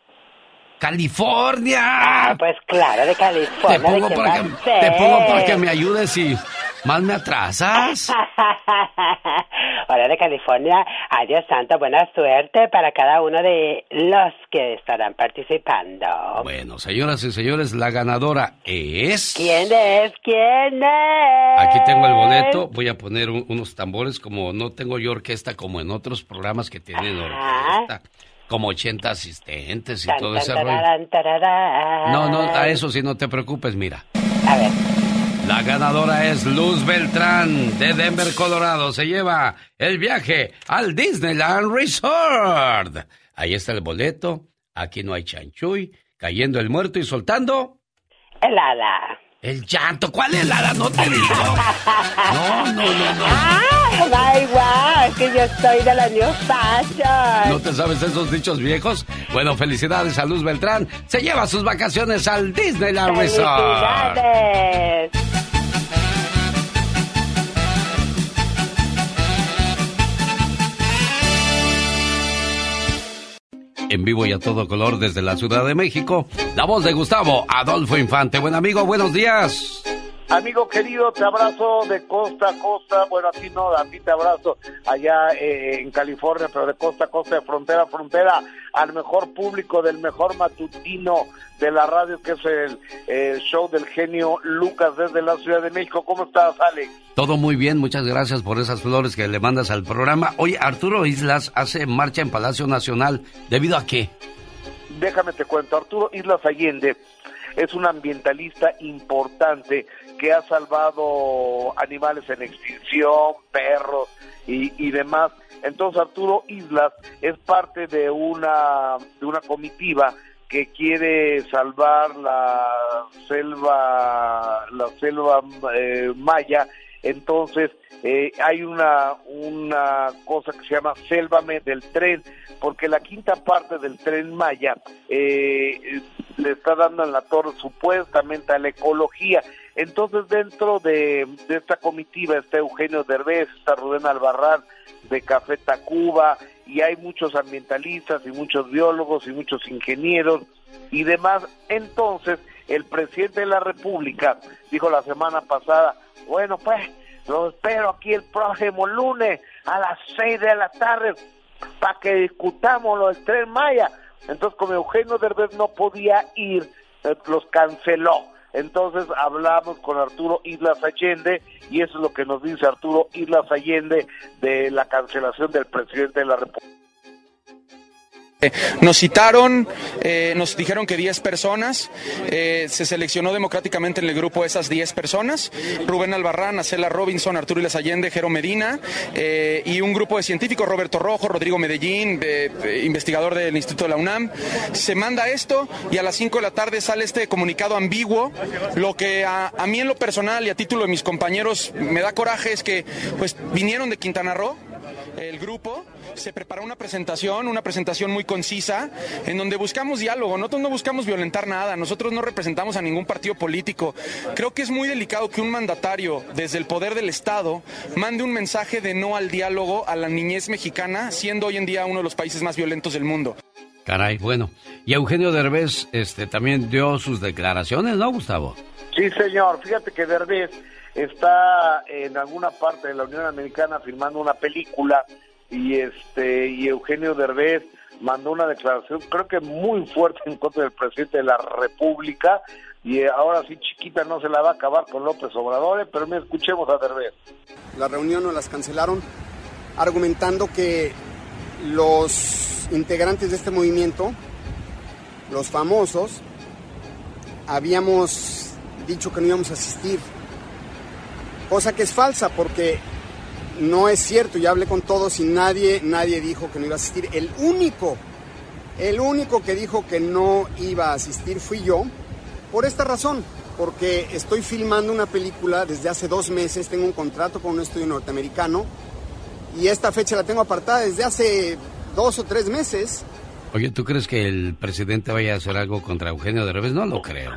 ¡California! Ah, pues claro, de California. Te pongo, te pongo para que me ayudes y más me atrasas. Hora de California. Ay, Dios santo, buena suerte para cada uno de los que estarán participando. Bueno, señoras y señores, la ganadora es... ¿Quién es? ¿Quién es? Aquí tengo el boleto, voy a poner un- unos tambores, como no tengo yo orquesta como en otros programas que tienen orquesta, como 80 asistentes y Tan, todo tan, ese rollo. tararán. No, no, a eso sí no te preocupes, mira. A ver. La ganadora es Luz Beltrán de Denver, Colorado. Se lleva el viaje al Disneyland Resort. Ahí está el boleto. Aquí no hay chanchuy. Cayendo el muerto y soltando Helada. el llanto. ¿Cuál helada? No te digo. No, no, no, no. ¡Ah! ¡My wow! Es que yo soy de la New Fashion. ¿No te sabes esos dichos viejos? Bueno, felicidades a Luz Beltrán. Se lleva sus vacaciones al Disneyland Resort. ¡Felicidades! En vivo y a todo color desde la Ciudad de México, la voz de Gustavo Adolfo Infante. Buen amigo, buenos días. Amigo querido, te abrazo de costa a costa. Bueno, a ti no, a ti te abrazo allá eh, en California, pero de costa a costa, de frontera a frontera, al mejor público del mejor matutino de la radio, que es el eh, show del genio Lucas desde la Ciudad de México. ¿Cómo estás, Alex? Todo muy bien, muchas gracias por esas flores que le mandas al programa. Hoy Arturo Islas hace marcha en Palacio Nacional. ¿Debido a qué? Déjame te cuento, Arturo Islas Allende es un ambientalista importante que ha salvado animales en extinción, perros y, y demás. Entonces Arturo Islas es parte de una de una comitiva que quiere salvar la selva la selva eh, maya. Entonces eh, hay una una cosa que se llama Sélvame del tren, porque la quinta parte del tren Maya eh, le está dando en la torre supuestamente a la ecología. Entonces dentro de, esta comitiva está Eugenio Derbez, está Rubén Albarrán de Café Tacuba y hay muchos ambientalistas y muchos biólogos y muchos ingenieros y demás. Entonces el presidente de la República dijo la semana pasada, bueno pues Los espero aquí el próximo lunes a las 6 de la tarde para que discutamos lo del Tren Maya. Entonces, como Eugenio Derbez no podía ir, eh, los canceló. Entonces hablamos con Arturo Islas Allende y eso es lo que nos dice Arturo Islas Allende de la cancelación del presidente de la República. Nos citaron, eh, nos dijeron que 10 personas, eh, se seleccionó democráticamente en el grupo esas 10 personas, Rubén Albarrán, Acela Robinson, Arturo Iles Allende, Jero Medina eh, y un grupo de científicos, Roberto Rojo, Rodrigo Medellín, investigador del Instituto de la UNAM. Se manda esto y a las 5 de la tarde sale este comunicado ambiguo. Lo que a, a mí en lo personal y a título de mis compañeros me da coraje es que pues vinieron de Quintana Roo, el grupo se preparó una presentación, una presentación muy concisa, en donde buscamos diálogo. Nosotros no buscamos violentar nada, nosotros no representamos a ningún partido político. Creo que es muy delicado que un mandatario desde el poder del Estado mande un mensaje de no al diálogo a la niñez mexicana, siendo hoy en día uno de los países más violentos del mundo. Caray, bueno. Y Eugenio Derbez este, también dio sus declaraciones, ¿no, Gustavo? Sí, señor. Fíjate que Derbez está en alguna parte de la Unión Americana filmando una película y este y Eugenio Derbez mandó una declaración creo que muy fuerte en contra del presidente de la República y ahora sí chiquita no se la va a acabar con López Obrador, pero me escuchemos a Derbez. La reunión no las cancelaron argumentando que los integrantes de este movimiento, los famosos, habíamos dicho que no íbamos a asistir, cosa que es falsa porque no es cierto, ya hablé con todos y nadie, nadie dijo que no iba a asistir. El único, el único que dijo que no iba a asistir fui yo, por esta razón, porque estoy filmando una película desde hace dos meses, tengo un contrato con un estudio norteamericano y esta fecha la tengo apartada desde hace dos o tres meses. Oye, ¿tú crees que el presidente vaya a hacer algo contra Eugenio de Derbez? No lo creo.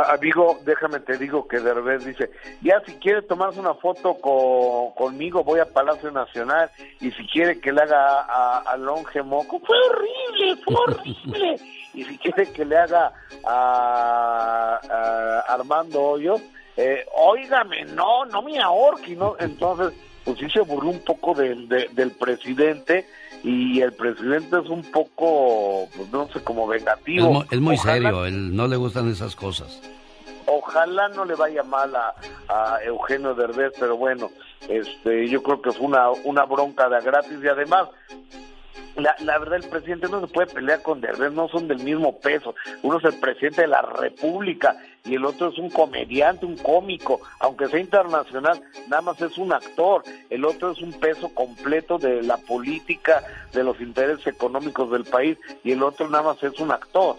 Amigo, déjame te digo que Derbez dice, ya si quiere tomarse una foto conmigo voy a Palacio Nacional y si quiere que le haga a, a Longe Moco, fue horrible, fue horrible. y si quiere que le haga a, Armando Hoyos, eh, óigame, no, no me ahorque, ¿no? Entonces, pues sí se burló un poco del, del presidente y el presidente es un poco, pues no sé, como vengativo. Es, muy serio, él no le gustan esas cosas. Ojalá no le vaya mal a, a, Eugenio Derbez, pero bueno, este, yo creo que fue una, una bronca de gratis y además la, la, verdad, el presidente no se puede pelear con Derbez, no son del mismo peso. Uno es el presidente de la República y el otro es un comediante, un cómico, aunque sea internacional, nada más es un actor. El otro es un peso completo de la política, de los intereses económicos del país y el otro nada más es un actor.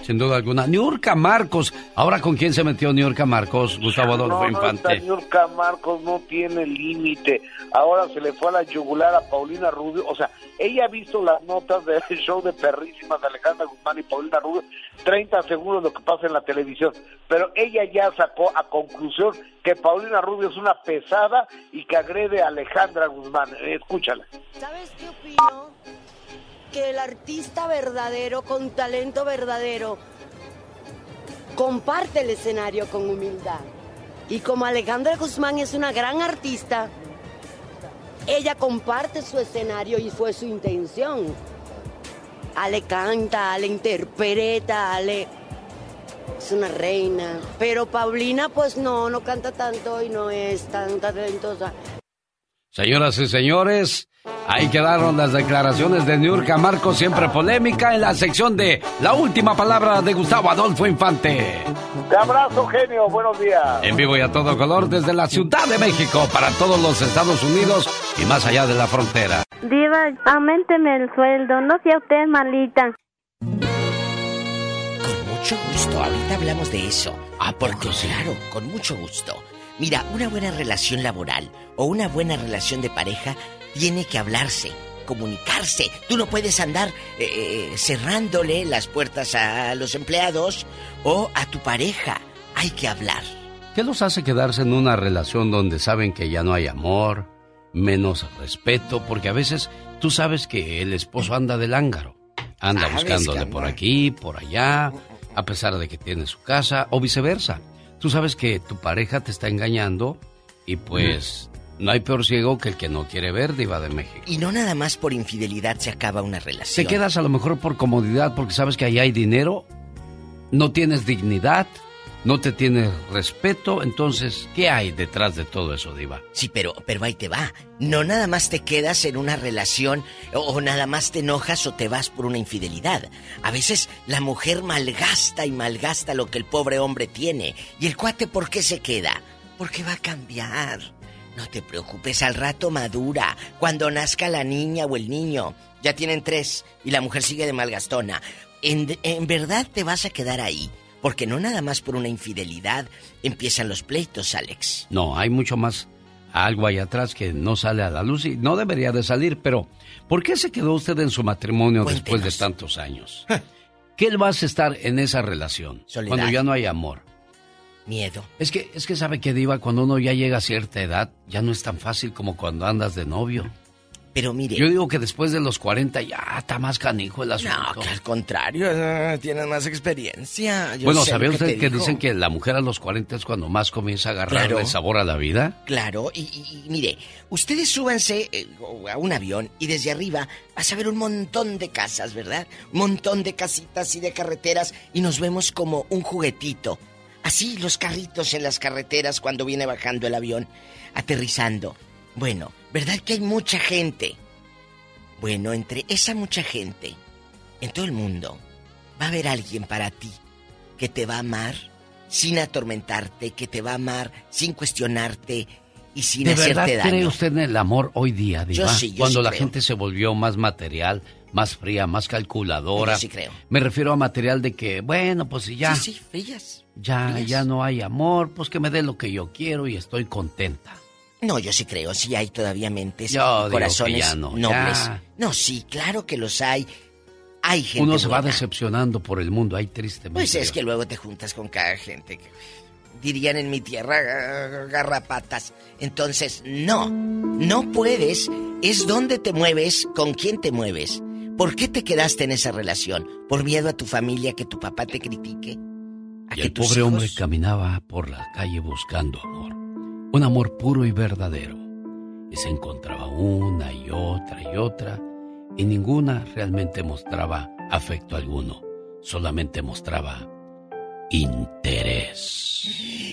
Sin duda alguna. Niurka Marcos. Ahora, ¿con quién se metió Niurka Marcos? Gustavo Adolfo Infante. No, Niurka Marcos no tiene límite. Ahora se le fue a la yugular a Paulina Rubio. O sea, ella ha visto las notas del show de perrísimas de Alejandra Guzmán y Paulina Rubio. 30 segundos lo que pasa en la televisión. Pero ella ya sacó a conclusión que Paulina Rubio es una pesada y que agrede a Alejandra Guzmán. Escúchala. ¿Sabes qué opino? Que el artista verdadero, con talento verdadero, comparte el escenario con humildad. Y como Alejandra Guzmán es una gran artista, ella comparte su escenario y fue su intención. Ale canta, Ale interpreta, Ale es una reina. Pero Paulina pues no, no canta tanto y no es tan talentosa. Señoras y señores, Ahí quedaron las declaraciones de Niurka Marcos, siempre polémica, en la sección de La última palabra de Gustavo Adolfo Infante. Te abrazo, genio. Buenos días. En vivo y a todo color desde la Ciudad de México para todos los Estados Unidos y más allá de la frontera. Diva, aumenteme el sueldo. No sea usted malita. Con mucho gusto. Ahorita hablamos de eso. Ah, porque claro, con mucho gusto. Mira, una buena relación laboral o una buena relación de pareja tiene que hablarse, comunicarse. Tú no puedes andar eh, eh, cerrándole las puertas a los empleados o a tu pareja. Hay que hablar. ¿Qué los hace quedarse en una relación donde saben que ya no hay amor, menos respeto? Porque a veces tú sabes que el esposo anda del ángaro. Anda buscándole por aquí, por allá, a pesar de que tiene su casa, o viceversa. Tú sabes que tu pareja te está engañando Y pues no hay peor ciego que el que no quiere ver, Diva de México. Y no nada más por infidelidad se acaba una relación. Te quedas a lo mejor por comodidad porque sabes que ahí hay dinero, no tienes dignidad, no te tienes respeto, entonces, ¿qué hay detrás de todo eso, Diva? Sí, pero, pero ahí te va. No nada más te quedas en una relación o, o nada más te enojas o te vas por una infidelidad. A veces la mujer malgasta y malgasta lo que el pobre hombre tiene. ¿Y el cuate por qué se queda? Porque va a cambiar. No te preocupes, al rato madura. Cuando nazca la niña o el niño, ya tienen tres y la mujer sigue de malgastona. En, en verdad te vas a quedar ahí. Porque no nada más por una infidelidad empiezan los pleitos, Alex. No, hay mucho más algo ahí atrás que no sale a la luz y no debería de salir, pero ¿por qué se quedó usted en su matrimonio después de tantos años? ¿Qué vas a estar en esa relación Soledad. cuando ya no hay amor? Miedo. Es que, es que sabe que Diva, cuando uno ya llega a cierta edad, ya no es tan fácil como cuando andas de novio. Pero mire. Yo digo que después de los 40 ya está más canijo el asunto. No, que al contrario, tienes más experiencia. Yo bueno, sé ¿sabe lo usted te que dicen que la mujer a los 40 es cuando más comienza a agarrarle Claro. sabor a la vida? Claro, y, y- y mire, ustedes súbanse eh, a un avión y desde arriba vas a ver un montón de casas, ¿verdad? Un montón de casitas y de carreteras y nos vemos como un juguetito. Así los carritos en las carreteras cuando viene bajando el avión, aterrizando. Bueno, ¿verdad que hay mucha gente? Bueno, entre esa mucha gente, en todo el mundo, va a haber alguien para ti que te va a amar sin atormentarte, que te va a amar sin cuestionarte y sin ¿De verdad hacerte daño. cree usted en el amor hoy día, Diva? Yo sí, yo Cuando sí la creo. gente se volvió más material, más fría, más calculadora. Yo sí creo. Me refiero a material de que, bueno, pues si ya, Sí, sí, frías. ya, frías. ya no hay amor, pues que me dé lo que yo quiero y estoy contenta. No, yo sí creo, sí hay todavía mentes Yo y corazones ya no, nobles. ya. No, sí, claro que los hay. Hay gente Uno se va decepcionando por el mundo, hay tristemente. Pues es que luego te juntas con cada gente que dirían en mi tierra "Ah, garrapatas. Entonces, no, no puedes. Es donde te mueves, con quién te mueves. ¿Por qué te quedaste en esa relación? ¿Por miedo a tu familia que tu papá te critique? ¿A Y que el pobre hijos- hombre caminaba por la calle buscando amor. Un amor puro y verdadero. Y se encontraba una y otra y otra. Y ninguna realmente mostraba afecto alguno. Solamente mostraba interés.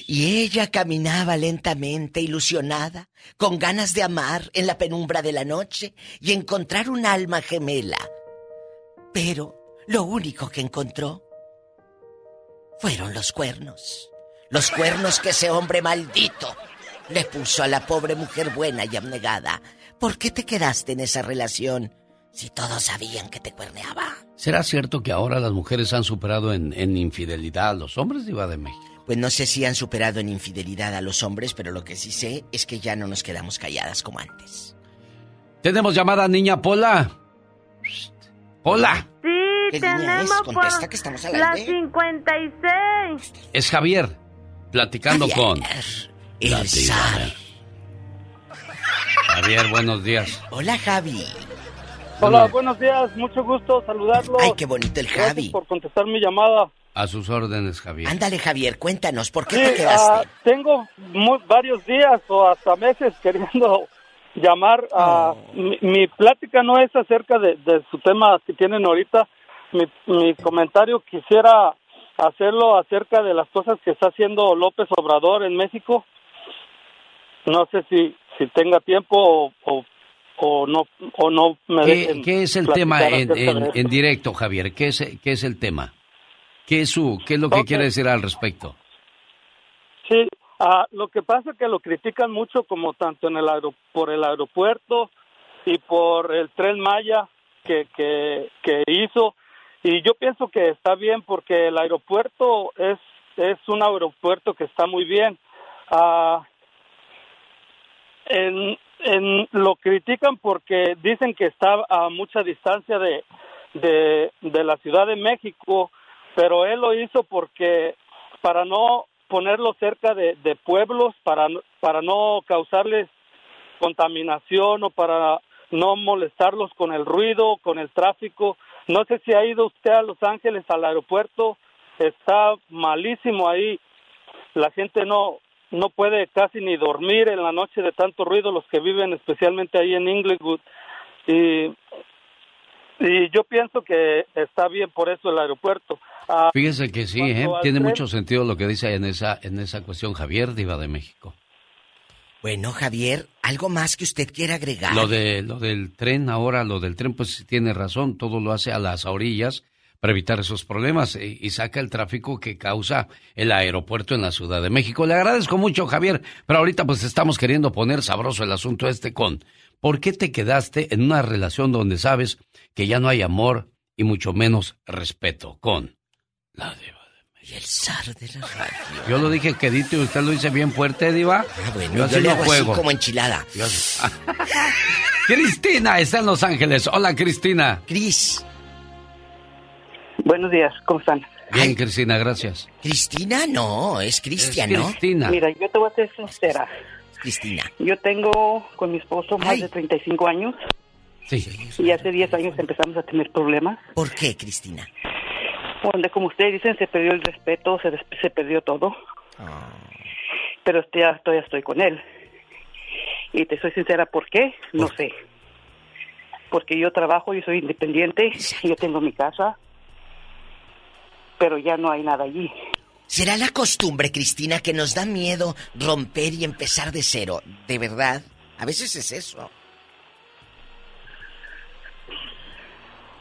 Y ella caminaba lentamente, ilusionada, con ganas de amar en la penumbra de la noche y encontrar un alma gemela. Pero lo único que encontró fueron los cuernos. Los cuernos que ese hombre maldito le puso a la pobre mujer buena y abnegada. ¿Por qué te quedaste en esa relación si todos sabían que te cuerneaba? ¿Será cierto que ahora las mujeres han superado en, en infidelidad a los hombres, Diva de México? Pues no sé si han superado en infidelidad a los hombres, pero lo que sí sé es que ya no nos quedamos calladas como antes. Tenemos llamada niña Pola. Pola. Sí, ¿Qué tenemos es? Contesta que estamos al la aire. 56. Es Javier. Platicando Javier, con... el la Diva zar. de- Javier, buenos días. Hola, Javi. Hola, buenos días, mucho gusto saludarlo. Ay, qué bonito el Gracias Javi. por contestar mi llamada. A sus órdenes, Javier. Ándale, Javier, cuéntanos, ¿por qué Sí, te quedaste? ah, tengo mu- varios días o hasta meses queriendo llamar. a mi, mi plática no es acerca de, de su tema que tienen ahorita. Mi, mi comentario quisiera hacerlo acerca de las cosas que está haciendo López Obrador en México. No sé si, si tenga tiempo o, o, o no o no me ¿Qué, qué es el tema en, en- directo, Javier? ¿Qué es, ¿Qué es el tema? ¿Qué es, su, qué es lo que quiere decir al respecto? Sí, ah, lo que pasa es que lo critican mucho como tanto en el aero- por el aeropuerto y por el tren Maya que, que, que hizo y yo pienso que está bien porque el aeropuerto es es un aeropuerto que está muy bien. Ah, en, lo critican porque dicen que está a mucha distancia de, de, la Ciudad de México, pero él lo hizo porque para no ponerlo cerca de, de pueblos, para, para no causarles contaminación o para no molestarlos con el ruido, con el tráfico. No sé si ha ido usted a Los Ángeles al aeropuerto, está malísimo ahí. La gente no no puede casi ni dormir en la noche de tanto ruido los que viven especialmente ahí en Inglewood y, y yo pienso que está bien por eso el aeropuerto. Ah, Fíjese que sí, ¿eh? tiene mucho sentido lo que dice en esa, en esa cuestión Javier, Diva de México. Bueno, Javier, ¿algo más que usted quiera agregar? Lo, de, lo del tren ahora, lo del tren, pues tiene razón, todo lo hace a las orillas para evitar esos problemas y, y, saca el tráfico que causa el aeropuerto en la Ciudad de México. Le agradezco mucho, Javier, pero ahorita pues estamos queriendo poner sabroso el asunto este con ¿por qué te quedaste en una relación donde sabes que ya no hay amor y mucho menos respeto con la diva? Y el zar de la radio. Yo lo dije quedito y usted lo dice bien fuerte, Diva. Ah, bueno, yo, yo, hago juego. así como enchilada. Cristina está en Los Ángeles. Hola, Cristina. Cris. Buenos días, ¿cómo están? Bien, Cristina, gracias. Cristina, no, es Cristian, ¿no? Cristina. Mira, yo te voy a ser sincera. Cristina. Yo tengo con mi esposo más de 35 años Sí. y hace 10 años empezamos a tener problemas. ¿Por qué, Cristina? Donde, como ustedes dicen, se perdió el respeto, se, se perdió todo. Ah. Pero todavía, todavía estoy con él. Y te soy sincera, ¿por qué? No sé. Porque yo trabajo, yo soy independiente, yo tengo mi casa, pero ya no hay nada allí. ¿Será la costumbre, Cristina, que nos da miedo romper y empezar de cero? ¿De verdad? A veces es eso.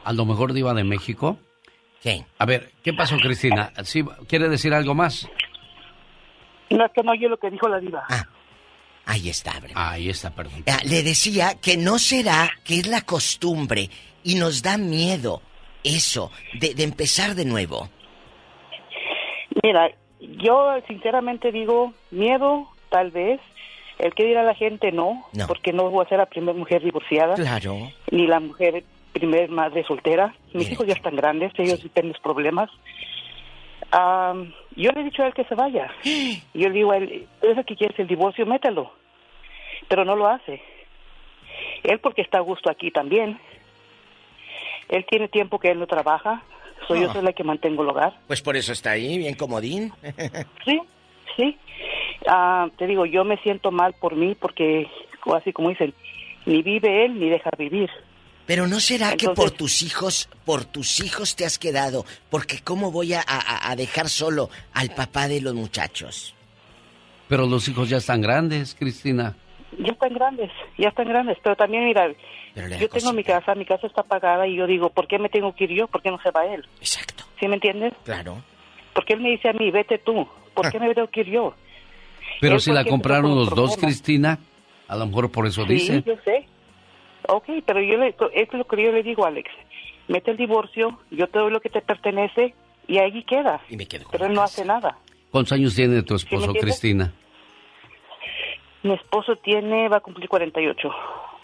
A lo mejor Diva de México. ¿Qué? A ver, ¿qué pasó, Cristina? ¿Sí, ¿Quiere decir algo más? No, es que no oye lo que dijo la diva. Ahí está, Abre. Ahí está, perdón. Ah, Le decía que no será que es la costumbre y nos da miedo eso de, de empezar de nuevo. Mira, yo sinceramente digo, miedo, tal vez. El que dirá la gente no, No. porque no voy a ser la primera mujer divorciada, Claro. ni la mujer primer madre soltera. Mis hijos ya están grandes, ellos sí tienen los problemas. Am, yo le he dicho a él que se vaya. Yo le digo a él, es que quieres el divorcio, mételo. Pero no lo hace. Él porque está a gusto aquí también. Él tiene tiempo que él no trabaja. Soy yo Ah. soy la que mantengo el hogar. Pues por eso está ahí, bien comodín. Sí, sí. Ah, te digo, yo me siento mal por mí porque, así como dicen, ni vive él ni deja vivir. Pero no será que por tus hijos, por tus hijos te has quedado, porque cómo voy a, a- a dejar solo al papá de los muchachos. Pero los hijos ya están grandes, Cristina. Ya están grandes, ya están grandes. Pero también, mira, yo tengo mi casa, mi casa está pagada y yo digo, ¿por qué me tengo que ir yo? ¿Por qué no se va él? Exacto. ¿Sí me entiendes? Claro. Porque él me dice a mí, vete tú. ¿Por qué me tengo que ir yo? Pero Él si la porque compraron los con dos. Cristina, a lo mejor por eso Sí, dice. yo sé. Ok, pero yo le, es lo que yo le digo, Alex. Mete el divorcio, yo te doy lo que te pertenece y ahí queda. Y me quedo Pero él no hace nada. ¿Cuántos años tiene tu esposo, entiendes? Cristina? Mi esposo tiene, va a cumplir 48.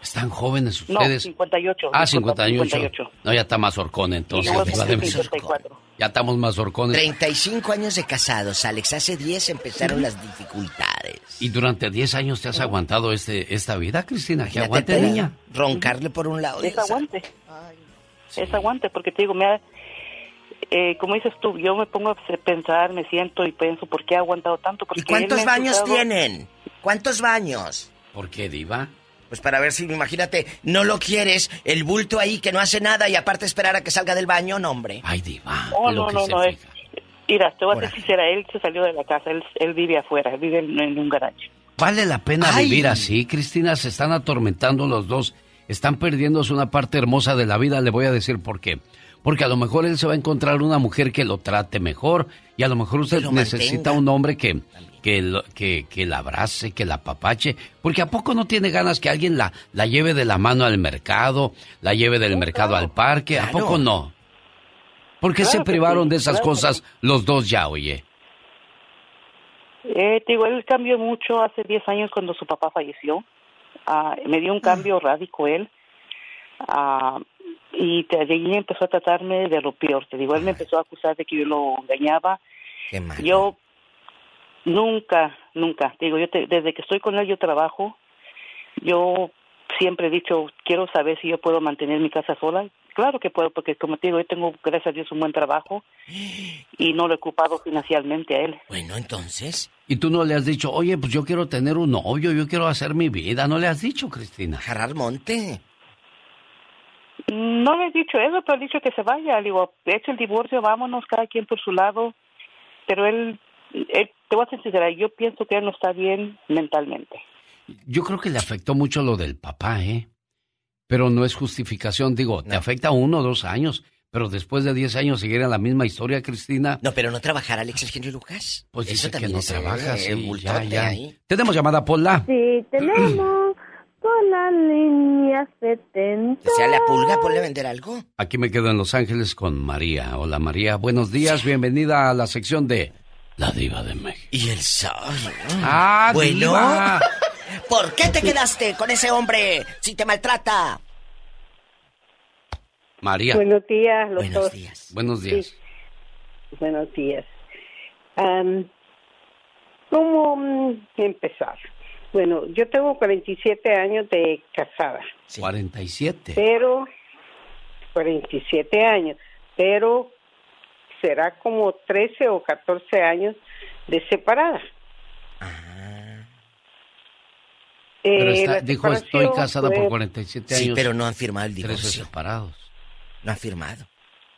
Están jóvenes No, ustedes. 58. ah, disculpa, 58. No, ya está más horcón entonces. Y yo Diva de voy a México. cumplir 54. Ya estamos más horcones. 35 años de casados, Alex. Hace 10 empezaron las dificultades. Y durante 10 años te has aguantado este, esta vida, Cristina. Que aguante, niña. Roncarle por un lado. Es aguante. Es aguante, porque te digo, me ha- eh, como dices tú, yo me pongo a pensar, me siento y pienso, ¿por qué ha aguantado tanto? Porque ¿Y cuántos baños tienen? ¿Cuántos baños? ¿Por qué, Diva? Pues para ver si, imagínate, no lo quieres, el bulto ahí que no hace nada y aparte esperar a que salga del baño, no, hombre. Ay, Diva. Oh, no, no, no. es- mira, te voy a ser sincera, él se salió de la casa, él, él vive afuera, él vive en, en un garaje. ¿Vale la pena Ay. vivir así, Cristina? Se están atormentando los dos. Están perdiéndose una parte hermosa de la vida. Le voy a decir por qué. Porque a lo mejor él se va a encontrar una mujer que lo trate mejor y a lo mejor usted lo necesita mantenga. un hombre que, que, lo- que, que la abrace, que la apapache. Porque ¿a poco no tiene ganas que alguien la, la lleve de la mano al mercado, la lleve del mercado al parque? ¿A poco no? ¿Por qué se Claro privaron de esas claro cosas los dos ya, oye? Eh, te digo, él cambió mucho hace 10 años cuando su papá falleció. Ah, me dio un cambio radico él. Ah, y de allí empezó a tratarme de lo peor. Te digo, él me empezó a acusar de que yo lo engañaba. Qué mal. Yo nunca, nunca, digo, yo te- desde que estoy con él yo trabajo. Yo siempre he dicho, quiero saber si yo puedo mantener mi casa sola. claro que puedo, porque como te digo, yo tengo, gracias a Dios, un buen trabajo y no lo he ocupado financieramente a él. Bueno, entonces. Y tú no le has dicho, oye, pues yo quiero tener un novio, yo quiero hacer mi vida. ¿No le has dicho, Cristina? Jarar monte. No le he dicho eso, pero he dicho que se vaya. Le digo, hecho el divorcio, vámonos, cada quien por su lado. Pero él, él te voy a ser sincera, yo pienso que él no está bien mentalmente. Yo creo que le afectó mucho lo del papá, ¿eh? Pero no es justificación, digo, te afecta uno o dos años, pero después de diez años seguir en la misma historia, Cristina. No, pero no trabajar Alex Eugenio Lucas. Pues Eso dice que también no es, trabaja, eh, sí, ya, bultote ya. ahí. Tenemos llamada, Pola. Sí, tenemos con la línea 70. O sea, la pulga, ponle a vender algo. Aquí me quedo en Los Ángeles con María. Hola María, buenos días, bienvenida a la sección de La Diva de México. Y el sol. Ah, bueno. diva. ¿Por qué te quedaste con ese hombre si te maltrata? María. Buenos días, los Buenos dos. días. Buenos días. Buenos días. ¿Cómo mm, empezar? Bueno, yo tengo 47 años de casada, 47. pero 47 años, pero será como 13 o 14 años de separada. Pero Eh, está- la dijo, estoy casada fue- por 47 Sí, años. pero no han firmado el divorcio. 13 separados. No han firmado.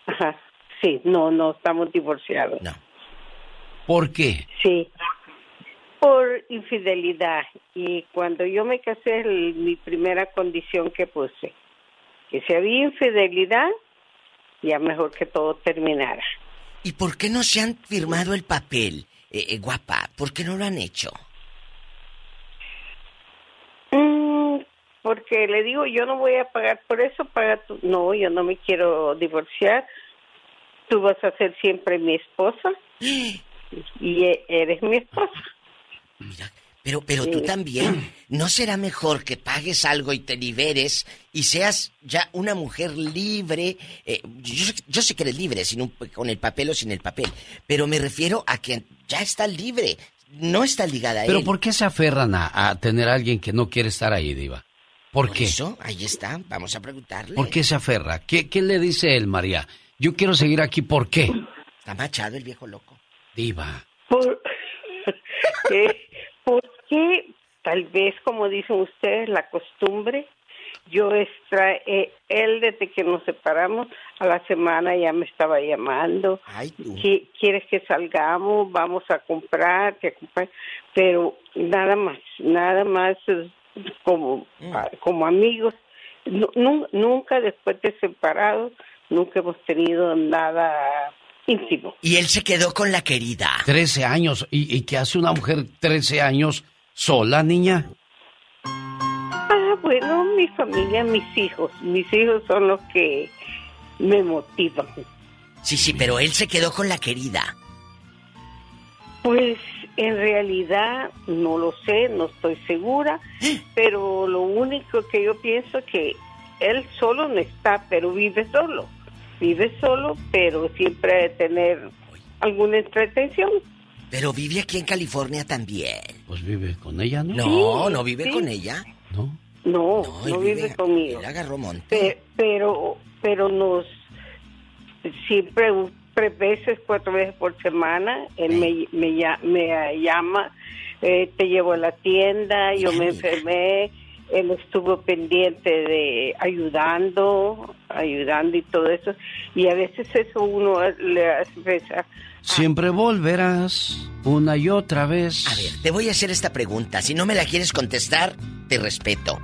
Ajá, sí, no, no estamos divorciados. No. ¿Por qué? Sí, por infidelidad. Y cuando yo me casé, el- mi primera condición que puse, que si había infidelidad, ya mejor que todo terminara. ¿Y por qué no se han firmado el papel, eh, eh, guapa? ¿Por qué no lo han hecho? Mm, porque le digo, yo no voy a pagar por eso, paga tú. No, yo no me quiero divorciar. Tú vas a ser siempre mi esposa y e- eres mi esposa. Pero, pero tú también. ¿No será mejor que pagues algo y te liberes y seas ya una mujer libre? Eh, yo, sé- yo sé que eres libre sin un- con el papel o sin el papel, pero me refiero a que ya estás libre. No estás ligada a ¿Pero él. por qué se aferran a, a tener a alguien que no quiere estar ahí, Diva? ¿Por, Por qué? eso, ahí está. Vamos a preguntarle. ¿Por qué se aferra? ¿Qué, qué le dice él, María? Yo quiero seguir aquí, ¿por qué? Está machado el viejo loco. Diva. Por, eh, porque tal vez, como dicen ustedes, la costumbre, yo extra, eh, él desde que nos separamos, a la semana ya me estaba llamando. "Qui- ¿Quieres que salgamos? Vamos a comprar, que comprar. Pero nada más, nada más como, ah, como amigos. Nu- nu- nunca después de separados, nunca hemos tenido nada íntimo. Y él se quedó con la querida. 13 años. ¿Y, y qué hace una mujer 13 años sola, niña? Ah, bueno, mi familia, mis hijos. Mis hijos son los que me motivan. Sí, sí, pero él se quedó con la querida. Pues en realidad no lo sé, no estoy segura, pero lo único que yo pienso que él solo no está, pero vive solo. Vive solo, pero siempre ha de tener alguna entretención. Pero vive aquí en California también. Pues vive con ella, ¿no? No, Sí, no vive sí. con ella. No, no, él vive, vive- conmigo. Él agarró monte. Pe- pero, pero nos siempre tres veces, cuatro veces por semana, él me, me, me llama, eh, te llevo a la tienda, yo me enfermé, él estuvo pendiente de ayudando, ayudando y todo eso, y a veces eso uno le hace pensar, Siempre volverás una y otra vez. A ver, te voy a hacer esta pregunta. Si no me la quieres contestar, te respeto.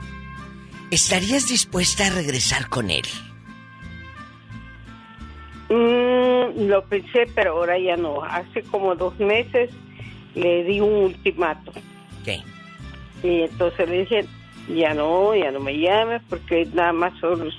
¿Estarías dispuesta a regresar con él? Mm, lo pensé, pero ahora ya no. Hace como dos meses le di un ultimato. ¿Qué? Y entonces le dije, ya no, ya no me llames porque nada más soy,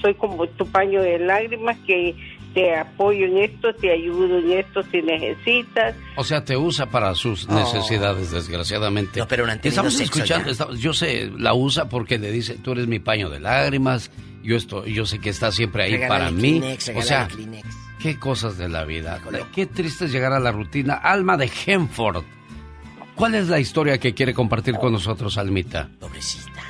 soy como tu paño de lágrimas que te apoyo en esto, te ayudo en esto si necesitas. O sea, te usa para sus Oh. necesidades, desgraciadamente. No, pero no Estamos escuchando, estamos- yo sé, la usa porque le dice, tú eres mi paño de lágrimas, yo estoy, yo sé que estás siempre ahí Regálale para mí. Kleenex, o sea, Kleenex. qué cosas de la vida. Qué triste es llegar a la rutina. Alma de Henford. ¿Cuál es la historia que quiere compartir con nosotros, Almita? Pobrecita.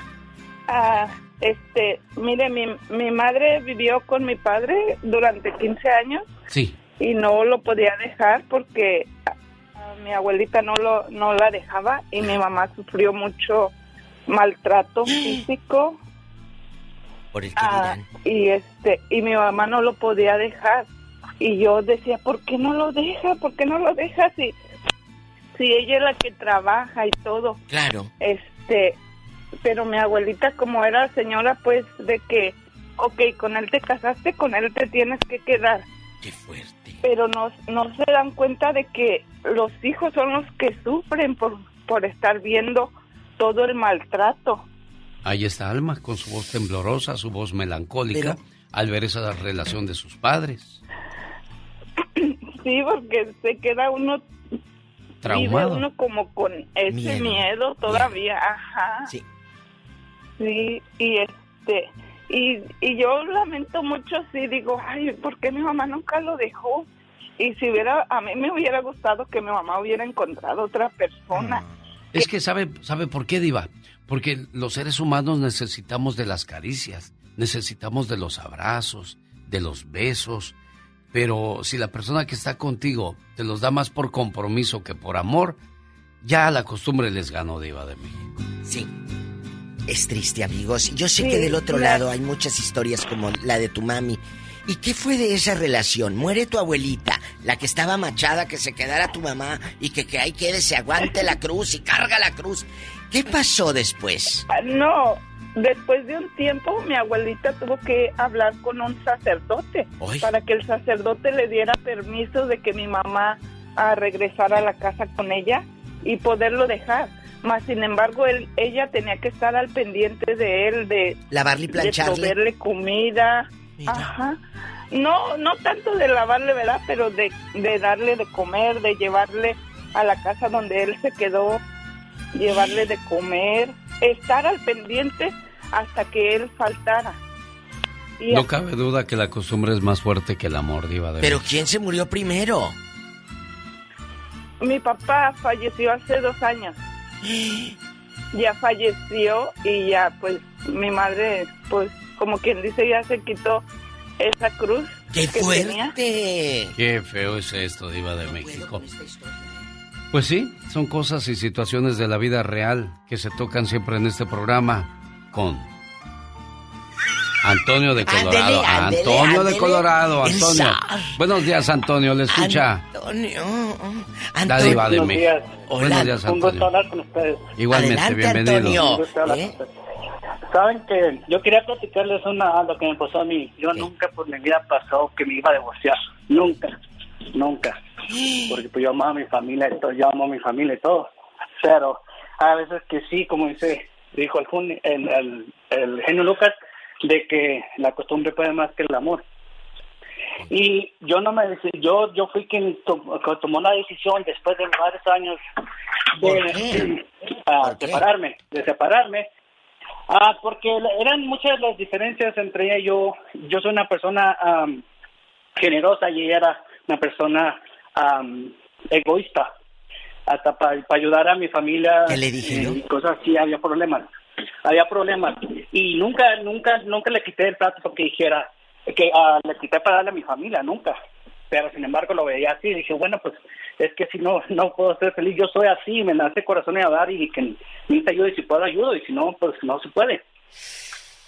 Ah, Este, mire, mi, mi madre vivió con mi padre durante 15 años Sí. y no lo podía dejar porque a- a mi abuelita no lo no la dejaba y mi mamá sufrió mucho maltrato físico Por el que Ah, dirán. y este y mi mamá no lo podía dejar y yo decía por qué no lo deja por qué no lo deja si si ella es la que trabaja y todo Claro. este pero mi abuelita como era señora pues de que ok, con él te casaste con él te tienes que quedar Qué fuerte. pero no no se dan cuenta de que los hijos son los que sufren por por estar viendo todo el maltrato Ahí está Alma con su voz temblorosa, su voz melancólica, al ver esa relación de sus padres. Sí, porque se queda uno Traumado. vive uno como con ese Miedo. miedo, todavía, ajá. Sí. Sí, y este y, y yo lamento mucho sí digo, ay, ¿por qué mi mamá nunca lo dejó? Y si hubiera a mí me hubiera gustado que mi mamá hubiera encontrado otra persona. Es que sabe, sabe por qué, Diva. Porque los seres humanos necesitamos de las caricias, necesitamos de los abrazos, de los besos. Pero si la persona que está contigo te los da más por compromiso que por amor, ya la costumbre les ganó, Diva de México. Sí. Es triste, amigos. Yo sé Sí, que del otro lado hay muchas historias como la de tu mami. ¿Y qué fue de esa relación? Muere tu abuelita, la que estaba machada, que se quedara tu mamá y que, que ahí quede, se aguante la cruz y carga la cruz. ¿Qué pasó después? No, después de un tiempo mi abuelita tuvo que hablar con un sacerdote Ay. para que el sacerdote le diera permiso de que mi mamá ah, regresara a la casa con ella y poderlo dejar. Más sin embargo, él, ella tenía que estar al pendiente de él, de, Lavarle y de plancharle. proveerle comida. Ajá. No, no tanto de lavarle, ¿verdad? Pero de, de darle de comer, de llevarle a la casa donde él se quedó, llevarle de comer, estar al pendiente hasta que él faltara. Y No cabe duda que la costumbre es más fuerte que el amor, Diva de Pero. ¿quién se murió primero? mi papá falleció hace dos años. Ya falleció y ya, pues, mi madre, pues, como quien dice, ya se quitó esa cruz ¡Qué que tenía. fuerte! Qué feo es esto, Diva de México. Pues sí, son cosas y situaciones de la vida real que se tocan siempre en este programa con Antonio de Colorado. Antonio de. Colorado, Antonio. Buenos días, Antonio, le escucha. Antonio. La diva de Buenos días. Buenos días, Un gusto Antonio. hablar con ustedes. Igualmente, bienvenido. Un gusto hablar con ustedes. Saben que yo quería platicarles una lo que me pasó a mí. Yo nunca por mi vida pasó que me iba a divorciar. Nunca. Nunca. Porque pues yo amo a mi familia y todo, yo amo a mi familia y todo. Pero a veces que sí, como dice, dijo el, el, el, el genio Lucas, de que la costumbre puede más que el amor. Y yo no me yo yo fui quien tomó la decisión después de varios años de ah, separarme, de separarme. Ah, porque eran muchas las diferencias entre ella y yo. Yo soy una persona am, generosa y ella era una persona am, egoísta. Hasta para ayudar a mi familia ¿Qué le dije y cosas así había problemas. Había problemas y nunca nunca nunca le quité el plato porque dijera que ah, le quité para darle a mi familia, nunca. Pero sin embargo lo veía así y dije, bueno, pues es que si no no puedo ser feliz, yo soy así, me nace corazón y a dar y que necesita ayuda y si puedo ayudo y si no, pues no se puede.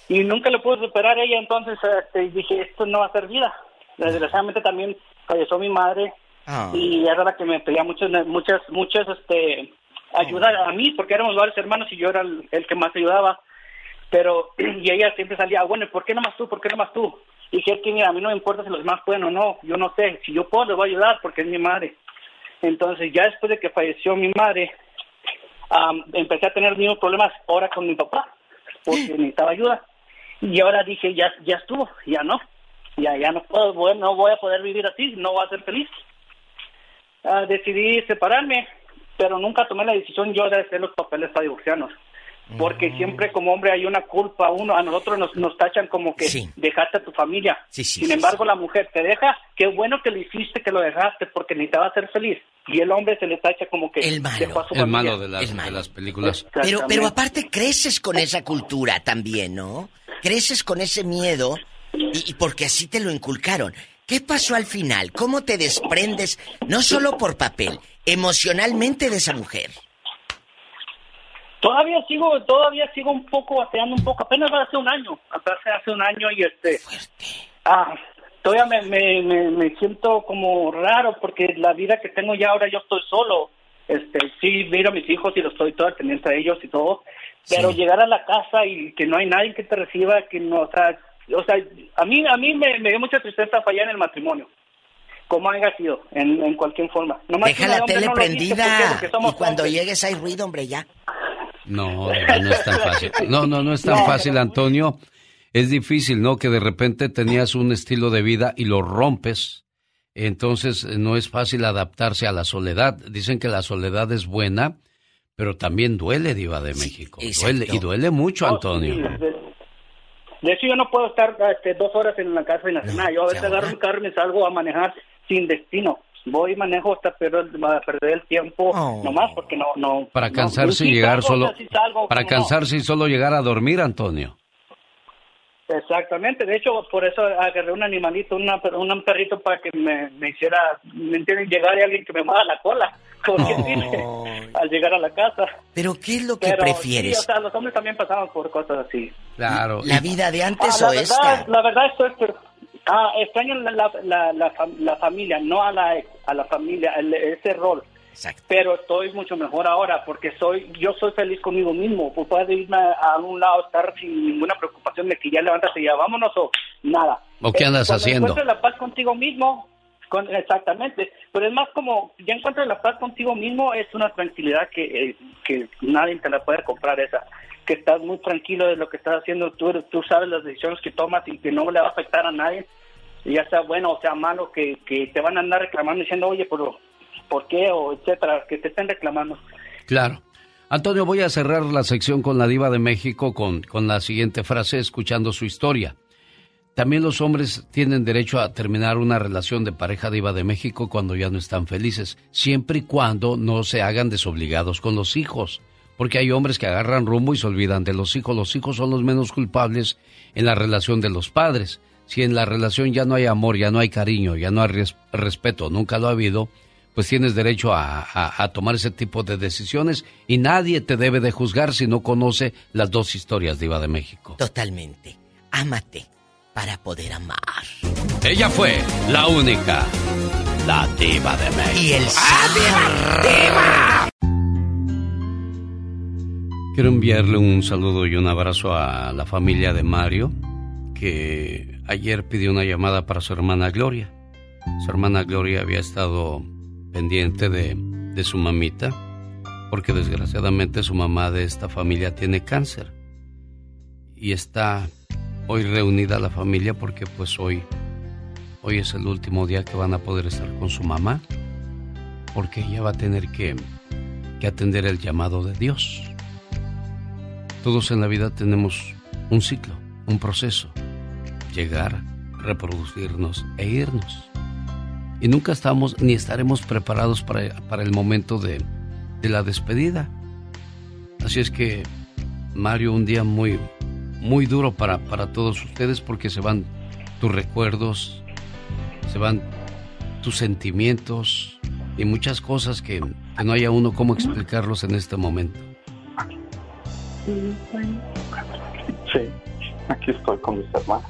Y nunca lo pude superar ella, entonces este, dije, esto no va a ser vida. Desgraciadamente también falleció mi madre Ah. y era la que me pedía muchas, muchas, muchas, este, ayuda a mí, porque éramos varios hermanos y yo era el, el que más ayudaba. Pero, y ella siempre salía, "Ah, bueno, ¿y ¿por qué no más tú? ¿Por qué no más tú? Y dije, es que mira, a mí no me importa si los demás pueden o no, yo no sé, si yo puedo les voy a ayudar porque es mi madre. Entonces, ya después de que falleció mi madre, empecé a tener los mismos problemas ahora con mi papá, porque necesitaba ayuda. Y ahora dije, ya, ya estuvo, ya no, ya, ya no puedo, voy- no voy a poder vivir así, no voy a ser feliz. Ah, decidí separarme, pero nunca tomé la decisión yo de hacer los papeles para divorciarnos. Porque siempre como hombre hay una culpa, uno a nosotros nos, nos tachan como que dejaste a tu familia. Sin embargo, la mujer te deja, qué bueno que lo hiciste, que lo dejaste, porque necesitaba ser feliz. Y el hombre se le tacha como que dejó a su El familia. malo de las, de las películas. Pero, pero aparte creces con esa cultura también, ¿no? creces con ese miedo y, y porque así te lo inculcaron. ¿Qué pasó al final? ¿Cómo te desprendes, no solo por papel, emocionalmente de esa mujer? Todavía sigo, todavía sigo un poco bateando un poco. Apenas hace un año, apenas hace un año y este. Ah, todavía me, me, me, me siento como raro porque la vida que tengo ya ahora yo estoy solo. Este, sí, miro a mis hijos y los estoy todo pendiente de ellos y todo. Pero llegar a la casa y que no hay nadie que te reciba, que no, o sea, o sea, a mí, a mí me, me dio mucha tristeza fallar en el matrimonio. Como haya sido, en, en cualquier forma. Nomás Deja que la tele no prendida y cuando hombres. llegues hay ruido, hombre, ya. No, no, es tan fácil. No, no, no es tan No, fácil, Antonio. Es difícil, ¿no? Que de repente tenías un estilo de vida y lo rompes. Entonces eh, no es fácil adaptarse a la soledad. Dicen que la soledad es buena, pero también duele, Diva de México. duele, y duele mucho, Antonio. sí, de, hecho, yo no puedo estar este, dos horas en la hacer nada. Yo a veces agarro mi carro y me salgo a manejar sin destino. Voy y manejo hasta perder, perder el tiempo, nomás porque no... no Para cansarse y llegar salgo, solo. salgo, Para cansarse y solo llegar a dormir, Antonio. Exactamente, de hecho, por eso agarré un animalito, una, un perrito para que me, me hiciera, ¿me entienden? Llegar y alguien que me mueva la cola, porque sí, al llegar a la casa. Pero ¿qué es lo que Pero, prefieres? Sí, o sea, los hombres también pasamos por cosas así. Claro. ¿La vida de antes Ah, o la esta? verdad, La verdad estoy... per- Ah, extraño la, la, la, la la familia, no a la ex, a la familia, el- ese rol. Pero estoy mucho mejor ahora porque soy yo soy feliz conmigo mismo. Pues puedo irme a un lado, estar sin ninguna preocupación de que ya levántate y ya vámonos o nada. ¿O qué Eh, andas cuando haciendo? la paz contigo mismo, exactamente. Pero es más como, ya encuentras la paz contigo mismo, es una tranquilidad que, eh, que nadie te la puede comprar esa. Que estás muy tranquilo de lo que estás haciendo, tú, tú sabes las decisiones que tomas y que no le va a afectar a nadie, ya sea bueno o sea malo, que, que te van a andar reclamando diciendo, oye, pero ¿por qué? o etcétera, que te estén reclamando. Claro. Antonio, voy a cerrar la sección con la diva de México con, con la siguiente frase, escuchando su historia. También los hombres tienen derecho a terminar una relación de pareja diva de México cuando ya no están felices, siempre y cuando no se hagan desobligados con los hijos. Porque hay hombres que agarran rumbo y se olvidan de los hijos. Los hijos son los menos culpables en la relación de los padres. Si en la relación ya no hay amor, ya no hay cariño, ya no hay res- respeto, nunca lo ha habido, pues tienes derecho a tomar ese tipo de decisiones y nadie te debe de juzgar si no conoce las dos historias Diva de México. Totalmente. Ámate para poder amar. Ella fue la única, la Diva de México. Y el Quiero enviarle un saludo y un abrazo a la familia de Mario, que ayer pidió una llamada para su hermana Gloria. Su hermana Gloria había estado pendiente de, de su mamita, porque desgraciadamente su mamá de esta familia tiene cáncer. Y está hoy reunida la familia porque pues hoy, hoy es el último día que van a poder estar con su mamá, porque ella va a tener que, que atender el llamado de Dios. Todos en la vida tenemos un ciclo, un proceso. Llegar, reproducirnos e irnos. Y nunca estamos ni estaremos preparados para, para el momento de, de la despedida. Así es que, Mario, un día muy, muy duro para, para todos ustedes porque se van tus recuerdos, se van tus sentimientos y muchas cosas que, que no haya uno cómo explicarlos en este momento. Sí, aquí estoy con mis hermanos.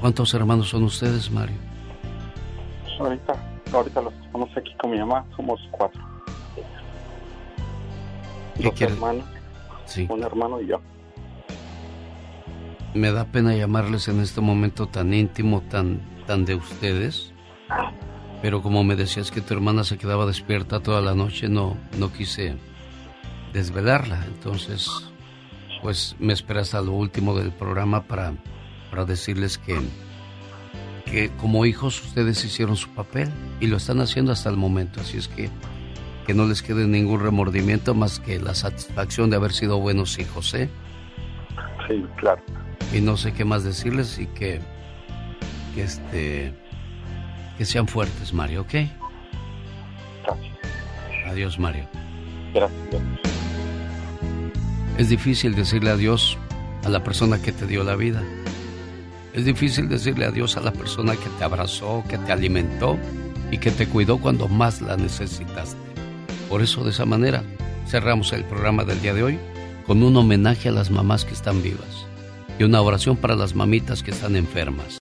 ¿Cuántos hermanos son ustedes, Mario? Ahorita, ahorita los estamos aquí con mi mamá somos cuatro. ¿Qué Dos quiere- hermanos, Sí. un hermano y yo. Me da pena llamarles en este momento tan íntimo, tan, tan de ustedes. Pero como me decías que tu hermana se quedaba despierta toda la noche, no, no quise desvelarla. Entonces, pues me esperas a lo último del programa para, para decirles que, que como hijos ustedes hicieron su papel y lo están haciendo hasta el momento. Así es que que no les quede ningún remordimiento más que la satisfacción de haber sido buenos hijos, ¿eh? Sí, claro. Y no sé qué más decirles y que, que este que sean fuertes, Mario, ¿ok? Gracias. Adiós, Mario. Gracias. Es difícil decirle adiós a la persona que te dio la vida. Es difícil decirle adiós a la persona que te abrazó, que te alimentó y que te cuidó cuando más la necesitaste. Por eso de esa manera cerramos el programa del día de hoy con un homenaje a las mamás que están vivas y una oración para las mamitas que están enfermas.